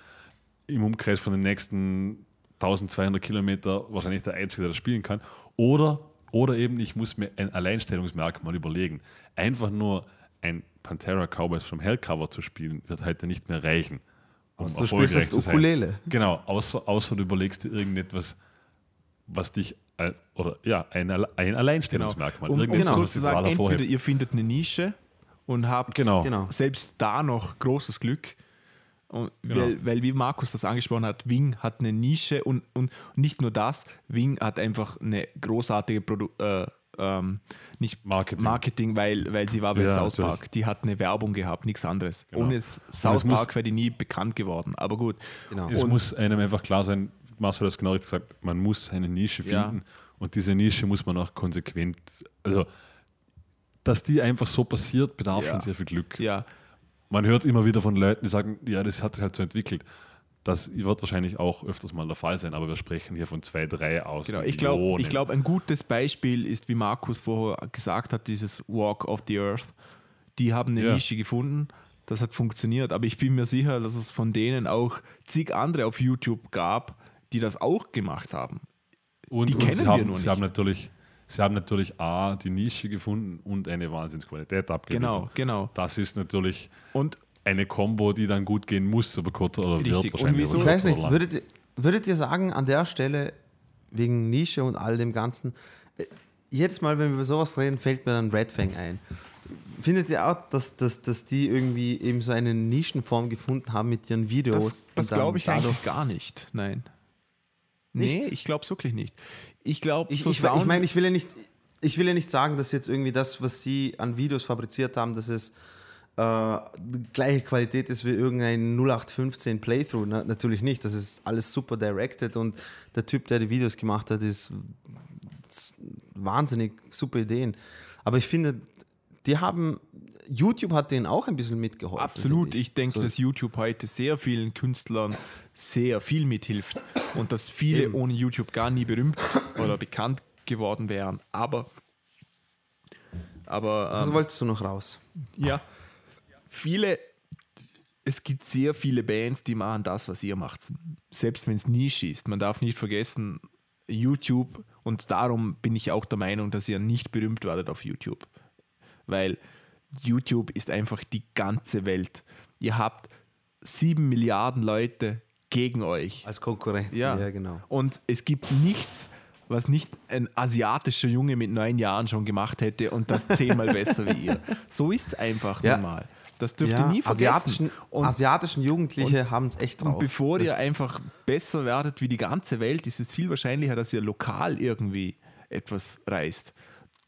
im Umkreis von den nächsten 1200 Kilometer wahrscheinlich der Einzige, der das spielen kann. Oder, oder eben, ich muss mir ein Alleinstellungsmerkmal überlegen. Einfach nur ein Pantera Cowboys from Hell Cover zu spielen, wird heute nicht mehr reichen, um Außer du spielst erfolgreich auf zu sein. Ukulele. Genau, außer, außer du überlegst dir irgendetwas, was dich oder ja, ein, ein Genau. Alleinstellungsmerkmal. Um, um es was kurz zu sagen, entweder hervorhebt. ihr findet eine Nische und habt Genau. Genau. selbst da noch großes Glück. Und Genau. weil, weil, wie Markus das angesprochen hat, Wing hat eine Nische und, und nicht nur das, Wing hat einfach eine großartige Produ äh, ähm, nicht Marketing. Marketing weil, weil sie war bei Ja, South natürlich. Park. Die hat eine Werbung gehabt, nichts anderes. Genau. Ohne South Park wäre die nie bekannt geworden. Aber gut. Genau. Es Und- muss einem einfach klar sein, Marcel hat es genau richtig gesagt, man muss eine Nische Ja. finden und diese Nische muss man auch konsequent, also dass die einfach so passiert, bedarf Ja. schon sehr viel Glück. Ja, Man hört immer wieder von Leuten, die sagen, ja, das hat sich halt so entwickelt. Das wird wahrscheinlich auch öfters mal der Fall sein, aber wir sprechen hier von zwei, drei aus. Genau, ich glaube, glaub, ein gutes Beispiel ist, wie Markus vorher gesagt hat, dieses Walk of the Earth. Die haben eine Ja. Nische gefunden, das hat funktioniert, aber ich bin mir sicher, dass es von denen auch zig andere auf YouTube gab, die das auch gemacht haben. und, die und kennen sie wir haben, nur sie nicht. haben natürlich, sie haben natürlich A, die Nische gefunden und eine Wahnsinnsqualität abgeliefert. Genau, genau. Das ist natürlich Und eine Combo, die dann gut gehen muss, aber kurz oder Richtig. wird Und wahrscheinlich. wieso- aber Ich weiß nicht, würdet, ihr- würdet ihr sagen, an der Stelle, wegen Nische und all dem Ganzen, äh, jedes Mal, wenn wir über sowas reden, fällt mir dann Red Fang ein. Findet ihr auch, dass, dass, dass die irgendwie eben so eine Nischenform gefunden haben mit ihren Videos? das, das und dann glaube ich dadurch- eigentlich gar nicht. Nein. Nee, Nicht? ich glaube es wirklich nicht. Ich glaube, Ich, so ich, ich meine, ich will ja nicht, ich will ja nicht sagen, dass jetzt irgendwie das, was sie an Videos fabriziert haben, dass es äh, die gleiche Qualität ist wie irgendein 0815 Playthrough. Na, natürlich nicht. Das ist alles super directed und der Typ, der die Videos gemacht hat, ist, ist wahnsinnig super Ideen. Aber ich finde, die haben, YouTube hat denen auch ein bisschen mitgeholfen. Absolut. Ich denke, So- dass YouTube heute sehr vielen Künstlern sehr viel mithilft und dass viele Eben. ohne YouTube gar nie berühmt oder bekannt geworden wären. Aber, aber ähm, wolltest du noch raus? ja, viele, es gibt sehr viele Bands, die machen das, was ihr macht. Selbst wenn es Nische ist. Man darf nicht vergessen, YouTube und darum bin ich auch der Meinung, dass ihr nicht berühmt werdet auf YouTube. Weil YouTube ist einfach die ganze Welt. Ihr habt sieben Milliarden Leute gegen euch. Als Konkurrent. Ja. genau. Und es gibt nichts, was nicht ein asiatischer Junge mit neun Jahren schon gemacht hätte und das zehnmal *laughs* besser wie ihr. So ist es einfach Ja. normal. Das dürft Ja, ihr nie vergessen. asiatischen, Und, asiatischen Jugendliche haben es echt drauf. und bevor ihr Das- einfach besser werdet wie die ganze Welt, ist es viel wahrscheinlicher, dass ihr lokal irgendwie etwas reißt.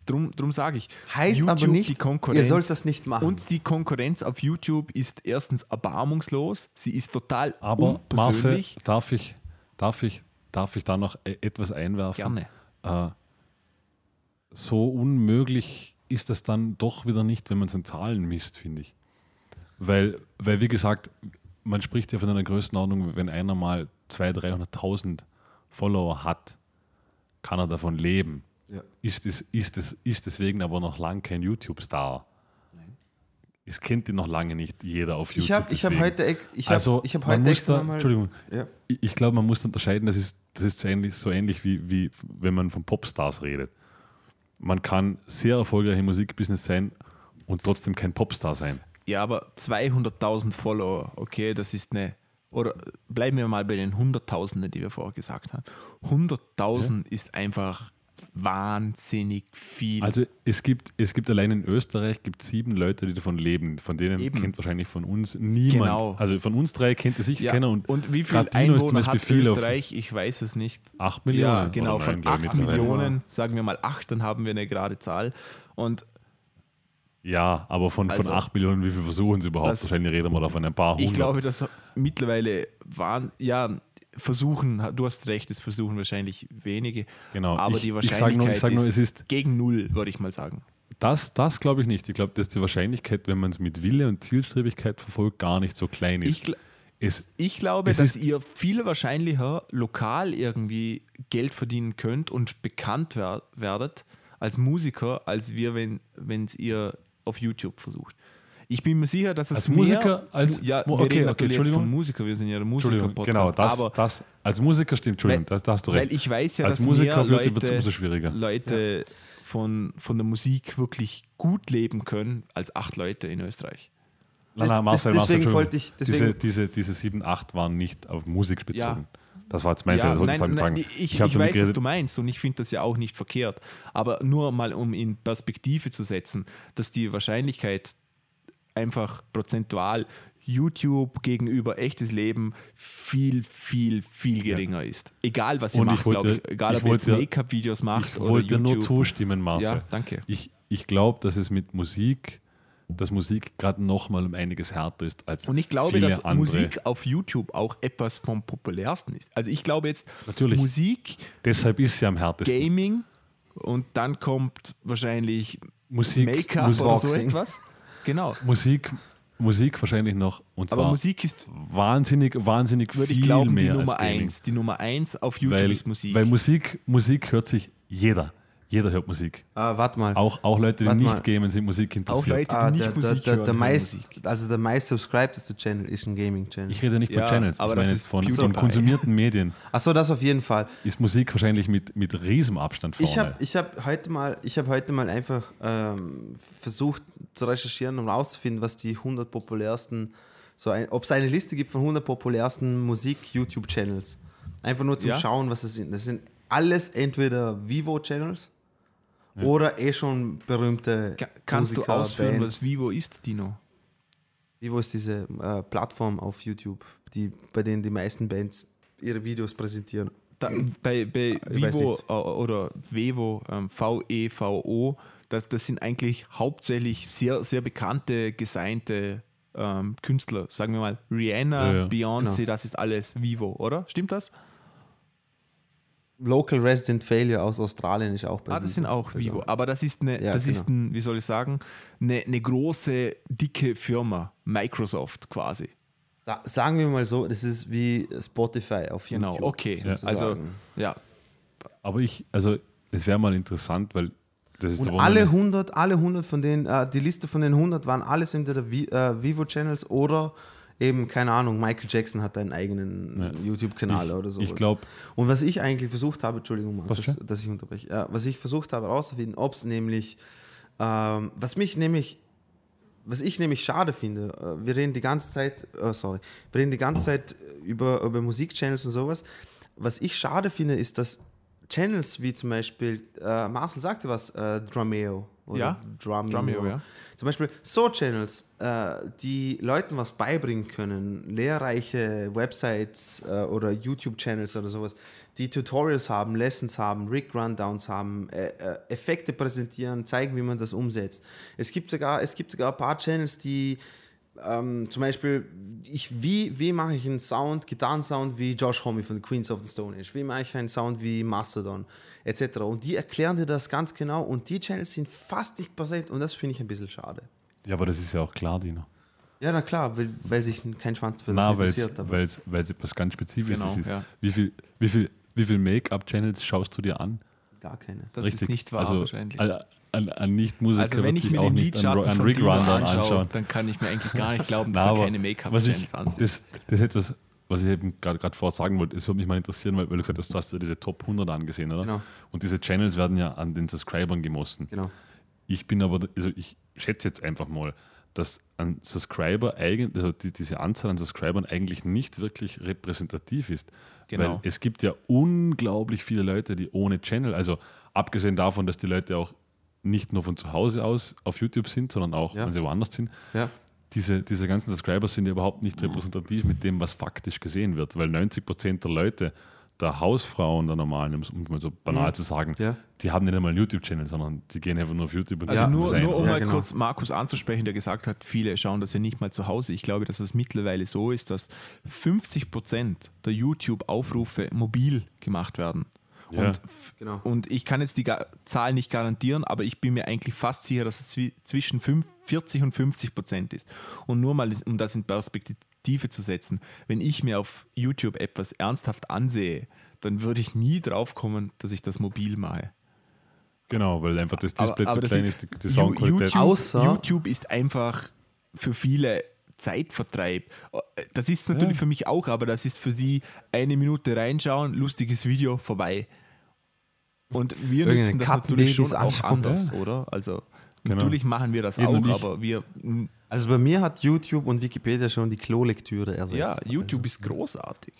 Drum, drum sage ich, Heißt aber nicht, die Konkurrenz, ihr sollt das nicht machen. Und die Konkurrenz auf YouTube ist erstens erbarmungslos, sie ist total Aber Marcel, unpersönlich. darf ich, darf ich, darf ich da noch e- etwas einwerfen? Gerne. Äh, so unmöglich ist das dann doch wieder nicht, wenn man es in Zahlen misst, finde ich. Weil, weil, wie gesagt, man spricht ja von einer Größenordnung, wenn einer mal 200.000, 300.000 Follower hat, kann er davon leben. Ja. Ist, es, ist, es, ist deswegen aber noch lang kein YouTube-Star. Es kennt ihn noch lange nicht jeder auf YouTube. ich habe ich hab heute, ich hab, also, ich hab heute extra da, mal. Entschuldigung, Ja. ich, ich glaube, man muss unterscheiden, das ist, das ist so ähnlich, so ähnlich wie, wie wenn man von Popstars redet. Man kann sehr erfolgreich im Musikbusiness sein und trotzdem kein Popstar sein. Ja, aber 200.000 Follower, okay, das ist eine. Oder bleiben wir mal bei den Hunderttausenden, die wir vorher gesagt haben. 100.000 ist einfach wahnsinnig viel. Also es gibt, es gibt allein in Österreich gibt sieben Leute, die davon leben. Von denen Eben. kennt wahrscheinlich von uns niemand. Genau. Also von uns drei kennt es sicher ja, keiner. Und, und, wie viel zum Einwohner hat Österreich? Ich weiß es nicht. acht Millionen. Ja, genau, von 8 mittlerweile. Millionen, sagen wir mal 8, dann haben wir eine gerade Zahl. Und Ja, aber von, Also, von acht Millionen, wie viel versuchen sie überhaupt? das- Wahrscheinlich reden wir da von ein paar hundert. ich glaube, dass mittlerweile waren, ja, versuchen, du hast recht, es versuchen wahrscheinlich wenige. Genau. Aber Ich- die ich Wahrscheinlichkeit nur- nur, ist, es ist- gegen null, würde ich mal sagen. Das, das glaube ich nicht. Ich glaube, dass die Wahrscheinlichkeit, wenn man es mit Wille und Zielstrebigkeit verfolgt, gar nicht so klein ist. Ich, gl- es, ich glaube, Es dass ist- ihr viel wahrscheinlicher lokal irgendwie Geld verdienen könnt und bekannt wer werdet als Musiker, als wir, wenn es ihr auf YouTube versucht. Ich bin mir sicher, dass es Als mehr, Musiker, als- ja, wir okay, reden okay, Entschuldigung. von Musiker, wir sind ja der Entschuldigung, Musiker-Podcast. genau, das, aber das als Musiker stimmt, Entschuldigung, Weil- das, da hast du weil recht. ich weiß ja, als dass Musiker mehr YouTube wird es Leute, umso schwieriger. Leute von, von der Musik wirklich gut leben können als acht Leute in Österreich. Nein, nein, Marcel, das- Marcel, deswegen Entschuldigung. wollte ich- deswegen- diese, diese, diese 7, 8 waren nicht auf Musik bezogen. Ja. Das war jetzt mein Fehler, das wollte ich nein, ich, ich, ich damit weiß, was geredet- du meinst und ich finde das ja auch nicht verkehrt. Aber nur mal, um in Perspektive zu setzen, dass die Wahrscheinlichkeit einfach prozentual YouTube gegenüber echtes Leben viel, viel, viel geringer ist. Egal, was ihr Und macht, glaube ich. Egal, ich ob ihr jetzt Make-up-Videos macht Ich oder wollte dir nur YouTube. zustimmen, Marcel. Ja, danke. Ich, ich glaube, dass es mit Musik, dass Musik gerade nochmal um einiges härter ist als Und ich glaube, viele dass andere. Musik auf YouTube auch etwas vom populärsten ist. Also ich glaube jetzt, Natürlich. Musik, Deshalb ist sie am härtesten. Gaming und dann kommt wahrscheinlich Musik, Make-up oder so etwas. Genau. Musik, Musik wahrscheinlich noch. Und Aber zwar Musik ist, wahnsinnig, wahnsinnig würde viel ich glauben, die mehr Nummer als Gaming. eins. Die Nummer eins auf YouTube Weil, ist Musik. weil Musik, Musik hört sich jeder. Jeder hört Musik. Ah, warte mal. Auch, auch Leute, die Warte nicht mal. gamen, sind Musik interessiert. Auch Leute, die Ah, nicht der, der, Musik der, hören, der hören meist, Musik. also der meist subscribedeste Channel ist ein Gaming-Channel. Ich rede nicht von Ja, Channels, aber ich meine von, von konsumierten Medien. *laughs* Achso, das auf jeden Fall. Ist Musik wahrscheinlich mit, mit Riesenabstand vorne. Ich habe ich hab heute, mal- ich hab heute mal einfach ähm, versucht zu recherchieren, um rauszufinden, was die 100 populärsten, so ein, ob es eine Liste gibt von 100 populärsten Musik-YouTube-Channels. Einfach nur zum Ja. Schauen, was es sind. Das sind alles entweder Vivo-Channels oder eh schon berühmte Ka- Kannst Musiker, du ausführen, Bands. was Vivo ist, Dino? Vivo ist diese äh, Plattform auf YouTube, die, bei denen die meisten Bands ihre Videos präsentieren. Da, bei bei weiß Vivo äh, oder Vevo, ähm, V-E-V-O, das, das sind eigentlich hauptsächlich sehr, sehr bekannte, gesignte ähm, Künstler. Sagen wir mal Rihanna, Ja, ja. Beyoncé, Genau. das ist alles Vivo, oder? Stimmt das? Local Resident Failure aus Australien ist auch bei Ah, das Vivo. sind auch Vivo. Aber das ist eine, Ja, das genau. ist ein, wie soll ich sagen, eine, eine große, dicke Firma. Microsoft quasi. Sa- Sagen wir mal so, das ist wie Spotify auf YouTube. Genau, okay. sozusagen. Also, ja. Aber ich, also es wäre mal interessant, weil das ist Und alle meine- 100, alle 100 von denen, äh, die Liste von den 100 waren alles entweder Vi äh, Vivo-Channels oder eben, keine Ahnung, Michael Jackson hat einen eigenen Ja. YouTube-Kanal oder so. ich glaub- Und was ich eigentlich versucht habe, Entschuldigung, Markus, Was schon? dass ich unterbreche, äh, was ich versucht habe herauszufinden, ob es nämlich, ähm, was mich nämlich, was ich nämlich schade finde, äh, wir reden die ganze Zeit, äh, sorry, wir reden die ganze Zeit über, über Musikchannels und sowas. Was ich schade finde, ist, dass Channels wie zum Beispiel, äh, Marcel sagte was, äh, Drumeo oder Ja, Drumeo, Drumeo, ja. Zum Beispiel so Channels, äh, die Leuten was beibringen können, lehrreiche Websites äh, oder YouTube-Channels oder sowas, die Tutorials haben, Lessons haben, Rig-Rundowns haben, äh, äh, Effekte präsentieren, zeigen, wie man das umsetzt. Es gibt sogar, es gibt sogar ein paar Channels, die ähm, zum Beispiel, ich, wie, wie mache ich einen Sound, Gitarrensound wie Josh Homme von Queens of the Stone Age? Wie mache ich einen Sound wie Mastodon? Etc. Und die erklären dir das ganz genau und die Channels sind fast nicht präsent und das finde ich ein bisschen schade. Ja, aber das ist ja auch klar, Dino. Ja, na klar, weil, weil sich kein Schwanz für das Na, weil interessiert. aber- es etwas ganz Spezifisches Genau, ist. ja. Wie viel, wie viel, wie viel Make-up-Channels schaust du dir an? Gar keine. Das ist nicht wahr also, wahrscheinlich. An, an, Nicht-Musiker Also wenn ich mir auch den nicht an, an Rick Rundern anschaue, anschauen. dann kann ich mir eigentlich gar nicht glauben, *laughs* Na, dass er aber keine ich, ansieht. das, das ist etwas, was ich eben gerade vorher sagen wollte. Es würde mich mal interessieren, weil, weil du gesagt hast, du hast ja diese Top 100 angesehen, oder? Genau. Und diese Channels werden ja an den Subscribern gemessen. Genau. Ich bin aber, also ich schätze jetzt einfach mal, dass ein Subscriber eigentlich, also die, diese Anzahl an Subscribern eigentlich nicht wirklich repräsentativ ist. Genau. Weil es gibt ja unglaublich viele Leute, die ohne Channel, also abgesehen davon, dass die Leute auch nicht nur von zu Hause aus auf YouTube sind, sondern auch, Ja. wenn sie woanders sind, Ja. diese, diese ganzen Subscribers sind ja überhaupt nicht repräsentativ mit dem, was faktisch gesehen wird, weil 90% der Leute der Hausfrauen, der normalen, um es mal so banal zu sagen, Ja. die haben nicht einmal einen YouTube-Channel, sondern die gehen einfach nur auf YouTube und Also Ja. nur, sein. nur um Ja, mal genau. kurz Markus anzusprechen, der gesagt hat, viele schauen das ja nicht mal zu Hause. Ich glaube, dass es mittlerweile so ist, dass 50 Prozent der YouTube-Aufrufe mobil gemacht werden. Ja. Und, Genau. und ich kann jetzt die Ga Zahl nicht garantieren, aber ich bin mir eigentlich fast sicher, dass es zwi zwischen fünf- 40 und 50 Prozent ist. Und nur mal, um das in Perspektive zu setzen, wenn ich mir auf YouTube etwas ernsthaft ansehe, dann würde ich nie drauf kommen, dass ich das mobil mache. Genau, weil einfach das Display aber zu klein ist, die, Soundqualität. YouTube, Außer- YouTube ist einfach für viele Zeitvertreib. Das ist natürlich Ja. für mich auch, aber das ist für sie eine Minute reinschauen, lustiges Video, vorbei. Und wir Irgendeine nutzen das natürlich schon auch anders, Ja. oder? Also Genau. natürlich machen wir das Eben auch, aber wir, Also bei mir hat YouTube und Wikipedia schon die Klolektüre ersetzt. ja, YouTube ist großartig.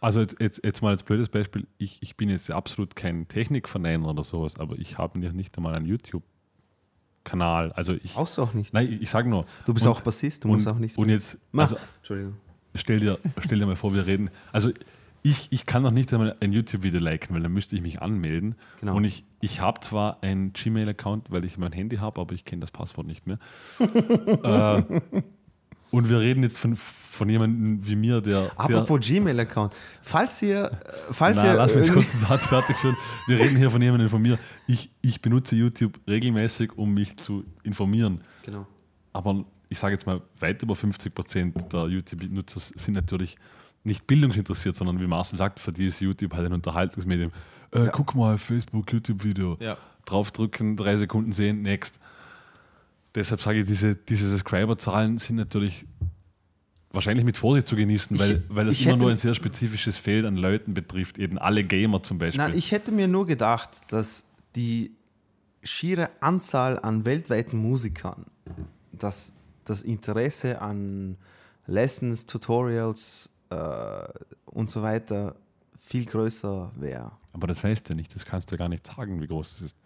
Also jetzt, jetzt, jetzt mal als blödes Beispiel, ich, ich bin jetzt absolut kein Technikverneiner oder sowas, aber ich habe nicht, nicht einmal einen YouTube-Kanal. Also ich, Brauchst du auch nicht. nein, ich, ich sage nur. Du bist und- auch Bassist, du und, musst auch nichts Und jetzt, also Entschuldigung. stell dir, stell dir mal vor, wir reden. Also ich, ich kann noch nicht einmal ein YouTube-Video liken, weil dann müsste ich mich anmelden. Genau. Und ich, ich habe zwar einen Gmail-Account, weil ich mein Handy habe, aber ich kenne das Passwort nicht mehr. *laughs* äh, und wir reden jetzt von, von jemandem wie mir, der. Apropos Gmail-Account. Falls ihr, äh, falls na, ihr lass mich jetzt kurz den Satz fertig führen. Wir reden hier von jemandem von mir. Ich, ich benutze YouTube regelmäßig, um mich zu informieren. Genau. Aber ich sage jetzt mal, weit über 50 Prozent der YouTube-Nutzer sind natürlich nicht bildungsinteressiert, sondern wie Marcel sagt, für die ist YouTube halt ein Unterhaltungsmedium. Äh, Guck mal, Facebook, YouTube-Video. Ja. Draufdrücken, drei Sekunden sehen, next. Deshalb sage ich, diese, diese Subscriber-Zahlen sind natürlich wahrscheinlich mit Vorsicht zu genießen, weil, Ich- weil es ich immer nur ein sehr spezifisches Feld an Leuten betrifft, eben alle Gamer zum Beispiel. Nein, ich hätte mir nur gedacht, dass die schiere Anzahl an weltweiten Musikern, dass das Interesse an Lessons, Tutorials äh, und so weiter viel größer wäre. Aber das weißt du nicht, das kannst du gar nicht sagen, wie groß es ist.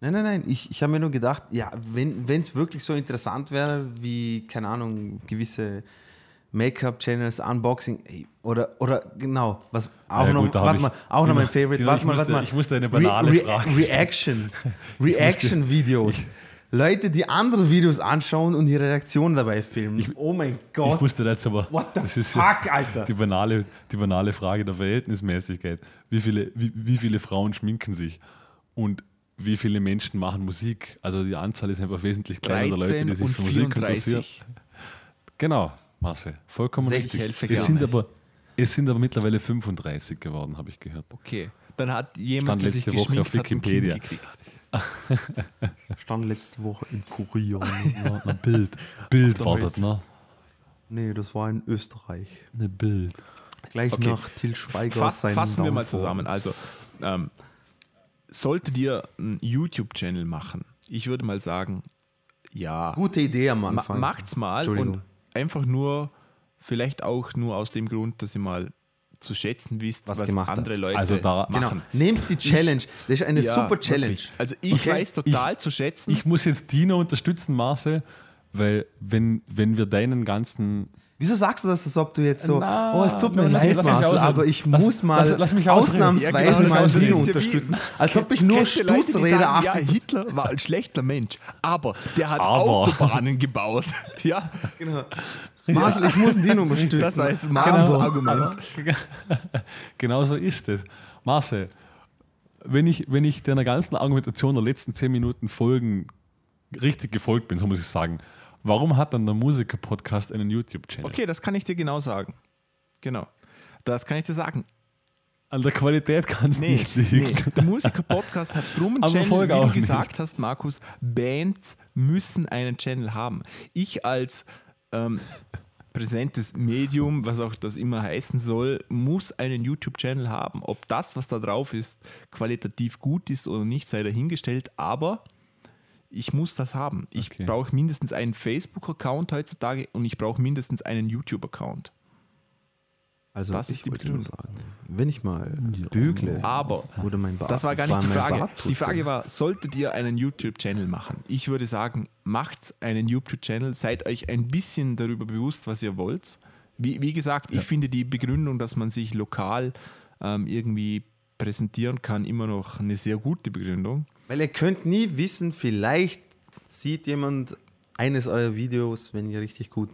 Nein, nein, nein. Ich, ich habe mir nur gedacht, ja, wenn es wirklich so interessant wäre, wie, keine Ahnung, gewisse Make-up-Channels, Unboxing ey, oder, oder genau, was auch Ja, noch, gut, warte mal, auch noch mein Favorite, warte ich mal, warte mal. ich musste eine banale Frage stellen. Reactions, *laughs* Reaction-Videos. Leute, die andere Videos anschauen und ihre Reaktionen dabei filmen. oh mein Ich Gott, musste jetzt aber. what the das ist fuck, Alter. Die banale, die banale Frage der Verhältnismäßigkeit. Wie viele, wie, wie viele Frauen schminken sich? Und wie viele Menschen machen Musik? Also die Anzahl ist einfach wesentlich kleiner der Leute, 13 die sich für Musik interessieren. 34. Genau, Marcel. Vollkommen 60 richtig. Es sind, aber, es sind aber mittlerweile 35 geworden, habe ich gehört. Okay, dann hat jemand, Stand der sich Woche geschminkt auf hat, ein Kind Wikipedia. gekriegt. *laughs* Stand letzte Woche im Kurier. *laughs* Ja, ein Bild. Bild war das, ne? nee, das war in Österreich. Ein Bild. Gleich Okay. nach Til Schweiger Fass, seinem fassen wir mal Downfall. zusammen. Also, ähm, solltet ihr einen YouTube-Channel machen, ich würde mal sagen, ja, Gute Idee am ma Anfang. macht's mal Entschuldigung. und einfach nur, vielleicht auch nur aus dem Grund, dass ihr mal zu schätzen wisst, Was was, gemacht andere habt. Leute Also da- machen. Genau. Nehmt die Challenge. Das ist eine Ja, super Challenge. wirklich. Also ich Okay. weiß total zu schätzen. Ich muss jetzt Dino unterstützen, Marcel, weil wenn, wenn wir deinen ganzen Wieso sagst du das, als ob du jetzt so, Na, oh, es tut mir leid, lass mich Marcel, aber ich Lass- muss mal lass- lass mich ausnahmsweise Ja, genau, mal Dino unterstützen. Als ob ich nur Stussrede sagen, Ja, 80 Hitler war ein schlechter Mensch, aber der hat Aber. Autobahnen gebaut. *laughs* Ja, Genau. Marcel, ich muss Dino unterstützen. *laughs* das war jetzt Aber- Markus Argument. *laughs* Genau so ist es. Marcel, wenn ich, wenn ich deiner ganzen Argumentation der letzten zehn Minuten Folgen richtig gefolgt bin, so muss ich sagen, warum hat dann der Musiker-Podcast einen YouTube-Channel? Okay, das kann ich dir genau sagen. Genau. Das kann ich dir sagen. An der Qualität kann es Nee, nicht liegen. nee. Der Musiker-Podcast hat drum einen Channel, Folge wie du gesagt hast, Markus. Bands müssen einen Channel haben. Ich als ähm, präsentes Medium, was auch das immer heißen soll, muss einen YouTube-Channel haben. Ob das, was da drauf ist, qualitativ gut ist oder nicht, sei dahingestellt, aber ich muss das haben. Ich Okay. brauche mindestens einen Facebook-Account heutzutage und ich brauche mindestens einen YouTube-Account. Also, Das ich ist die wollte nur Begründung. sagen, wenn ich mal bügle, Aber oder mein Bart, Das war gar nicht die mein Frage. Die. Frage war, solltet ihr einen YouTube-Channel machen? Ich würde sagen, macht einen YouTube-Channel, seid euch ein bisschen darüber bewusst, was ihr wollt. Wie, wie gesagt, ich finde die Begründung, dass man sich lokal ähm, irgendwie präsentieren kann, immer noch eine sehr gute Begründung. Weil ihr könnt nie wissen, vielleicht sieht jemand eines eurer Videos, wenn ihr richtig gut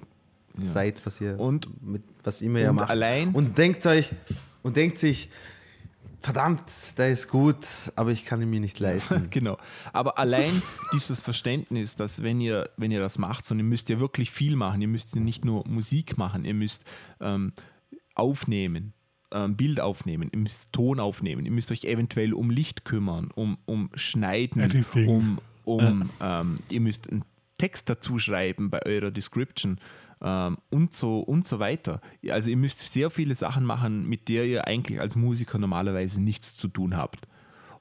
seid, was ihr Und- mit was immer ihr macht. allein- und denkt euch und denkt sich, verdammt, der ist gut, aber ich kann ihn mir nicht leisten. *laughs* Genau. Aber allein *laughs* dieses Verständnis, dass wenn ihr, wenn ihr das macht, sondern ihr müsst ja wirklich viel machen, ihr müsst ja nicht nur Musik machen, ihr müsst ähm, aufnehmen, ähm, Bild aufnehmen, ihr müsst Ton aufnehmen, ihr müsst euch eventuell um Licht kümmern, um, um Schneiden, Editing. um, um ähm, ihr müsst einen Text dazu schreiben bei eurer Description ähm, und so und so weiter. Also ihr müsst sehr viele Sachen machen, mit der ihr eigentlich als Musiker normalerweise nichts zu tun habt.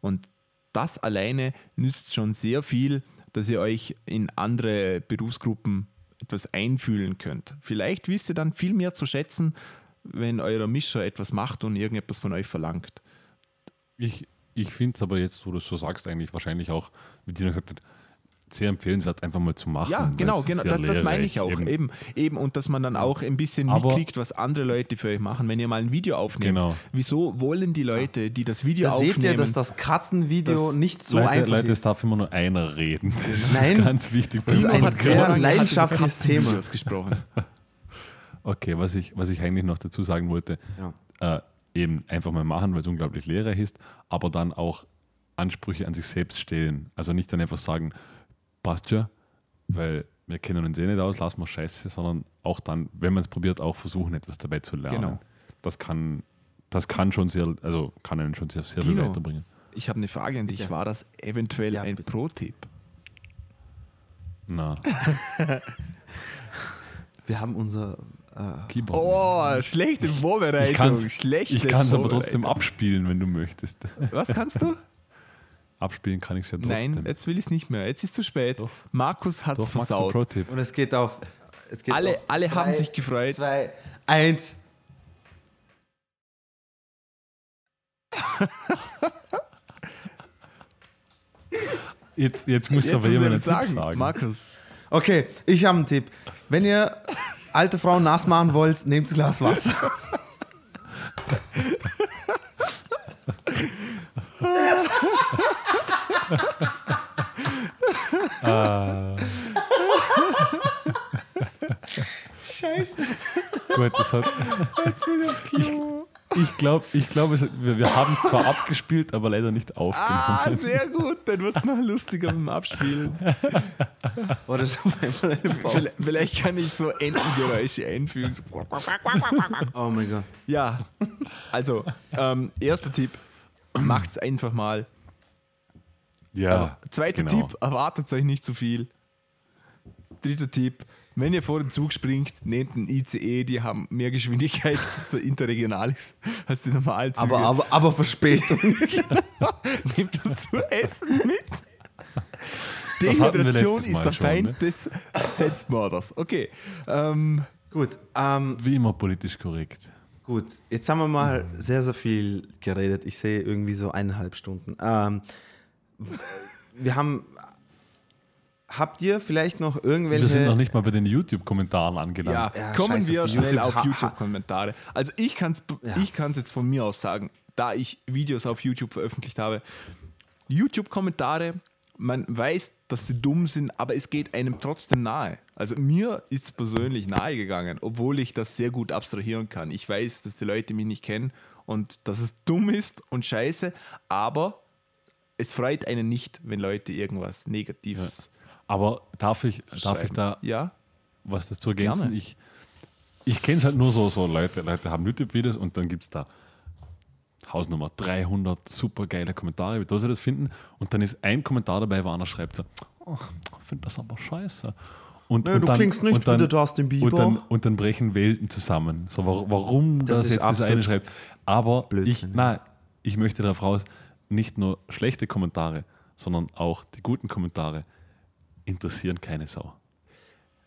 Und das alleine nützt schon sehr viel, dass ihr euch in andere Berufsgruppen etwas einfühlen könnt. Vielleicht wisst ihr dann viel mehr zu schätzen, wenn euer Mischer etwas macht und irgendetwas von euch verlangt. Ich, ich finde es aber jetzt, wo du es so sagst, eigentlich wahrscheinlich auch, wie Dina gesagt hat, sehr empfehlenswert, einfach mal zu machen. Ja, genau, es genau das, das meine ich auch. eben. Eben. Eben, und dass man dann auch ein bisschen Aber- mitkriegt, was andere Leute für euch machen, wenn ihr mal ein Video aufnehmt. Genau. Wieso wollen die Leute, die das Video Da aufnehmen, seht ihr, dass das Katzenvideo Das- nicht so Leute, einfach Leute, es ist. darf immer nur einer reden. Das Nein. ist *laughs* ganz wichtig. Das ist ein sehr leidenschaftliches Thema. Gesprochen. *laughs* Okay, was ich, was ich eigentlich noch dazu sagen wollte, äh, eben einfach mal machen, weil es unglaublich lehrreich ist, aber dann auch Ansprüche an sich selbst stellen. Also nicht dann einfach sagen, passt ja, weil wir kennen uns eh nicht aus, lassen wir Scheiße, sondern auch dann, wenn man es probiert, auch versuchen, etwas dabei zu lernen. Genau. Das kann, das kann schon sehr, also kann einen schon sehr, sehr viel Tino. weiterbringen. Ich habe eine Frage an dich. War das eventuell Ja, ein. Pro-Tipp? Na, *laughs* Wir haben unser äh, Keyboard. Oh, schlechte Vorbereitung. ich kann es aber trotzdem abspielen, wenn du möchtest. Was kannst du? Abspielen kann ich es ja trotzdem. Nein, jetzt will ich es nicht mehr. Jetzt ist es zu spät. Doch. Markus hat es Max, versaut. Pro-Tipp. und es geht auf. Es geht Alle, auf alle haben drei, sich gefreut. Zwei, eins. *laughs* Jetzt, jetzt muss Jetzt aber jemand Tipp sagen. sagen. Markus. Okay, ich habe einen Tipp. Wenn ihr alte Frauen nass machen wollt, nehmt ein Glas Wasser. *laughs* *laughs* Scheiße. Gut, das hat, ich ich glaube, ich glaub, es- wir, wir haben es zwar abgespielt, aber leider nicht aufgenommen. Ah, sehr gut. Dann wird es noch lustiger beim Abspielen. Oder so. Vielleicht, vielleicht kann ich so Entengeräusche einfügen. So. Oh mein Gott. Ja, also, ähm, erster Tipp, macht's einfach mal. Ja, Zweiter genau. Tipp, erwartet euch nicht zu viel. Dritter Tipp, wenn ihr vor den Zug springt, nehmt einen ICE, die haben mehr Geschwindigkeit *laughs* als der Interregionalis, als die normalen Züge. Aber, aber, aber Verspätung. *laughs* Nehmt das zu essen mit. Dehydration ist der schon, Feind ne? des Selbstmorders. Okay. Ähm, Gut, ähm, Wie immer politisch korrekt. gut. Jetzt haben wir mal sehr, sehr viel geredet. Ich sehe irgendwie so eineinhalb Stunden. Ähm, wir haben. Habt ihr vielleicht noch irgendwelche. Wir sind noch nicht mal bei den YouTube-Kommentaren angelangt. ja, Ja, kommen wir auf schnell YouTube- auf YouTube-Kommentare. Also ich kann es Ja. ich jetzt von mir aus sagen, da ich Videos auf YouTube veröffentlicht habe. YouTube-Kommentare, man weiß, dass sie dumm sind, aber es geht einem trotzdem nahe. Also mir ist es persönlich nahe gegangen, obwohl ich das sehr gut abstrahieren kann. Ich weiß, dass die Leute mich nicht kennen und dass es dumm ist und scheiße, aber es freut einen nicht, wenn Leute irgendwas Negatives Aber darf ich, darf ich da Ja, was dazu ergänzen? Gerne. Ich, ich kenne es halt nur so, so Leute, Leute haben YouTube-Videos und dann gibt es da Hausnummer 300 super geile Kommentare, wie da sie das finden. Und dann ist ein Kommentar dabei, wo einer schreibt so, oh, ich finde das aber scheiße. Und, Ja, und du dann, klingst nicht und dann, wie der Justin Bieber. Und dann, und dann brechen Welten zusammen. So, wa- warum Das das, jetzt dieser absolut eine schreibt. Aber ich, Blödsinn, ja. nein, ich möchte darauf raus, nicht nur schlechte Kommentare, sondern auch die guten Kommentare interessieren keine Sau.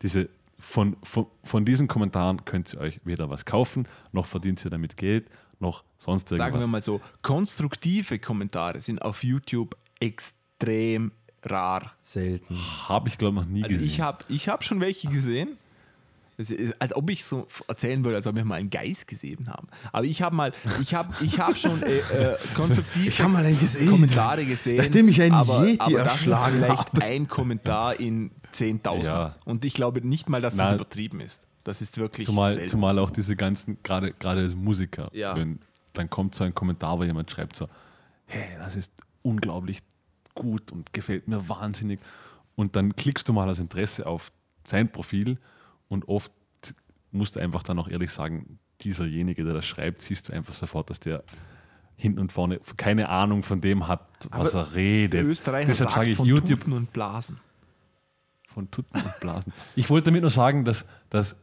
Diese, von, von, von diesen Kommentaren könnt ihr euch weder was kaufen, noch verdient ihr damit Geld, noch sonst irgendwas. sagen wir mal so, konstruktive Kommentare sind auf YouTube extrem rar. Selten. Habe ich, glaube ich, noch nie Also gesehen. ich habe ich hab schon welche gesehen, Es ist, als ob ich so erzählen würde, als ob wir mal einen Geist gesehen haben. Aber ich habe mal, ich habe ich hab schon äh, äh, konstruktiv Ich hab mal einen gesehen. Kommentare gesehen. Nachdem ich einen aber, Yeti aber das ist vielleicht habe. ein Kommentar in 10.000. Ja. Und ich glaube nicht mal, dass das Nein. übertrieben ist. Das ist wirklich Zumal, selten. zumal auch diese ganzen, gerade gerade als Musiker, Ja. wenn dann kommt so ein Kommentar, wo jemand schreibt so, hey, das ist unglaublich gut und gefällt mir wahnsinnig. Und dann klickst du mal als Interesse auf sein Profil und oft musst du einfach dann auch ehrlich sagen, dieserjenige, der das schreibt, siehst du einfach sofort, dass der hinten und vorne keine Ahnung von dem hat, was Aber er redet. Österreicher Deshalb sage ich von YouTube Tuten und Blasen. von Tutten und Blasen. Ich wollte damit nur sagen, dass, dass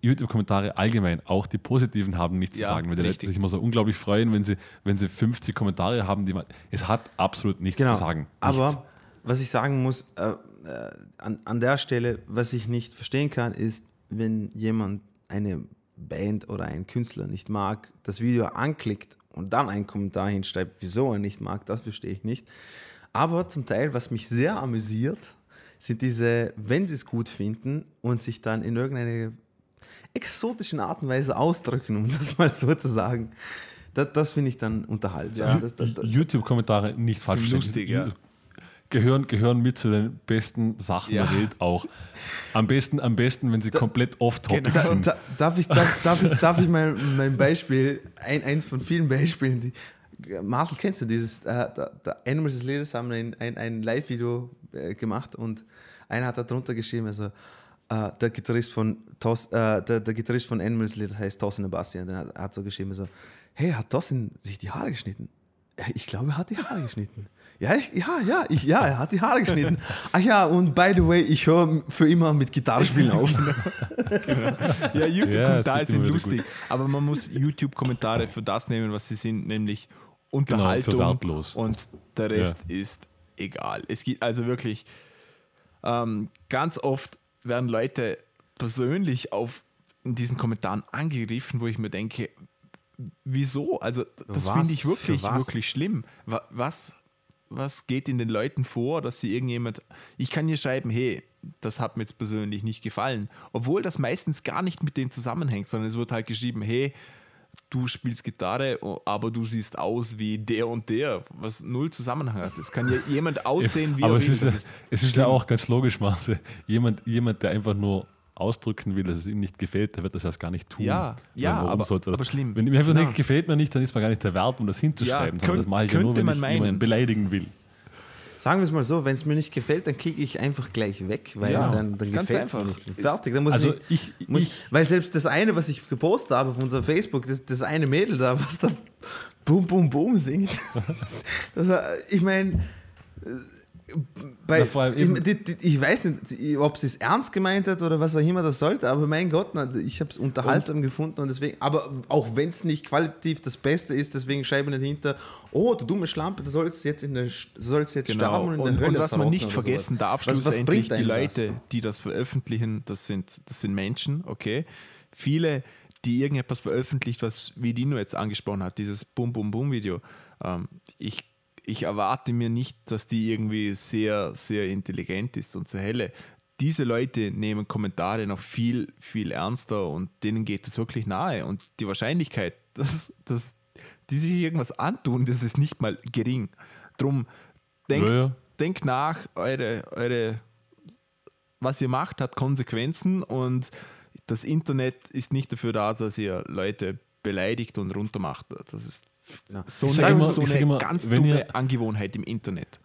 YouTube-Kommentare allgemein, auch die positiven, haben nichts Ja, zu sagen. Weil die Leute sich immer so unglaublich freuen, wenn sie, wenn sie 50 Kommentare haben, die man. Es hat absolut nichts Genau. zu sagen. Nichts. Aber was ich sagen muss, äh, an, an der Stelle, was ich nicht verstehen kann, ist, wenn jemand eine Band oder einen Künstler nicht mag, das Video anklickt und dann einen Kommentar hinschreibt, wieso er nicht mag, das verstehe ich nicht. Aber zum Teil, was mich sehr amüsiert, sind diese, wenn sie es gut finden und sich dann in irgendeine exotischen Art und Weise ausdrücken, um das *laughs* mal so zu sagen. Das, das finde ich dann unterhaltsam. Ja. YouTube-Kommentare nicht falsch lustig, ja. Gehören, gehören mit zu den besten Sachen Ja. der Welt auch. Am besten, am besten wenn sie komplett off-topic Genau. Da, sind. da, darf ich, darf, darf ich, darf ich mein, mein Beispiel, ein, eins von vielen Beispielen, die, Marcel, kennst du dieses, äh, da, da Animals as Leaders haben ein, ein, ein Live-Video äh, gemacht und einer hat da drunter geschrieben, also äh, der Gitarrist von Tos, äh, der, der Gitarrist von Animals Leaders heißt Tosin Sebastian, der hat, hat so geschrieben, so, hey, hat Tosin sich die Haare geschnitten? Ich glaube, er hat die Haare geschnitten. Ja, ich, ja, ja, ich, ja, er hat die Haare geschnitten. *laughs* Ach ja, und by the way, ich höre für immer mit Gitarrespielen auf. *laughs* Ja, YouTube-Kommentare geht sind lustig, aber man muss YouTube-Kommentare für das nehmen, was sie sind, nämlich Unterhaltung Genau, wertlos. und der Rest ist egal. Es gibt also wirklich ähm, ganz oft werden Leute persönlich auf in diesen Kommentaren angegriffen, wo ich mir denke, wieso? Also das finde ich wirklich, wirklich schlimm. Wa- Was, was geht in den Leuten vor, dass sie irgendjemand, ich kann hier schreiben, hey, das hat mir jetzt persönlich nicht gefallen, obwohl das meistens gar nicht mit dem zusammenhängt, sondern es wird halt geschrieben, hey, du spielst Gitarre, aber du siehst aus wie der und der, was null Zusammenhang hat. Es kann ja jemand *laughs* aussehen, wie Aber er es will. ist, ja, es ist ja auch ganz logisch, Marce. Jemand, jemand, der einfach nur ausdrücken will, dass es ihm nicht gefällt, der wird das erst gar nicht tun. Ja, Weil ja, warum aber- sollte er das- aber schlimm. Wenn ihm einfach Genau. nicht gefällt mir nicht, dann ist man gar nicht der Wert, um das hinzuschreiben. Ja, sondern das könnt- mache ich ja nur, wenn man ich meinen. jemanden beleidigen will. Sagen wir es mal so, wenn es mir nicht gefällt, dann klicke ich einfach gleich weg, weil Ja, dann, dann ganz gefällt es mir nicht. Fertig. Dann muss Also ich, ich- muss, ich- weil selbst das eine, was ich gepostet habe auf unserem Facebook, das, das eine Mädel da, was da *laughs* Boom Boom Boom singt, *laughs* das war, ich meine, bei, ich, ich weiß nicht, ob sie es ernst gemeint hat oder was auch immer das sollte, aber mein Gott, ich habe es unterhaltsam gefunden und deswegen, aber auch wenn es nicht qualitativ das Beste ist, deswegen schreibe ich nicht hinter, oh, du dumme Schlampe, du sollst jetzt, in der, sollst jetzt Genau. sterben und in Und, der Hölle und was man nicht vergessen darf, Was- was schlussendlich, bringt die Leute, die das veröffentlichen, das sind, das sind Menschen, okay? Viele, die irgendetwas veröffentlicht, was wie Dino jetzt angesprochen hat, dieses Bum Bum Bum Video. Ähm, ich, ich erwarte mir nicht, dass die irgendwie sehr, sehr intelligent ist und sehr helle. Diese Leute nehmen Kommentare noch viel, viel ernster und denen geht es wirklich nahe. Und die Wahrscheinlichkeit, *laughs* dass, dass die sich irgendwas antun, das ist nicht mal gering. Drum denkt, Ja, ja. denkt nach, eure, eure, was ihr macht, hat Konsequenzen und das Internet ist nicht dafür da, dass ihr Leute beleidigt und runtermacht. Das ist Ja. so eine, immer- so eine immer, ganz dumme ihr- Angewohnheit im Internet.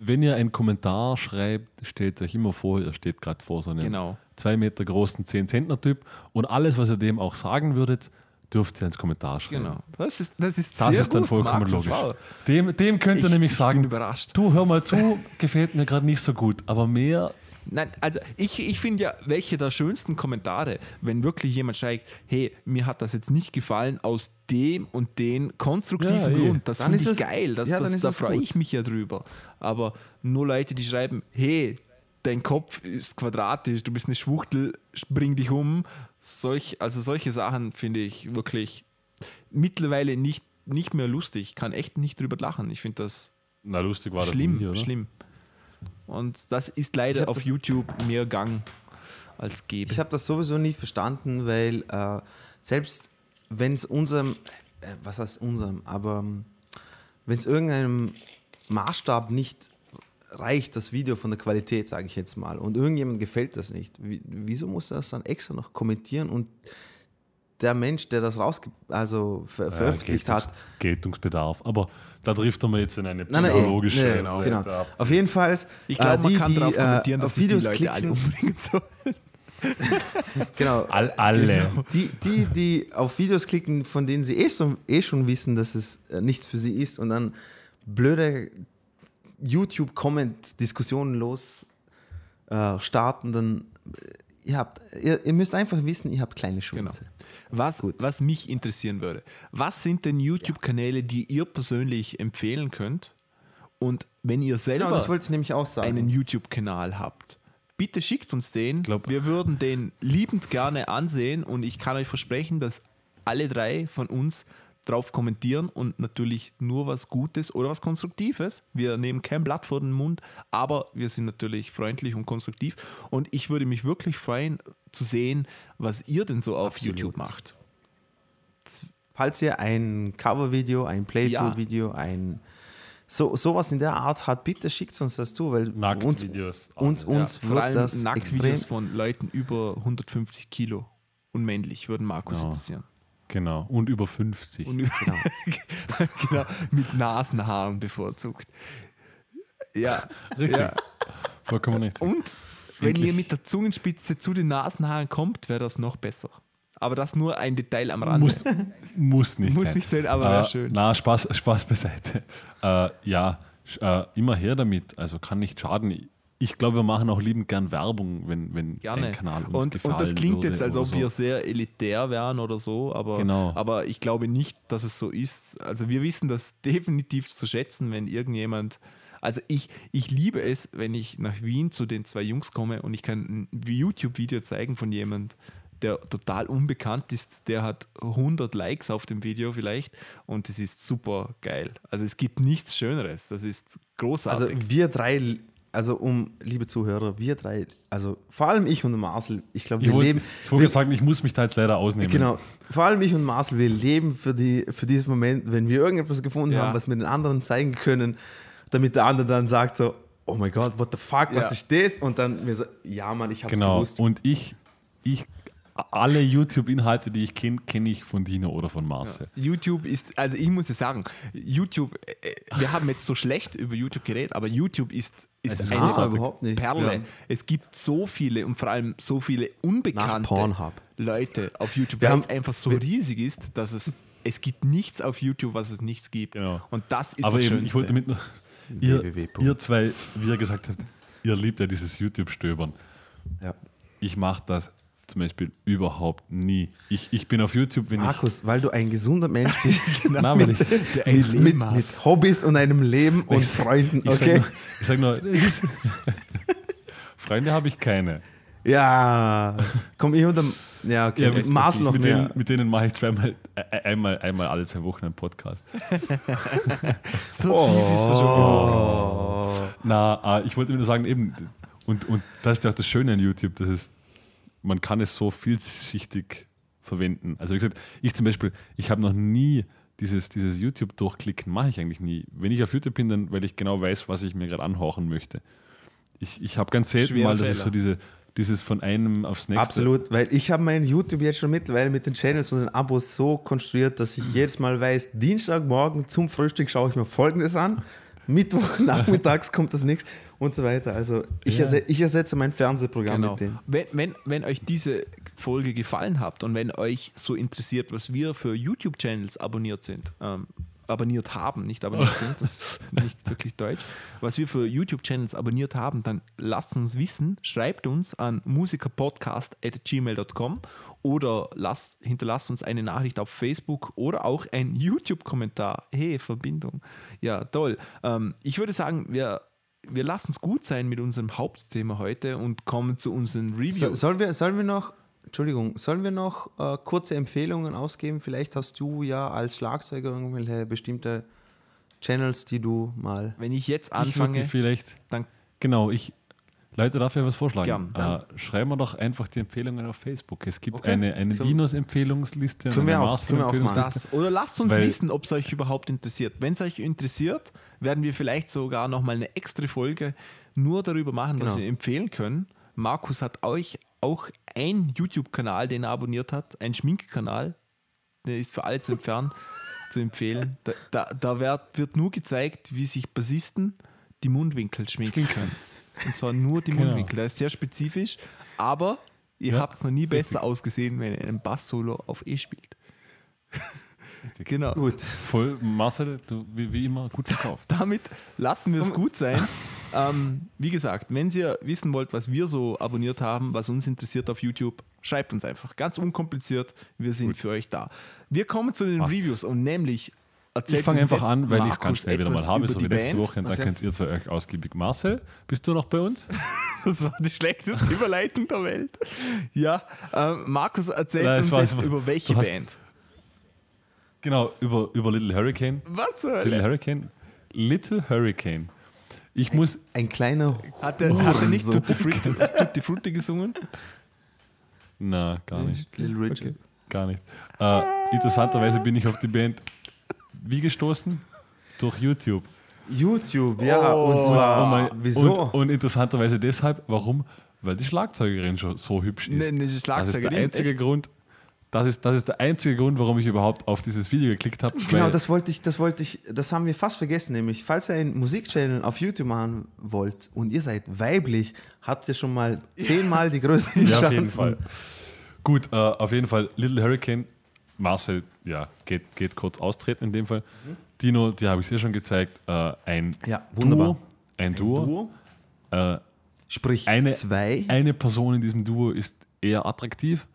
Wenn ihr einen Kommentar schreibt, stellt euch immer vor, ihr steht gerade vor so einem Genau. zwei Meter großen 10-Zentner-Typ und alles, was ihr dem auch sagen würdet, dürft ihr ins Kommentar schreiben. Genau. Das ist, das ist, Das sehr ist dann gut, vollkommen Markus, logisch. wow. Dem, dem könnt ihr Ich- nämlich ich sagen, bin überrascht. du hör mal zu, *laughs* gefällt mir gerade nicht so gut, aber mehr Nein, also ich, ich finde ja, welche der schönsten Kommentare, wenn wirklich jemand schreibt, hey, mir hat das jetzt nicht gefallen aus dem und den konstruktiven Ja, eh. Grund, das Dann finde ist ich es- geil, das, ja, dann das, ist da freue ich mich ja drüber. Aber nur Leute, die schreiben, hey, dein Kopf ist quadratisch, du bist eine Schwuchtel, bring dich um, solch, also solche Sachen finde ich wirklich mittlerweile nicht, nicht mehr lustig, kann echt nicht drüber lachen. Ich finde das Na, lustig war schlimm, das nie, schlimm. Und das ist leider auf YouTube mehr Gang. als gäbe. Ich habe das sowieso nie verstanden, weil äh, selbst wenn es unserem, äh, was heißt unserem, aber ähm, wenn es irgendeinem Maßstab nicht reicht, das Video von der Qualität, sage ich jetzt mal, und irgendjemand gefällt das nicht, wie, wieso muss er das dann extra noch kommentieren und der Mensch, der das rausge also ver veröffentlicht Geltungs- hat, Geltungsbedarf. Aber da driften wir jetzt in eine Nein, nein, psychologische. nee, genau, genau. Auf jeden Fall, ich glaube, man die, kann die darauf kommentieren, äh, dass auf sich die Videos Leute alle klicken, umbringen sollen. *laughs* genau, All, alle. Die, die, die auf Videos klicken, von denen sie eh schon, eh schon wissen, dass es äh, nichts für sie ist und dann blöde YouTube-Comment-Diskussionen los äh, starten, dann äh, ihr habt, ihr, ihr müsst einfach wissen, ihr habt kleine Genau. Schwänze. Was, was mich interessieren würde, was sind denn YouTube-Kanäle, die ihr persönlich empfehlen könnt? Und wenn ihr selber Genau, das wollte ich nämlich auch sagen. einen YouTube-Kanal habt, bitte schickt uns den. glaub- Wir würden den liebend gerne ansehen und ich kann euch versprechen, dass alle drei von uns drauf kommentieren und natürlich nur was Gutes oder was Konstruktives. Wir nehmen kein Blatt vor den Mund, aber wir sind natürlich freundlich und konstruktiv und ich würde mich wirklich freuen zu sehen, was ihr denn so auf Absolut. YouTube macht. Falls ihr ein Cover-Video, ein Playthrough-Video, ein so, sowas in der Art habt, bitte schickt uns das zu, weil uns, Nacktvideos. uns, uns Vor wird allem das extrem von Leuten über 150 Kilo und männlich würden Markus Genau. interessieren. Genau. Und über 50. Und über, *laughs* genau, mit Nasenhaaren bevorzugt. Ja, Richtig. ja. Vollkommen richtig. Und wenn Endlich. ihr mit der Zungenspitze zu den Nasenhaaren kommt, wäre das noch besser. Aber das nur ein Detail am Rande. Muss, muss nicht Muss sein. nicht sein, aber äh, schön. Na, Spaß, Spaß beiseite. Äh, ja, äh, immer her damit. Also kann nicht schaden. Ich glaube, wir machen auch liebend gern Werbung, wenn, wenn Gerne. ein Kanal uns und, gefallen und das klingt würde jetzt, als ob so. wir sehr elitär wären oder so, aber, Genau. aber ich glaube nicht, dass es so ist. Also wir wissen das *laughs* definitiv zu schätzen, wenn irgendjemand. Also ich, ich liebe es, wenn ich nach Wien zu den zwei Jungs komme und ich kann ein YouTube-Video zeigen von jemand, der total unbekannt ist, der hat 100 Likes auf dem Video vielleicht und das ist super geil. Also es gibt nichts Schöneres, das ist Also großartig. wir drei, also um, liebe Zuhörer, wir drei, also vor allem ich und Marcel, ich glaube, Ich wir wollte leben. ich wollte sagen, ich muss mich da jetzt leider ausnehmen. Genau, vor allem ich und Marcel, wir leben für, die, für diesen Moment, wenn wir irgendetwas gefunden Ja. haben, was wir den anderen zeigen können, damit der andere dann sagt so, oh mein Gott, what the fuck, was Ja. ist das? Und dann mir so, ja Mann, ich hab's Genau. gewusst. Und ich, ich, alle YouTube-Inhalte, die ich kenne, kenne ich von Dino oder von Marcel. YouTube ist, also ich muss ja sagen, YouTube, äh, wir haben jetzt so schlecht über YouTube geredet, aber YouTube ist, ist Es ist eine überhaupt nicht. Perle. Ja. Es gibt so viele und vor allem so viele unbekannte Pornhub. Leute auf YouTube, weil es einfach so riesig ist, dass es, es gibt nichts auf YouTube, was es nichts gibt. Genau. Und das ist Aber das eben, Schönste. ich wollte damit noch. Ihr, ihr zwei, wie ihr gesagt habt, ihr liebt ja dieses YouTube-Stöbern. Ja. Ich mache das zum Beispiel überhaupt nie. Ich, ich bin auf YouTube, wenn Markus, weil du ein gesunder Mensch bist, *laughs* ich. Nein, weil ich, mit, mit, mit Hobbys und einem Leben und Freunden, ich okay? sag nur, ich sag nur es *laughs* ist- Freunde habe ich keine. Ja, komm, ich und der, ja, okay, Ja, mit mit, Marcel noch mit, mehr. denen, mit denen mache ich zweimal, äh, einmal, einmal alle zwei Wochen einen Podcast. *laughs* so viel ist da schon Oh. gesagt. Na, äh, ich wollte nur sagen, eben, und, und das ist ja auch das Schöne an YouTube, das ist, man kann es so vielschichtig verwenden. Also wie gesagt, ich zum Beispiel, ich habe noch nie dieses, dieses YouTube-Durchklicken, mache ich eigentlich nie. Wenn ich auf YouTube bin, dann, weil ich genau weiß, was ich mir gerade anhorchen möchte. Ich, ich habe ganz selten Schwere mal, dass es Fehler. so diese, dieses von einem aufs nächste. Absolut, weil ich habe mein YouTube jetzt schon mittlerweile mit den Channels und den Abos so konstruiert, dass ich jedes Mal weiß, Dienstagmorgen zum Frühstück schaue ich mir Folgendes an, Mittwoch nachmittags kommt das nächste und so weiter. Also ich, Ja. erse ich ersetze mein Fernsehprogramm Genau. mit dem. Wenn, wenn, wenn euch diese Folge gefallen hat und wenn euch so interessiert, was wir für YouTube-Channels abonniert sind, ähm, abonniert haben, nicht abonniert *laughs* sind, das ist nicht wirklich deutsch, was wir für YouTube-Channels abonniert haben, dann lasst uns wissen, schreibt uns an musikerpodcast.gmail.com oder lasst, hinterlasst uns eine Nachricht auf Facebook oder auch ein YouTube-Kommentar. Hey, Verbindung. Ja, toll. Ähm, ich würde sagen, wir, wir lassen es gut sein mit unserem Hauptthema heute und kommen zu unseren So, Reviews. sollen, wir, sollen wir noch, Entschuldigung, sollen wir noch äh, kurze Empfehlungen ausgeben? Vielleicht hast du ja als Schlagzeuger irgendwelche bestimmte Channels, die du mal. Wenn ich jetzt Ich anfange, vielleicht, dann genau, ich, Leute, darf ich was vorschlagen? Gern. Äh, schreiben wir doch einfach die Empfehlungen auf Facebook. Es gibt Okay. eine, eine Dinos-Empfehlungsliste, Können wir eine. Das. Oder lasst uns Weil- wissen, ob es euch überhaupt interessiert. Wenn es euch interessiert, werden wir vielleicht sogar nochmal eine extra Folge nur darüber machen, was Genau. wir empfehlen können. Markus hat euch auch einen YouTube-Kanal, den er abonniert hat, einen Schminkkanal. Der ist für alle zu empfehlen. *laughs* zu empfehlen. Da, da, da wird, wird nur gezeigt, wie sich Bassisten die Mundwinkel schminken können. Und zwar nur die Genau. Mundwinkel. Das ist sehr spezifisch, aber ihr Ja, habt es noch nie besser ausgesehen, wenn ihr einen Bass-Solo auf E spielt. genau. Gut. Voll, Marcel, du wie, wie immer gut verkauft. damit lassen wir es gut sein. *laughs* Ähm, wie gesagt, wenn ihr wissen wollt, was wir so abonniert haben, was uns interessiert auf YouTube, schreibt uns einfach. Ganz unkompliziert. Wir sind für euch da. Wir kommen zu den Passt. Reviews und nämlich erzählt Ich fange einfach an, weil ich es ganz schnell wieder mal habe, so wie letzte Band. Woche. Und dann Okay. könnt ihr zwei euch ausgiebig. Marcel, bist du noch bei uns? *laughs* Das war die schlechteste Überleitung der Welt. Ja, ähm, Markus erzählt Nein, uns jetzt über welche Band. Genau, über, über Little Hurricane. Was zur Little? Hurricane. Little Hurricane. Ich muss, Ein kleiner Hat er, hat er nicht Hurensohn. Tutti Frutti, *laughs* Tutti Frutti gesungen? na, gar nicht. Little Richard. Gar nicht. Äh, interessanterweise bin ich auf die Band wie gestoßen? Durch YouTube. YouTube, ja. Oh. und zwar, Oh mein- wieso? Und, und interessanterweise deshalb, warum? Weil die Schlagzeugerin schon so hübsch ist. Ne, ne, die das ist Schlagzeugerin, der einzige echt? Grund. Das ist, das ist der einzige Grund, warum ich überhaupt auf dieses Video geklickt habe. Genau, das wollte ich, das wollte ich, das haben wir fast vergessen, nämlich, falls ihr einen Musikchannel auf YouTube machen wollt und ihr seid weiblich, habt ihr schon mal zehnmal die *laughs* größten Ja, auf jeden Fall. Gut, äh, auf jeden Fall Little Hurricane. Marcel, ja, geht, geht kurz austreten in dem Fall. Dino, die habe ich dir schon gezeigt. Äh, ein Ja, wunderbar. Duo. Ein Duo. Duo, Äh, sprich eine, zwei eine Person in diesem Duo ist eher attraktiv.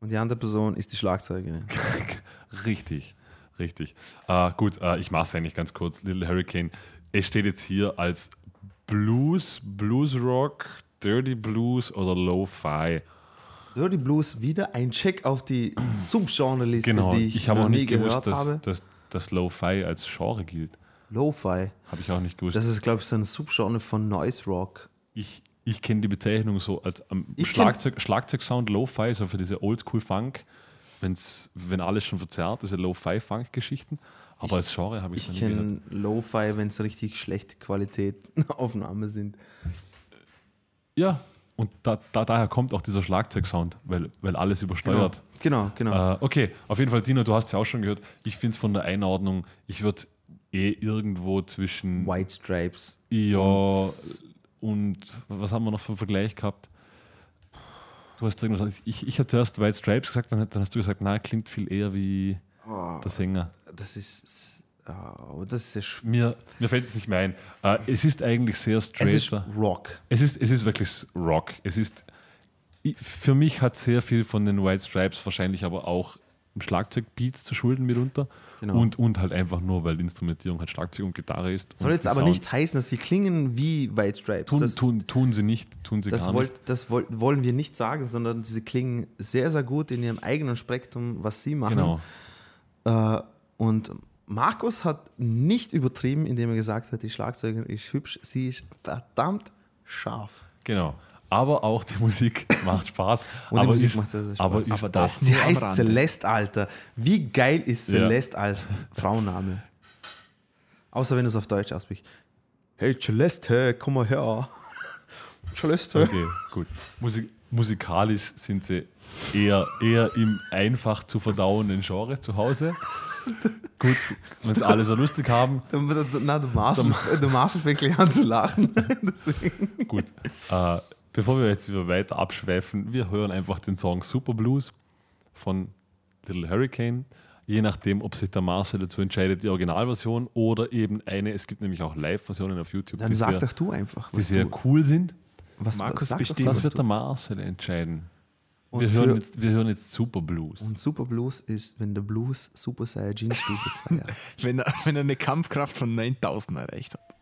Und die andere Person ist die Schlagzeugerin. *laughs* Richtig, richtig. Äh, gut, äh, ich mache es eigentlich ganz kurz. Little Hurricane. Es steht jetzt hier als Blues, Blues Rock, Dirty Blues oder Lo-Fi. Dirty Blues, wieder ein Check auf die *clears throat* Subgenre-Liste, Genau, die ich, ich, habe noch auch nie nicht gehört gewusst, dass, habe. dass, dass Lo-Fi als Genre gilt. Lo-Fi, Habe ich auch nicht gewusst. das ist, glaube ich, so ein Subgenre von Noise Rock. ich ich kenne die Bezeichnung so als am Ich Schlagzeug, Schlagzeugsound Lo-Fi, so für diese Oldschool-Funk, wenn's, wenn alles schon verzerrt, diese Lo-Fi-Funk-Geschichten. Aber als Genre habe ich es Ich noch nie gehört. kenne Lo-Fi, wenn es richtig schlechte Qualität Aufnahmen sind. Ja, und da, da, daher kommt auch dieser Schlagzeugsound, weil, weil alles übersteuert. Genau, genau. Äh, okay, auf jeden Fall, Dino, du hast es ja auch schon gehört. Ich finde es von der Einordnung, ich würde eh irgendwo zwischen White Stripes. ja Und- was haben wir noch für einen Vergleich gehabt? Du hast irgendwas, ich, ich habe zuerst White Stripes gesagt, dann, hast du gesagt, na, klingt viel eher wie der Sänger. Das ist, oh, das ist sehr sch- Mir, mir fällt es nicht mehr ein. Äh, es ist eigentlich sehr Es ist straighter. Rock. Es ist, es ist wirklich Rock. Es ist, für mich hat sehr viel von den White Stripes wahrscheinlich aber auch im Schlagzeugbeats zu schulden mitunter. Genau. Und, und halt einfach nur, weil die Instrumentierung halt Schlagzeug und Gitarre ist. Soll jetzt aber Sound. nicht heißen, dass sie klingen wie White Stripes. Tun, das tun, tun sie nicht, tun sie das, gar wollt, nicht. das woll, wollen wir nicht sagen, sondern sie klingen sehr, sehr gut in ihrem eigenen Spektrum, was sie machen. Genau. Äh, und Markus hat nicht übertrieben, indem er gesagt hat, die Schlagzeugerin ist hübsch, sie ist verdammt scharf. Genau. Aber auch die Musik *laughs* macht Spaß. Und die aber Musik ist, macht sehr, sehr Spaß. Aber ist Aber das das Sie heißt Rande. Celeste, Alter. Wie geil ist Ja. Celeste als Frauenname? Außer wenn du es auf Deutsch aussprichst. Hey Celeste, komm mal her. *laughs* Celeste. Okay, gut. Musik, musikalisch sind sie eher, eher im einfach zu verdauenden Genre zu Hause. *laughs* Gut, wenn sie alle so lustig haben, na, der Marcel, der Marcel fängt gleich an zu lachen. Deswegen. Gut, äh, bevor wir jetzt wieder weiter abschweifen, wir hören einfach den Song Super Blues von Little Hurricane. Je nachdem, ob sich der Marcel dazu entscheidet, die Originalversion oder eben eine, es gibt nämlich auch Live-Versionen auf YouTube, Dann die, sag sehr, doch du einfach, die was sehr du, cool sind. was, Markus was, bestimmt. Das was wird der Marcel entscheiden. Und Wir für- hören, jetzt, wir hören jetzt Super Blues. Und Super Blues ist, wenn der Blues Super Saiyajin Stufe 2 hat. *laughs* Wenn er, wenn er eine Kampfkraft von 9000 erreicht hat.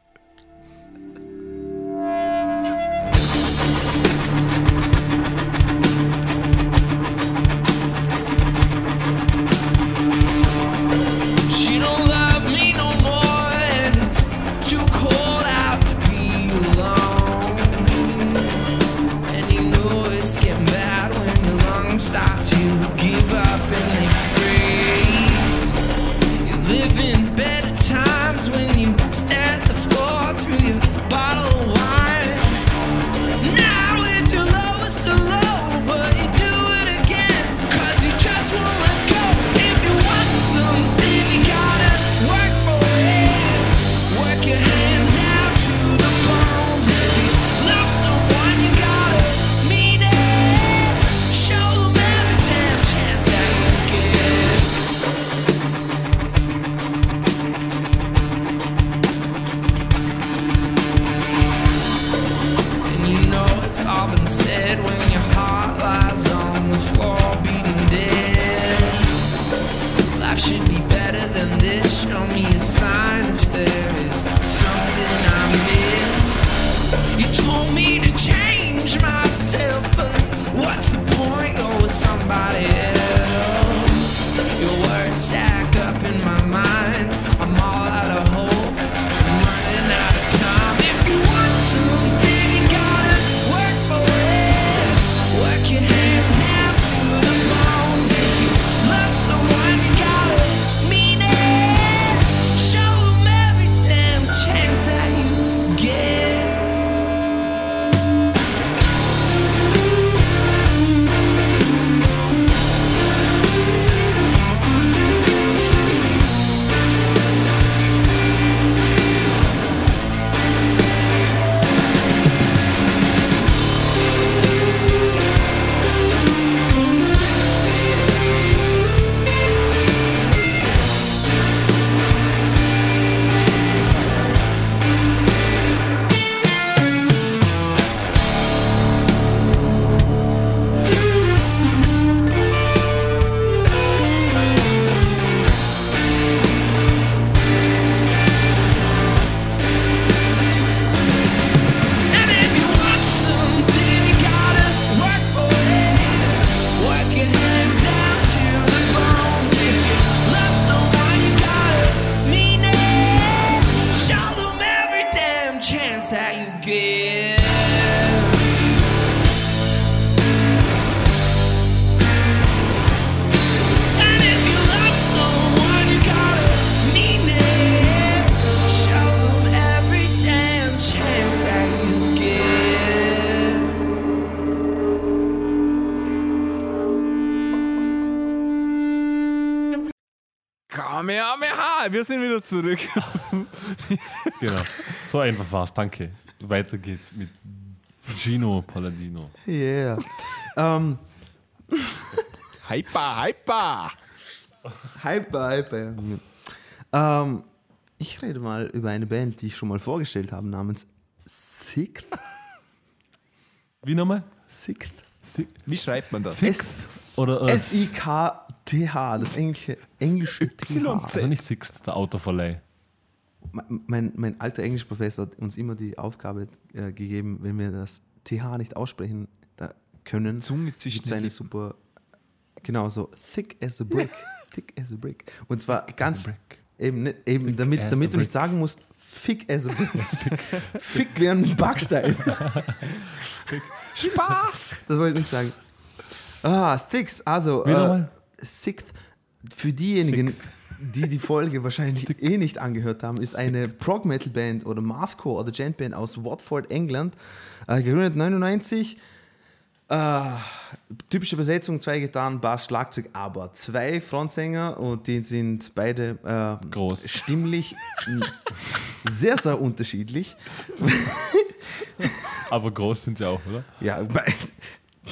Zurück. *laughs* Genau. So einfach war's, danke. Weiter geht's mit Gino Palladino. Yeah. ähm, Hyper, hyper. hyper, hyper. ja. Ähm, ich rede mal über eine Band, die ich schon mal vorgestellt habe, namens Sixth. Wie nochmal? Sixth. Wie schreibt man das? S- Oder äh, S-I-K-T-H, das englische, englische TH. also nicht Sixt, der Autoverleih. Mein, mein, mein alter Englischprofessor hat uns immer die Aufgabe äh, gegeben, wenn wir das TH nicht aussprechen da können, Zunge zwischen gibt's den eine Lippen. super, genau so, thick as a brick. *laughs* thick as a brick. Und zwar ganz, eben, nicht- eben Thick damit, damit du nicht sagen musst, fick as a brick. *laughs* fick wie ein Backstein. Spaß! Das wollte ich nicht sagen. Ah, Sticks, also Wie äh, nochmal? Sixth, für diejenigen, die die Folge wahrscheinlich eh nicht angehört haben, ist eine Prog-Metal-Band oder Mathcore oder Gent-Band aus Watford, England, äh, gegründet 99. Äh, typische Besetzung, zwei Gitarren, Bass, Schlagzeug, aber zwei Frontsänger und die sind beide äh, Groß. stimmlich sehr, sehr unterschiedlich. *laughs* Aber groß sind sie auch, oder? Ja, bei-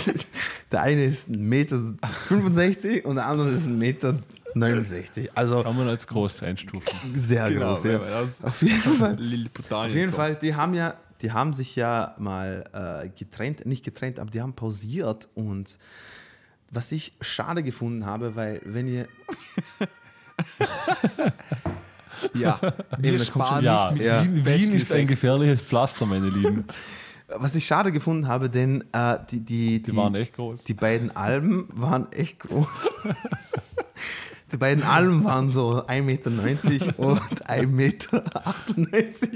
*laughs* der eine ist 1,65 Meter und der andere ist 1,69 Meter. Also Kann man als groß einstufen. sehr Genau, groß. Ja. Auf jeden Fall. Auf jeden Fall, die haben ja, die haben sich ja mal äh, getrennt, nicht getrennt, aber die haben pausiert und was ich schade gefunden habe, weil wenn ihr *laughs* Ja, wir sparen Ja, nicht mit Ja. Wien ist ein gefährliches Pflaster, meine Lieben. *laughs* was ich schade gefunden habe, denn äh, die, die, Die waren echt groß. Die beiden Alben waren echt groß. *laughs* Die beiden Alben waren so 1,90 Meter und 1,98 Meter.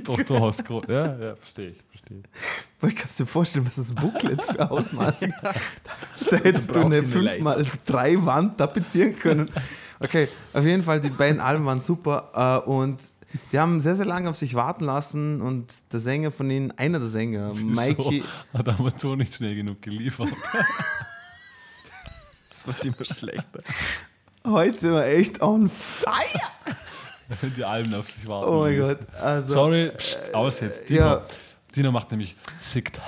Doch, du hast groß. Ja, ja, verstehe ich. Verstehe. Weil kannst du dir vorstellen, was das Booklet für Ausmaße *laughs* hat? Da hättest du die eine 5x3 Wand tapezieren können. Okay, auf jeden Fall, die beiden Alben waren super äh, und die haben sehr, sehr lange auf sich warten lassen und der Sänger von ihnen, einer der Sänger, *laughs* Mikey, So, hat Amazon nicht schnell genug geliefert. *laughs* Das wird immer schlechter. heute sind wir echt on fire. die Alben auf sich warten. Oh mein. Gott, also. Sorry, pst, aus jetzt. Tino, ja. Tino macht nämlich Sickt.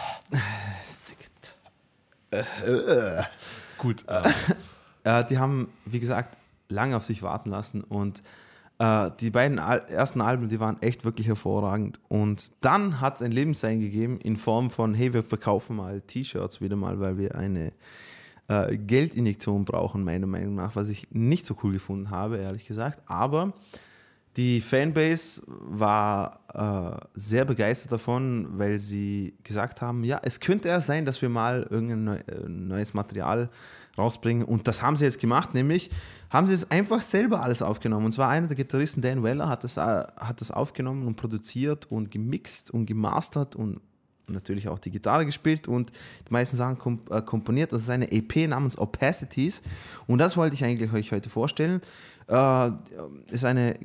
Gut. Äh, Äh, die haben, wie gesagt, lange auf sich warten lassen und äh, die beiden Al ersten Alben, die waren echt wirklich hervorragend. Und dann hat es ein Lebenszeichen gegeben in Form von, hey, wir verkaufen mal T-Shirts wieder mal, weil wir eine äh, Geldinjektion brauchen, meiner Meinung nach, was ich nicht so cool gefunden habe, ehrlich gesagt. Aber die Fanbase war äh, sehr begeistert davon, weil sie gesagt haben, ja, es könnte ja sein, dass wir mal irgendein neu, äh, neues Material rausbringen. Und das haben sie jetzt gemacht, nämlich haben sie es einfach selber alles aufgenommen. Und zwar einer der Gitarristen, Dan Weller, hat das, äh, hat das aufgenommen und produziert und gemixt und gemastert und natürlich auch die Gitarre gespielt und die meisten Sachen komp äh, komponiert. Das ist eine EP namens Opacities und das wollte ich eigentlich euch heute vorstellen. Äh, ist eine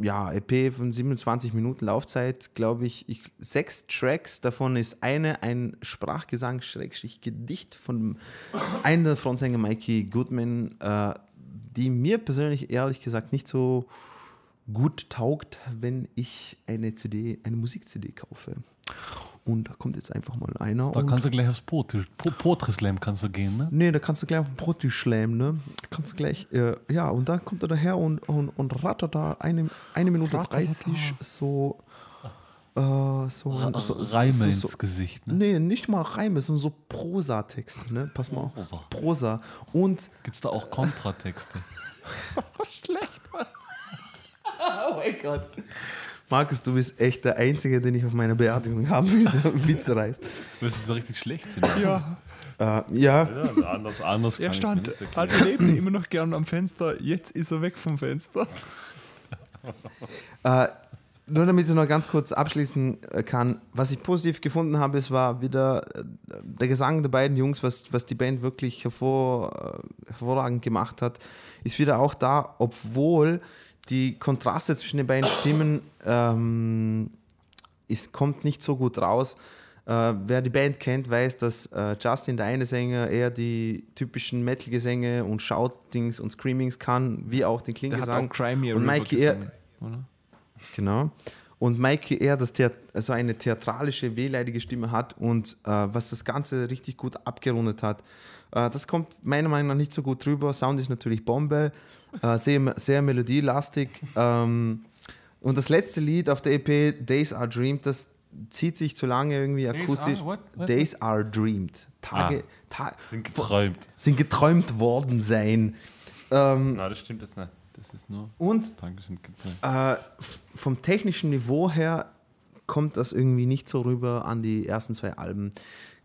ja, EP von 27 Minuten Laufzeit, glaube ich, ich. Sechs Tracks, davon ist eine ein Sprachgesang, Schrägstrich Gedicht von einem der Frontsänger Mikey Goodman, äh, die mir persönlich ehrlich gesagt nicht so gut taugt, wenn ich eine CD, eine Musik-CD kaufe. Und da kommt jetzt einfach mal einer. da und kannst du gleich aufs Potri Po- Potri-Slam kannst du gehen, ne? Nee, da kannst du gleich auf den schlämen, ne? Da kannst du gleich, äh, ja, und dann kommt er daher und, und, und rattert da eine, eine Minute Ratterata. 30 so, äh, so, so, so, Reime so, ins Gesicht, ne? Nee, nicht mal Reime, sondern so Prosatexte, ne? Pass mal auf. Prosa. Prosa. Und, Gibt es da auch Kontratexte? *laughs* Schlecht. oh mein Gott. Markus, du bist echt der Einzige, den ich auf meiner Beerdigung haben will, der *laughs* Witze reißt. Weil sie so richtig schlecht sind. Ja, Äh, ja, Ja, anders, anders er stand, also lebte immer noch gern am Fenster, jetzt ist er weg vom Fenster. Äh, nur damit ich noch ganz kurz abschließen äh, kann, was ich positiv gefunden habe, es war wieder äh, der Gesang der beiden Jungs, was, was die Band wirklich hervor, äh, hervorragend gemacht hat, ist wieder auch da, obwohl die Kontraste zwischen den beiden Stimmen ähm, es kommt nicht so gut raus. Äh, wer die Band kennt, weiß, dass äh, Justin, der eine Sänger, eher die typischen Metal-Gesänge und Shoutings und Screamings kann, wie auch den Crimea Und Mikey eher? Genau. Und Mikey eher das Theat also eine theatralische, wehleidige Stimme hat und äh, was das Ganze richtig gut abgerundet hat. Äh, das kommt meiner Meinung nach nicht so gut drüber. Sound ist natürlich Bombe, äh, sehr, sehr melodielastig. *laughs* Ähm, und das letzte Lied auf der EP, Days Are Dreamed, das zieht sich zu lange irgendwie akustisch. are what? What? Days Are Dreamed. Tage, Ah. Ta Sind geträumt. sind geträumt worden sein. Ähm, Nein, das stimmt jetzt nicht. Das ist nur. und Tage sind geträumt. Äh, vom technischen Niveau her kommt das irgendwie nicht so rüber an die ersten zwei Alben.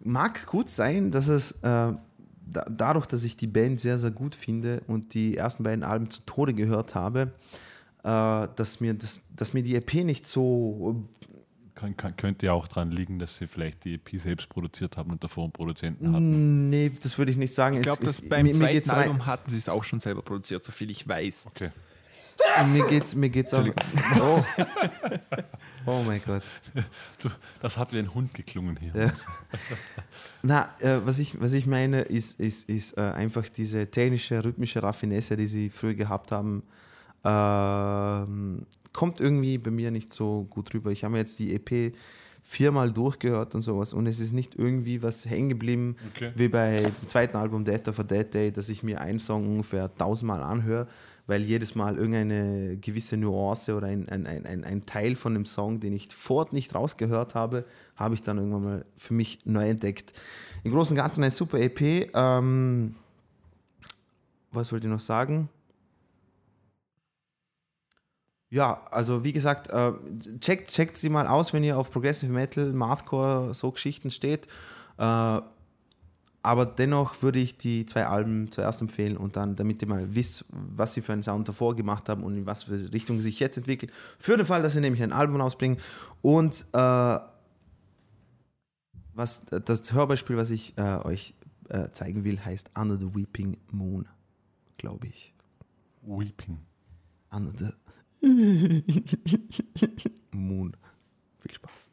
Mag gut sein, dass es äh, da, dadurch, dass ich die Band sehr, sehr gut finde und die ersten beiden Alben zu Tode gehört habe, äh, dass, mir das, dass mir die EP nicht so. Kann, kann, könnte ja auch daran liegen, dass sie vielleicht die EP selbst produziert haben und davor einen Produzenten hatten. Nee, das würde ich nicht sagen. Ich glaube, beim mir, mir zweiten rein- Album hatten sie es auch schon selber produziert, so viel ich weiß. Okay. Mir geht's, mir geht's auch. Oh. *laughs* oh mein Gott. Das hat wie ein Hund geklungen hier. Ja. Na, äh, was, ich, was ich meine, ist, ist, ist äh, einfach diese technische, rhythmische Raffinesse, die sie früher gehabt haben, ähm, kommt irgendwie bei mir nicht so gut rüber. Ich habe mir jetzt die EP viermal durchgehört und sowas und es ist nicht irgendwie was hängen geblieben, Okay. wie bei dem zweiten Album Death of a Dead Day, dass ich mir einen Song ungefähr tausendmal anhöre, weil jedes Mal irgendeine gewisse Nuance oder ein, ein, ein, ein, ein Teil von dem Song, den ich fort nicht rausgehört habe, habe ich dann irgendwann mal für mich neu entdeckt. Im Großen und Ganzen eine super EP. Ähm, was wollte ich noch sagen? Ja, also wie gesagt, äh, checkt, checkt sie mal aus, wenn ihr auf Progressive Metal, Mathcore, so Geschichten steht. Äh, aber dennoch würde ich die zwei Alben zuerst empfehlen und dann, damit ihr mal wisst, was sie für einen Sound davor gemacht haben und in was für Richtung sie sich jetzt entwickelt. Für den Fall, dass sie nämlich ein Album rausbringen. Und äh, was, das Hörbeispiel, was ich äh, euch äh, zeigen will, heißt Under the Weeping Moon, glaube ich. Weeping. Under the *laughs* Moon. Viel Spaß.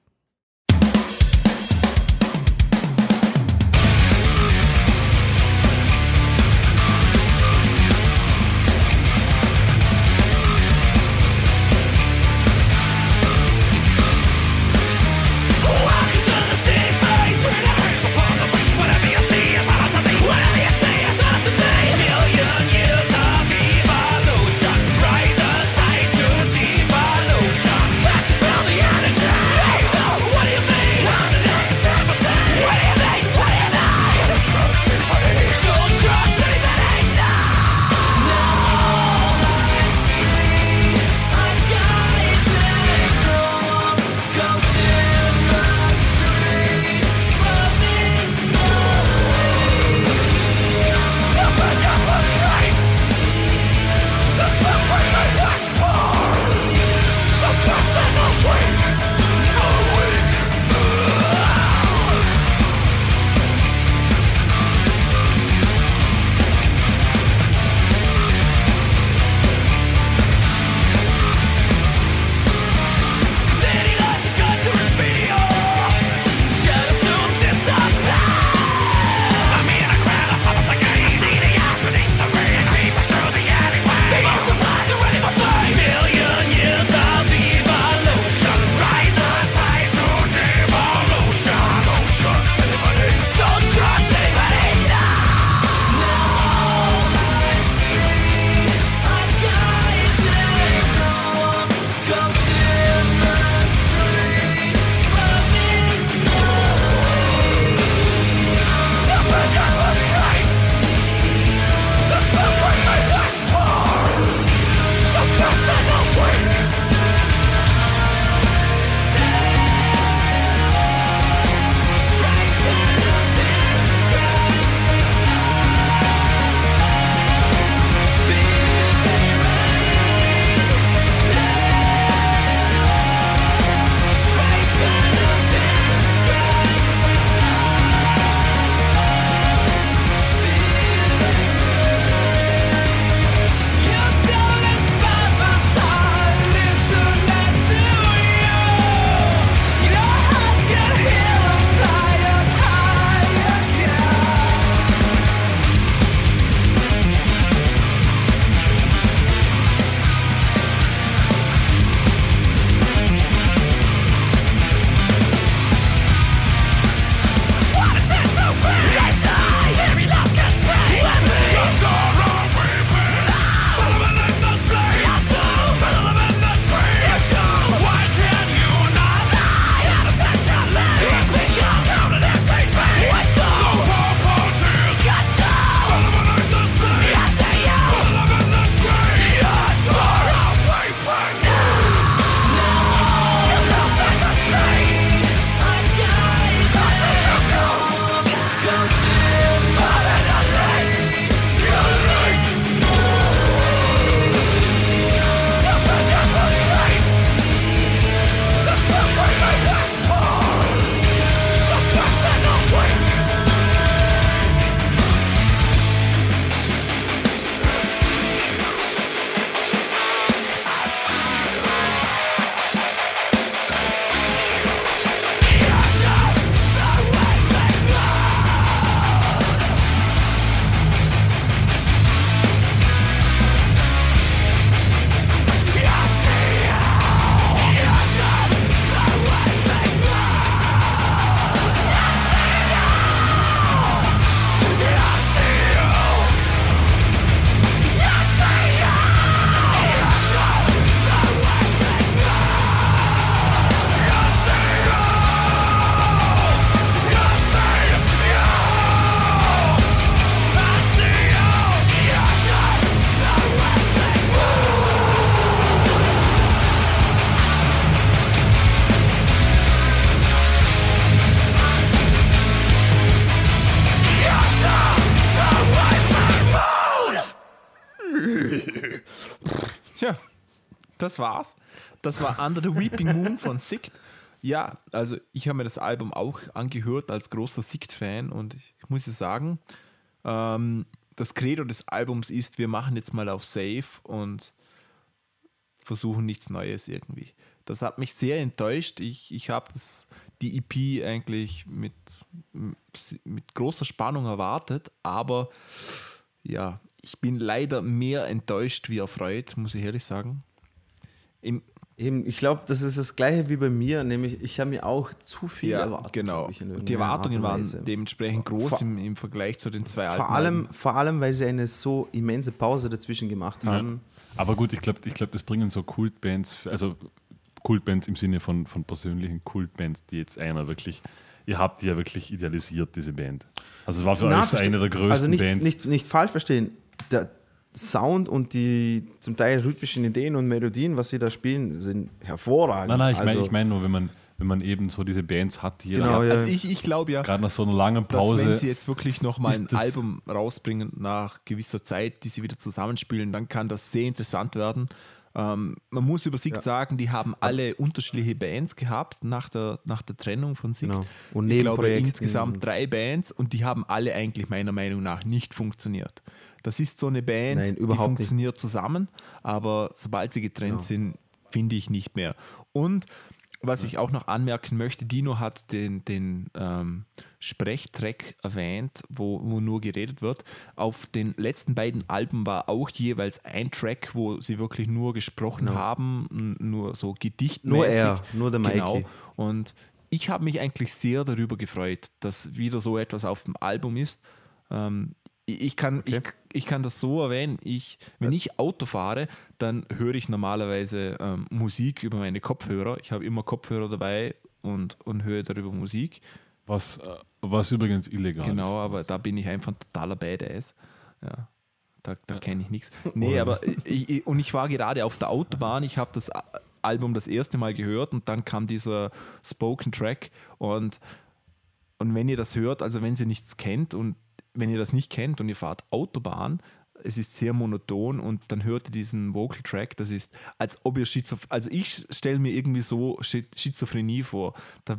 Das war's. Das war Under the Weeping Moon von Sikt. Ja, also ich habe mir das Album auch angehört als großer Sicht-Fan und ich muss ja sagen, ähm, das Credo des Albums ist, wir machen jetzt mal auf Safe und versuchen nichts Neues irgendwie. Das hat mich sehr enttäuscht. Ich, ich habe die EP eigentlich mit, mit großer Spannung erwartet, aber ja, ich bin leider mehr enttäuscht wie erfreut, muss ich ehrlich sagen. Im, Eben, ich glaube, das ist das gleiche wie bei mir, nämlich ich habe mir auch zu viel ja, erwartet. genau. ich, in Die Erwartungen Art waren dementsprechend groß Vor- im, im Vergleich zu den zwei alten. vor allem, Alben. vor allem, weil sie eine so immense Pause dazwischen gemacht haben. Aber gut, ich glaube, ich glaub, das bringen so Kultbands, also Kultbands im Sinne von, von persönlichen Kultbands, die jetzt einer wirklich, ihr habt die ja wirklich idealisiert, diese Band. Also es war für Na, euch verste- eine der größten also nicht, Bands. Nicht, nicht falsch verstehen. Der Sound und die zum Teil rhythmischen Ideen und Melodien, was sie da spielen, sind hervorragend. nein, nein, ich meine also, ich mein nur, wenn man, wenn man eben so diese Bands hat, die Genau, ja. Also ich, ich glaube ja, gerade nach so einer langen dass wenn Pause. sie jetzt wirklich nochmal ein Album rausbringen nach gewisser Zeit, die sie wieder zusammenspielen, dann kann das sehr interessant werden. Ähm, man muss über Sieg sagen, die haben alle unterschiedliche Bands gehabt nach der, nach der Trennung von Sieg. Genau. Und ich glaube insgesamt drei Bands und die haben alle eigentlich meiner Meinung nach nicht funktioniert. Das ist so eine Band, Nein, die überhaupt nicht. funktioniert zusammen, aber sobald sie getrennt Genau. sind, finde ich nicht mehr. Und was ich auch noch anmerken möchte, Dino hat den, den ähm, Sprechtrack erwähnt, wo, wo nur geredet wird. Auf den letzten beiden Alben war auch jeweils ein Track, wo sie wirklich nur gesprochen haben, n- nur so gedichtmäßig. Nur er, nur der Mikey. Genau. Und ich habe mich eigentlich sehr darüber gefreut, dass wieder so etwas auf dem Album ist. Ähm, ich, kann, ich, ich kann das so erwähnen, ich, wenn ich Auto fahre, dann höre ich normalerweise ähm, Musik über meine Kopfhörer. Ich habe immer Kopfhörer dabei und, und höre darüber Musik. was, äh, was übrigens illegal ist. Genau, aber da bin ich einfach ein totaler Badass. Ja, da da kenne ich nichts. *laughs* Nee, aber ich, und ich war gerade auf der Autobahn, ich habe das Album das erste Mal gehört und dann kam dieser Spoken Track und, und wenn ihr das hört, also wenn ihr nichts kennt und wenn ihr das nicht kennt und ihr fahrt Autobahn, es ist sehr monoton und dann hört ihr diesen Vocal Track, das ist, als ob ihr Schizophrenie, also ich stelle mir irgendwie so Schi- Schizophrenie vor. Da,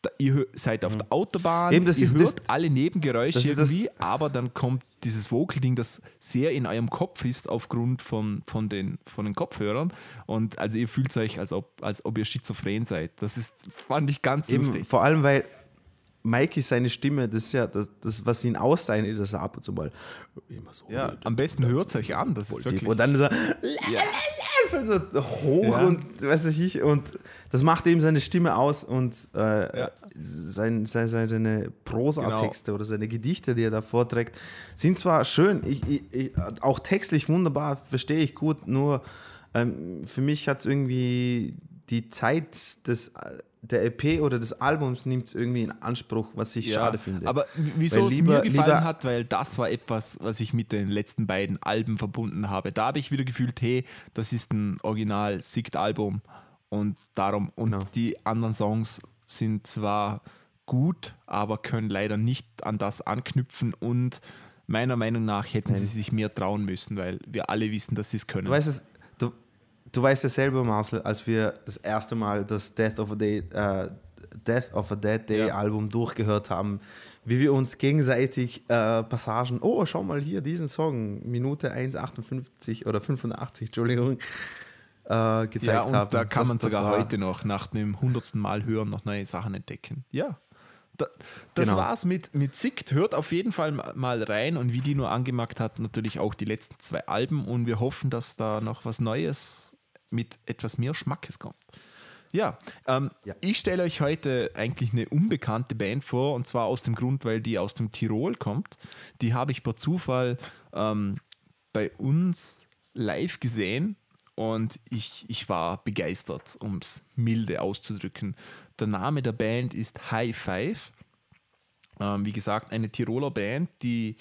da, ihr seid auf der Autobahn, Eben, das ihr ist hört das- alle Nebengeräusche irgendwie, aber dann kommt dieses Vocal-Ding, das sehr in eurem Kopf ist aufgrund von, von, den, von den Kopfhörern und also ihr fühlt euch, als ob, als ob ihr schizophren seid. Das ist, fand ich ganz Eben, lustig. vor allem, weil Mikey seine Stimme, das ist ja das, das was ihn auszeichnet, dass er ab und zu mal immer so. Ja, am besten hört es euch an, das ist wirklich... tief. Und dann ist er ja. *laughs* so hoch Ja. und weiß ich und das macht eben seine Stimme aus und äh, Ja. sein, sein, seine Prosa-Texte oder seine Gedichte, die er da vorträgt, sind zwar schön, ich, ich, ich, auch textlich wunderbar, verstehe ich gut, nur ähm, für mich hat es irgendwie die Zeit des, der EP oder des Albums nimmt es irgendwie in Anspruch, was ich schade finde. Aber wieso Weil es lieber- mir gefallen lieber- hat, weil das war etwas, was ich mit den letzten beiden Alben verbunden habe. Da habe ich wieder gefühlt, hey, das ist ein original Siegt-Album und darum, und Genau. die anderen Songs sind zwar gut, aber können leider nicht an das anknüpfen und meiner Meinung nach hätten sie sich mehr trauen müssen, weil wir alle wissen, dass sie es können. Weißt du, du weißt ja selber, Marcel, als wir das erste Mal das Death of a Day, äh, Death of a Dead Day Ja. Album durchgehört haben, wie wir uns gegenseitig äh, Passagen, oh, schau mal hier, diesen Song, Minute 1,58 oder 85, Entschuldigung, äh, gezeigt ja, und haben. da kann Das- man sogar heute noch nach dem hundertsten Mal hören noch neue Sachen entdecken. Ja. Da, das Genau. war's mit, mit Sikt. Hört auf jeden Fall ma- mal rein und wie die nur angemerkt hat, natürlich auch die letzten zwei Alben und wir hoffen, dass da noch was Neues mit etwas mehr Schmackes kommt. Ja, ähm, Ja. ich stelle euch heute eigentlich eine unbekannte Band vor und zwar aus dem Grund, weil die aus dem Tirol kommt. Die habe ich per Zufall ähm, bei uns live gesehen und ich, ich war begeistert, um es milde auszudrücken. Der Name der Band ist High Five. Ähm, wie gesagt, eine Tiroler Band, die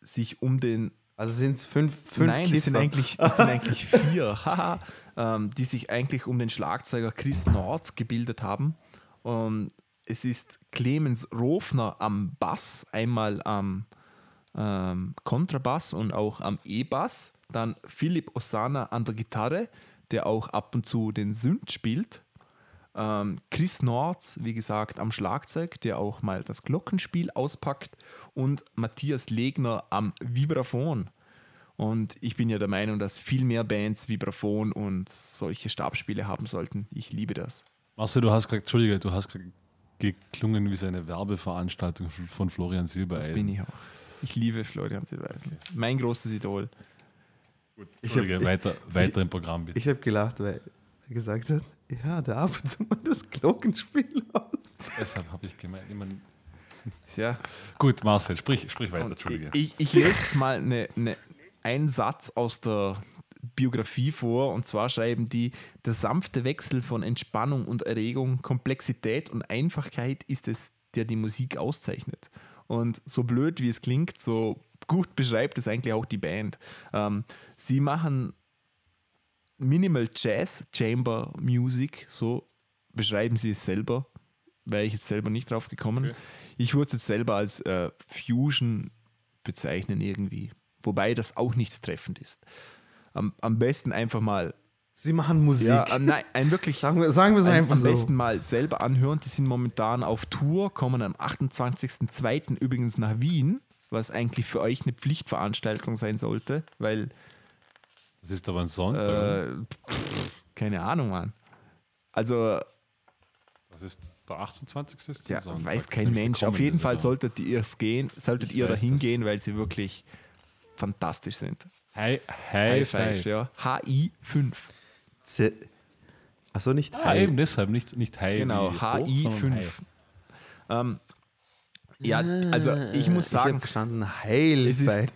sich um den Also sind es fünf, fünf Nein, das sind, Kiffer. eigentlich, das sind eigentlich vier, *laughs* ähm, die sich eigentlich um den Schlagzeuger Chris Nords gebildet haben. Und es ist Clemens Rofner am Bass, einmal am ähm, Kontrabass und auch am E-Bass. Dann Philipp Osana an der Gitarre, der auch ab und zu den Synth spielt. Ähm, Chris Nords, wie gesagt, am Schlagzeug, der auch mal das Glockenspiel auspackt. Und Matthias Legner am Vibraphon. Und ich bin ja der Meinung, dass viel mehr Bands Vibraphon und solche Stabspiele haben sollten. Ich liebe das. Marcel, du hast gerade, Entschuldige, du hast gerade geklungen wie so eine Werbeveranstaltung von Florian Das Silbereisen. bin ich auch. Ich liebe Florian Silbereisen. Mein großes Idol. Entschuldige, Ich hab- weiter, weiter im Programm bitte. Ich habe gelacht, weil er gesagt hat, ja, der ab und zu mal das Glockenspiel aus. Deshalb habe ich gemeint, ich mein, *laughs* Ja. gut, Marcel, sprich, sprich weiter, Und Entschuldige. ich, ich, lese jetzt mal eine, eine, einen Satz aus der Biografie vor und zwar schreiben die, der sanfte Wechsel von Entspannung und Erregung, Komplexität und Einfachkeit ist es, der die Musik auszeichnet. Und so blöd wie es klingt, so gut beschreibt es eigentlich auch die Band. Ähm, sie machen Minimal Jazz Chamber Music, so beschreiben sie es selber. Wäre ich jetzt selber nicht drauf gekommen. Okay. Ich würde es jetzt selber als äh, Fusion bezeichnen irgendwie. Wobei das auch nicht treffend ist. Am, am besten einfach mal, Sie machen Musik. ja, äh, nein, ein wirklich *laughs* sagen, wir, sagen wir es ein, einfach am so. besten mal selber anhören. Die sind momentan auf Tour, kommen am 28.02. übrigens nach Wien, was eigentlich für euch eine Pflichtveranstaltung sein sollte, weil Das ist aber ein Sonntag. äh, pff, keine Ahnung, Mann. Also, Das ist der 28. ist ja, Sonntag. weiß kein Mensch. Auf jeden Fall solltet ihr es gehen, solltet Ich ihr dahin gehen, weil sie wirklich fantastisch sind. High, High High Five, Five. ja. HI5. Z- Achso, nicht Ah, High. eben deshalb, nicht, nicht High Genau, HI5. High. Ähm, ja, also ich muss Ich habe sagen, verstanden, Heil. es ist,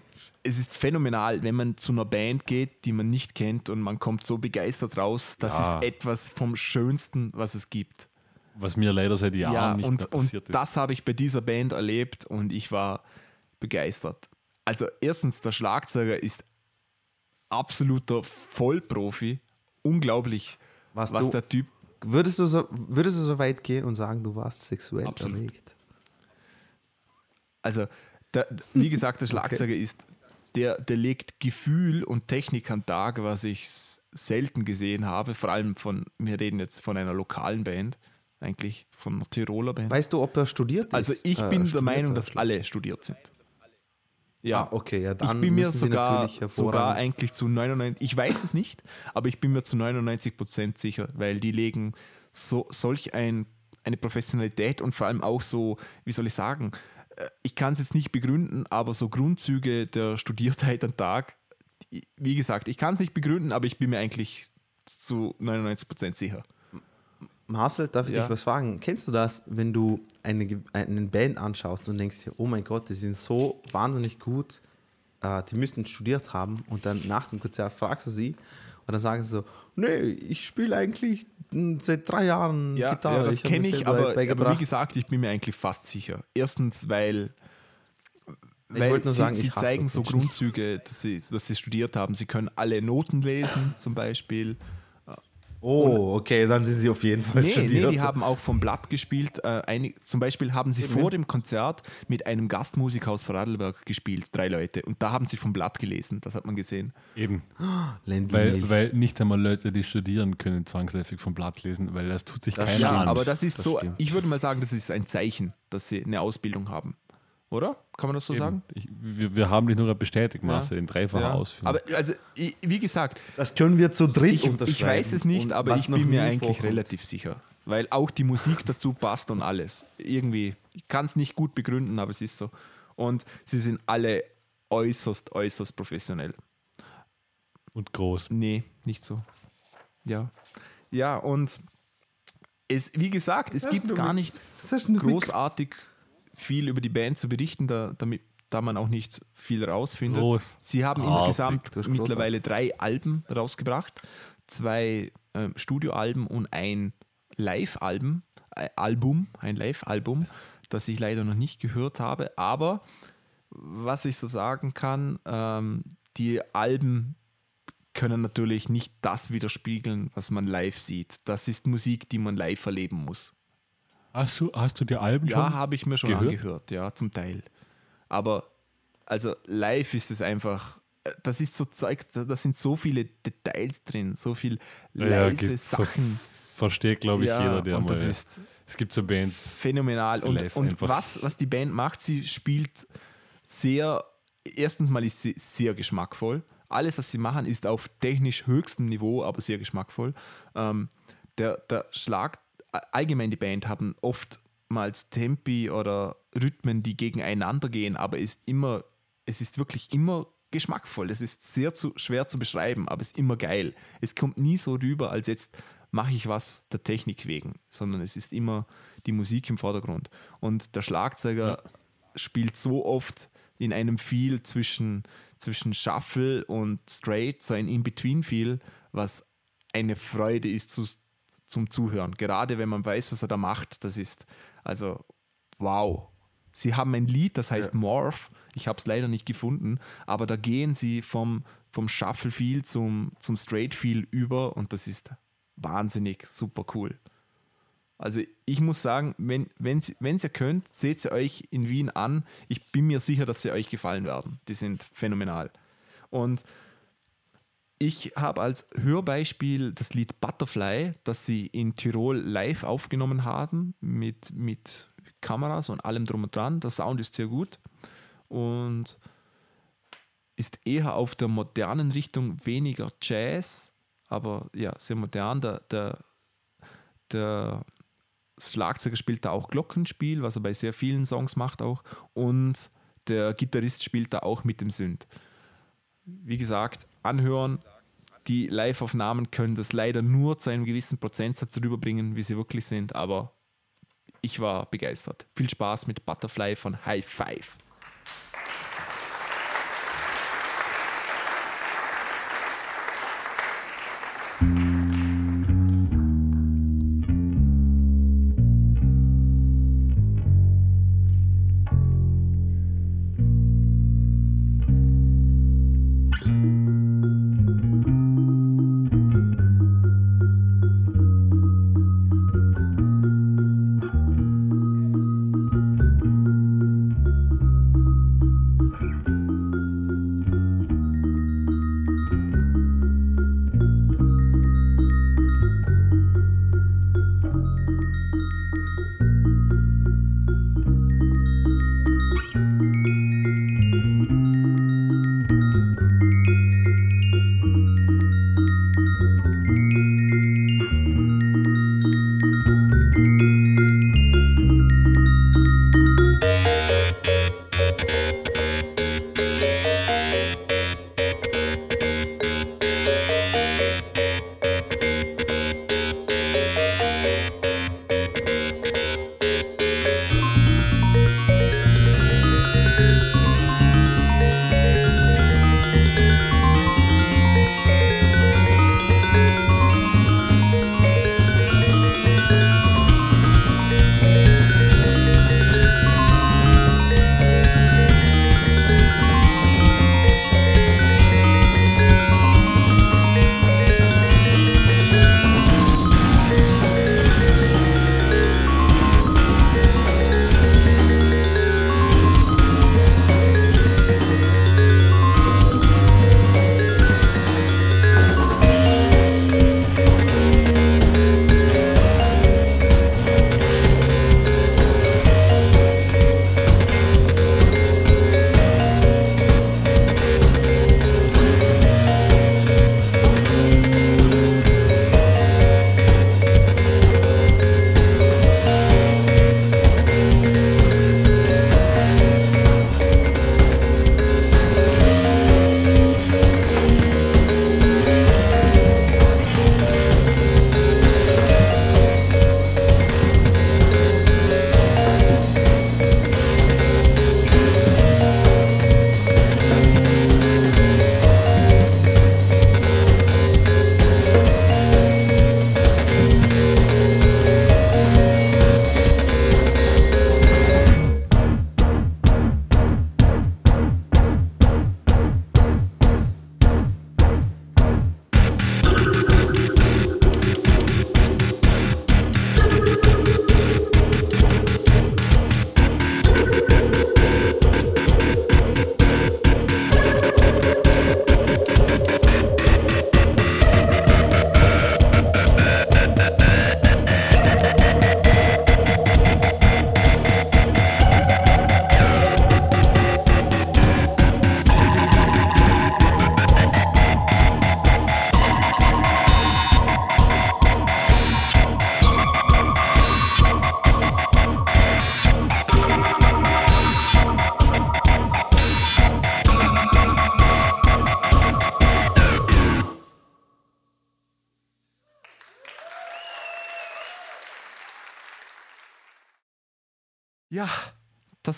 es ist phänomenal, wenn man zu einer Band geht, die man nicht kennt und man kommt so begeistert raus. Das Ja. ist etwas vom Schönsten, was es gibt. Was mir leider seit Jahren Ja, nicht und, mehr und passiert ist. das habe ich bei dieser Band erlebt und ich war begeistert. Also erstens, der Schlagzeuger ist absoluter Vollprofi. Unglaublich, Was was du- der Typ Würdest du, so, würdest du so weit gehen und sagen, du warst sexuell Absolut. erregt? Also, der, wie gesagt, der Schlagzeuger ist, der, der legt Gefühl und Technik an den Tag, was ich selten gesehen habe. Vor allem von, wir reden jetzt von einer lokalen Band, eigentlich von einer Tiroler Band. Weißt du, ob er studiert Also, ist? ich Äh, bin der Meinung, dass alle studiert sind. Ja, Ah, okay, ja, ich dann bin mir sogar, sogar eigentlich zu 99, ich weiß es nicht, aber ich bin mir zu 99 Prozent sicher, weil die legen so, solch ein, eine Professionalität und vor allem auch so, wie soll ich sagen, ich kann es jetzt nicht begründen, aber so Grundzüge der Studiertheit am Tag, wie gesagt, ich kann es nicht begründen, aber ich bin mir eigentlich zu 99 Prozent sicher. Marcel, darf ich Ja. dich was fragen? Kennst du das, wenn du eine, eine Band anschaust und denkst dir, oh mein Gott, die sind so wahnsinnig gut, äh, die müssten studiert haben und dann nach dem Konzert fragst du sie und dann sagen sie so, nee, ich spiele eigentlich mm, seit drei Jahren Ja, Gitarre. ja das kenne ich, selber aber, aber beigebracht." wie gesagt, ich bin mir eigentlich fast sicher. Erstens, weil, Ich weil sie, sagen, sie ich zeigen so. Grundzüge, dass sie, dass sie studiert haben. Sie können alle Noten lesen, zum Beispiel. Oh, okay, dann sind sie auf jeden Fall Nee, nee, studiert. die haben auch vom Blatt gespielt. Äh, einig, zum Beispiel haben sie vor dem Konzert mit einem Gastmusiker aus Vorarlberg gespielt, drei Leute. Und da haben sie vom Blatt gelesen, das hat man gesehen. Eben, *gasps* Ländli weil, weil nicht einmal Leute, die studieren, können zwangsläufig vom Blatt lesen, weil das tut sich Das keiner stimmt. Ja, an. aber das ist Das so, stimmt. ich würde mal sagen, das ist ein Zeichen, dass sie eine Ausbildung haben. Oder? Kann man das so sagen? Ich, wir, wir haben dich nur bestätigt, Marcel, in dreifacher Ja. Ausführung. Aber also, ich, wie gesagt, das können wir zu dritt ich, unterschreiben. ich weiß es nicht, aber ich bin mir eigentlich vorkommt. relativ sicher. Weil auch die Musik dazu passt und alles. Irgendwie, ich kann es nicht gut begründen, aber es ist so. Und sie sind alle äußerst, äußerst professionell. und groß. Nee, nicht so. Ja. Ja, und es, wie gesagt, es gibt gar mit- nicht großartig viel über die Band zu berichten, da, damit, da man auch nicht viel rausfindet. Groß. Sie haben Artig. insgesamt mittlerweile drei Alben rausgebracht, zwei ähm, Studioalben und ein Live-Album, äh, Album, ein Live-Album, das ich leider noch nicht gehört habe. Aber was ich so sagen kann, ähm, die Alben können natürlich nicht das widerspiegeln, was man live sieht. Das ist Musik, die man live erleben muss. Hast du, hast du die Alben Ja, schon? habe ich mir schon gehört? angehört, ja, zum Teil. Aber also live ist es einfach, äh, das ist so Zeug, da sind so viele Details drin, so viel Ja, leise ver- Sachen. versteht, glaube ich, Ja, jeder, der mal. ist es gibt so Bands. phänomenal. Und, und was, was die Band macht, sie spielt sehr, erstens mal ist sie sehr geschmackvoll. Alles, was sie machen, ist auf technisch höchstem Niveau, aber sehr geschmackvoll. Ähm, der, der Schlag, allgemein die Band haben oftmals Tempi oder Rhythmen, die gegeneinander gehen, aber ist immer, es ist wirklich immer geschmackvoll. Es ist sehr zu, schwer zu beschreiben, aber es ist immer geil. Es kommt nie so rüber, als jetzt mache ich was der Technik wegen, sondern es ist immer die Musik im Vordergrund. Und der Schlagzeuger spielt so oft in einem Feel zwischen, zwischen Shuffle und Straight, so ein In-Between-Feel, was eine Freude ist zu, zum Zuhören. Gerade wenn man weiß, was er da macht, das ist also wow. Sie haben ein Lied, das heißt Morph. Ich habe es leider nicht gefunden, aber da gehen sie vom, vom Shuffle-Feel zum, zum Straight-Feel über und das ist wahnsinnig super cool. Also ich muss sagen, wenn wenn wenn ihr könnt, seht sie euch in Wien an. Ich bin mir sicher, dass sie euch gefallen werden. Die sind phänomenal. Und ich habe als Hörbeispiel das Lied Butterfly, das sie in Tirol live aufgenommen haben, mit, mit Kameras und allem drum und dran. Der Sound ist sehr gut und ist eher auf der modernen Richtung, weniger Jazz, aber ja, sehr modern. Der, der, der Schlagzeuger spielt da auch Glockenspiel, was er bei sehr vielen Songs macht auch. Und der Gitarrist spielt da auch mit dem Synth. Wie gesagt, anhören. Die Live-Aufnahmen können das leider nur zu einem gewissen Prozentsatz rüberbringen, wie sie wirklich sind, aber ich war begeistert. Viel Spaß mit Butterfly von High Five.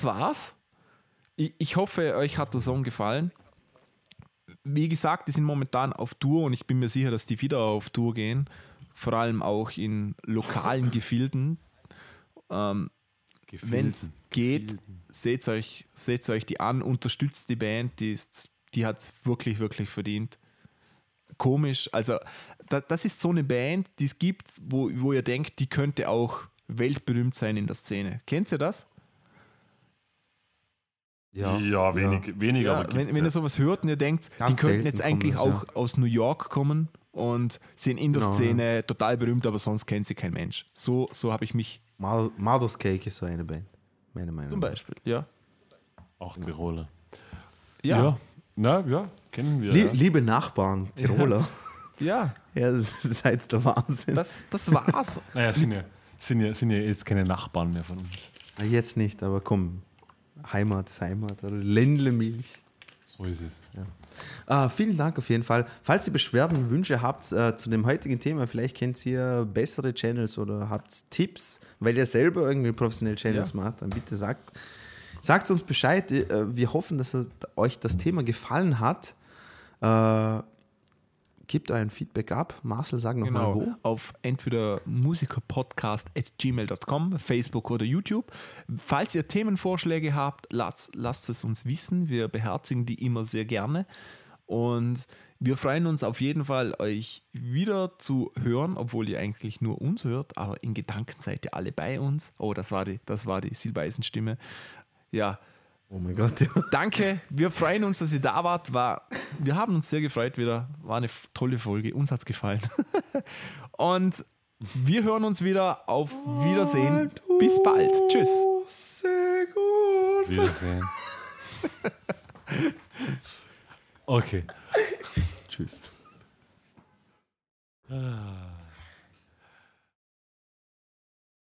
Das war's. Ich, ich hoffe, euch hat der Song gefallen. Wie gesagt, die sind momentan auf Tour und ich bin mir sicher, dass die wieder auf Tour gehen. Vor allem auch in lokalen Gefilden. Ähm, Wenn es geht, seht euch, seht euch die an, unterstützt die Band, die, ist, die hat es wirklich, wirklich verdient. Komisch, also da, das ist so eine Band, die es gibt, wo, wo ihr denkt, die könnte auch weltberühmt sein in der Szene. Kennt ihr das? Ja, wenig, weniger. Ja, aber wenn, wenn ja. ihr sowas hört und ihr denkt, Ganz die könnten jetzt eigentlich kommen auch das, aus New York kommen und sind in der Genau, Szene total berühmt, aber sonst kennt sie kein Mensch. So, so habe ich mich Mother's Cake ist so eine Band. Meine Meinung. zum Beispiel, ja. Auch Tiroler. Ja, ja. Na, ja, kennen wir. Lie ja. Liebe Nachbarn, Tiroler. *laughs* Ja, das seid der Wahnsinn. das, das war's. Naja, sind ja, sind, ja, sind ja jetzt keine Nachbarn mehr von uns. Na, Jetzt nicht, aber komm. Heimat ist Heimat. Oder Ländlemilch. So ist es. Ah, vielen Dank auf jeden Fall. Falls ihr Beschwerden, Wünsche habt äh, zu dem heutigen Thema, vielleicht kennt ihr bessere Channels oder habt Tipps, weil ihr selber irgendwie professionell Channels Ja. macht, dann bitte sagt, sagt uns Bescheid. Äh, wir hoffen, dass äh, euch das Thema gefallen hat. Äh, gebt euer Feedback ab. Marcel, sag nochmal Genau, wo. auf entweder musikerpodcast.gmail.com, Facebook oder YouTube. Falls ihr Themenvorschläge habt, lasst, lasst es uns wissen. Wir beherzigen die immer sehr gerne. Und wir freuen uns auf jeden Fall, euch wieder zu hören, obwohl ihr eigentlich nur uns hört, aber in Gedanken seid ihr alle bei uns. Oh, das war die, das war die Silbeisen-Stimme. Ja, Oh mein Gott, ja. Danke, wir freuen uns, dass ihr da wart. War, wir haben uns sehr gefreut wieder. War eine tolle Folge. Uns hat es gefallen. *laughs* Und wir hören uns wieder. Auf Wiedersehen. Bis bald. Tschüss. Sehr gut. Wiedersehen. *laughs* okay. Tschüss. Ah.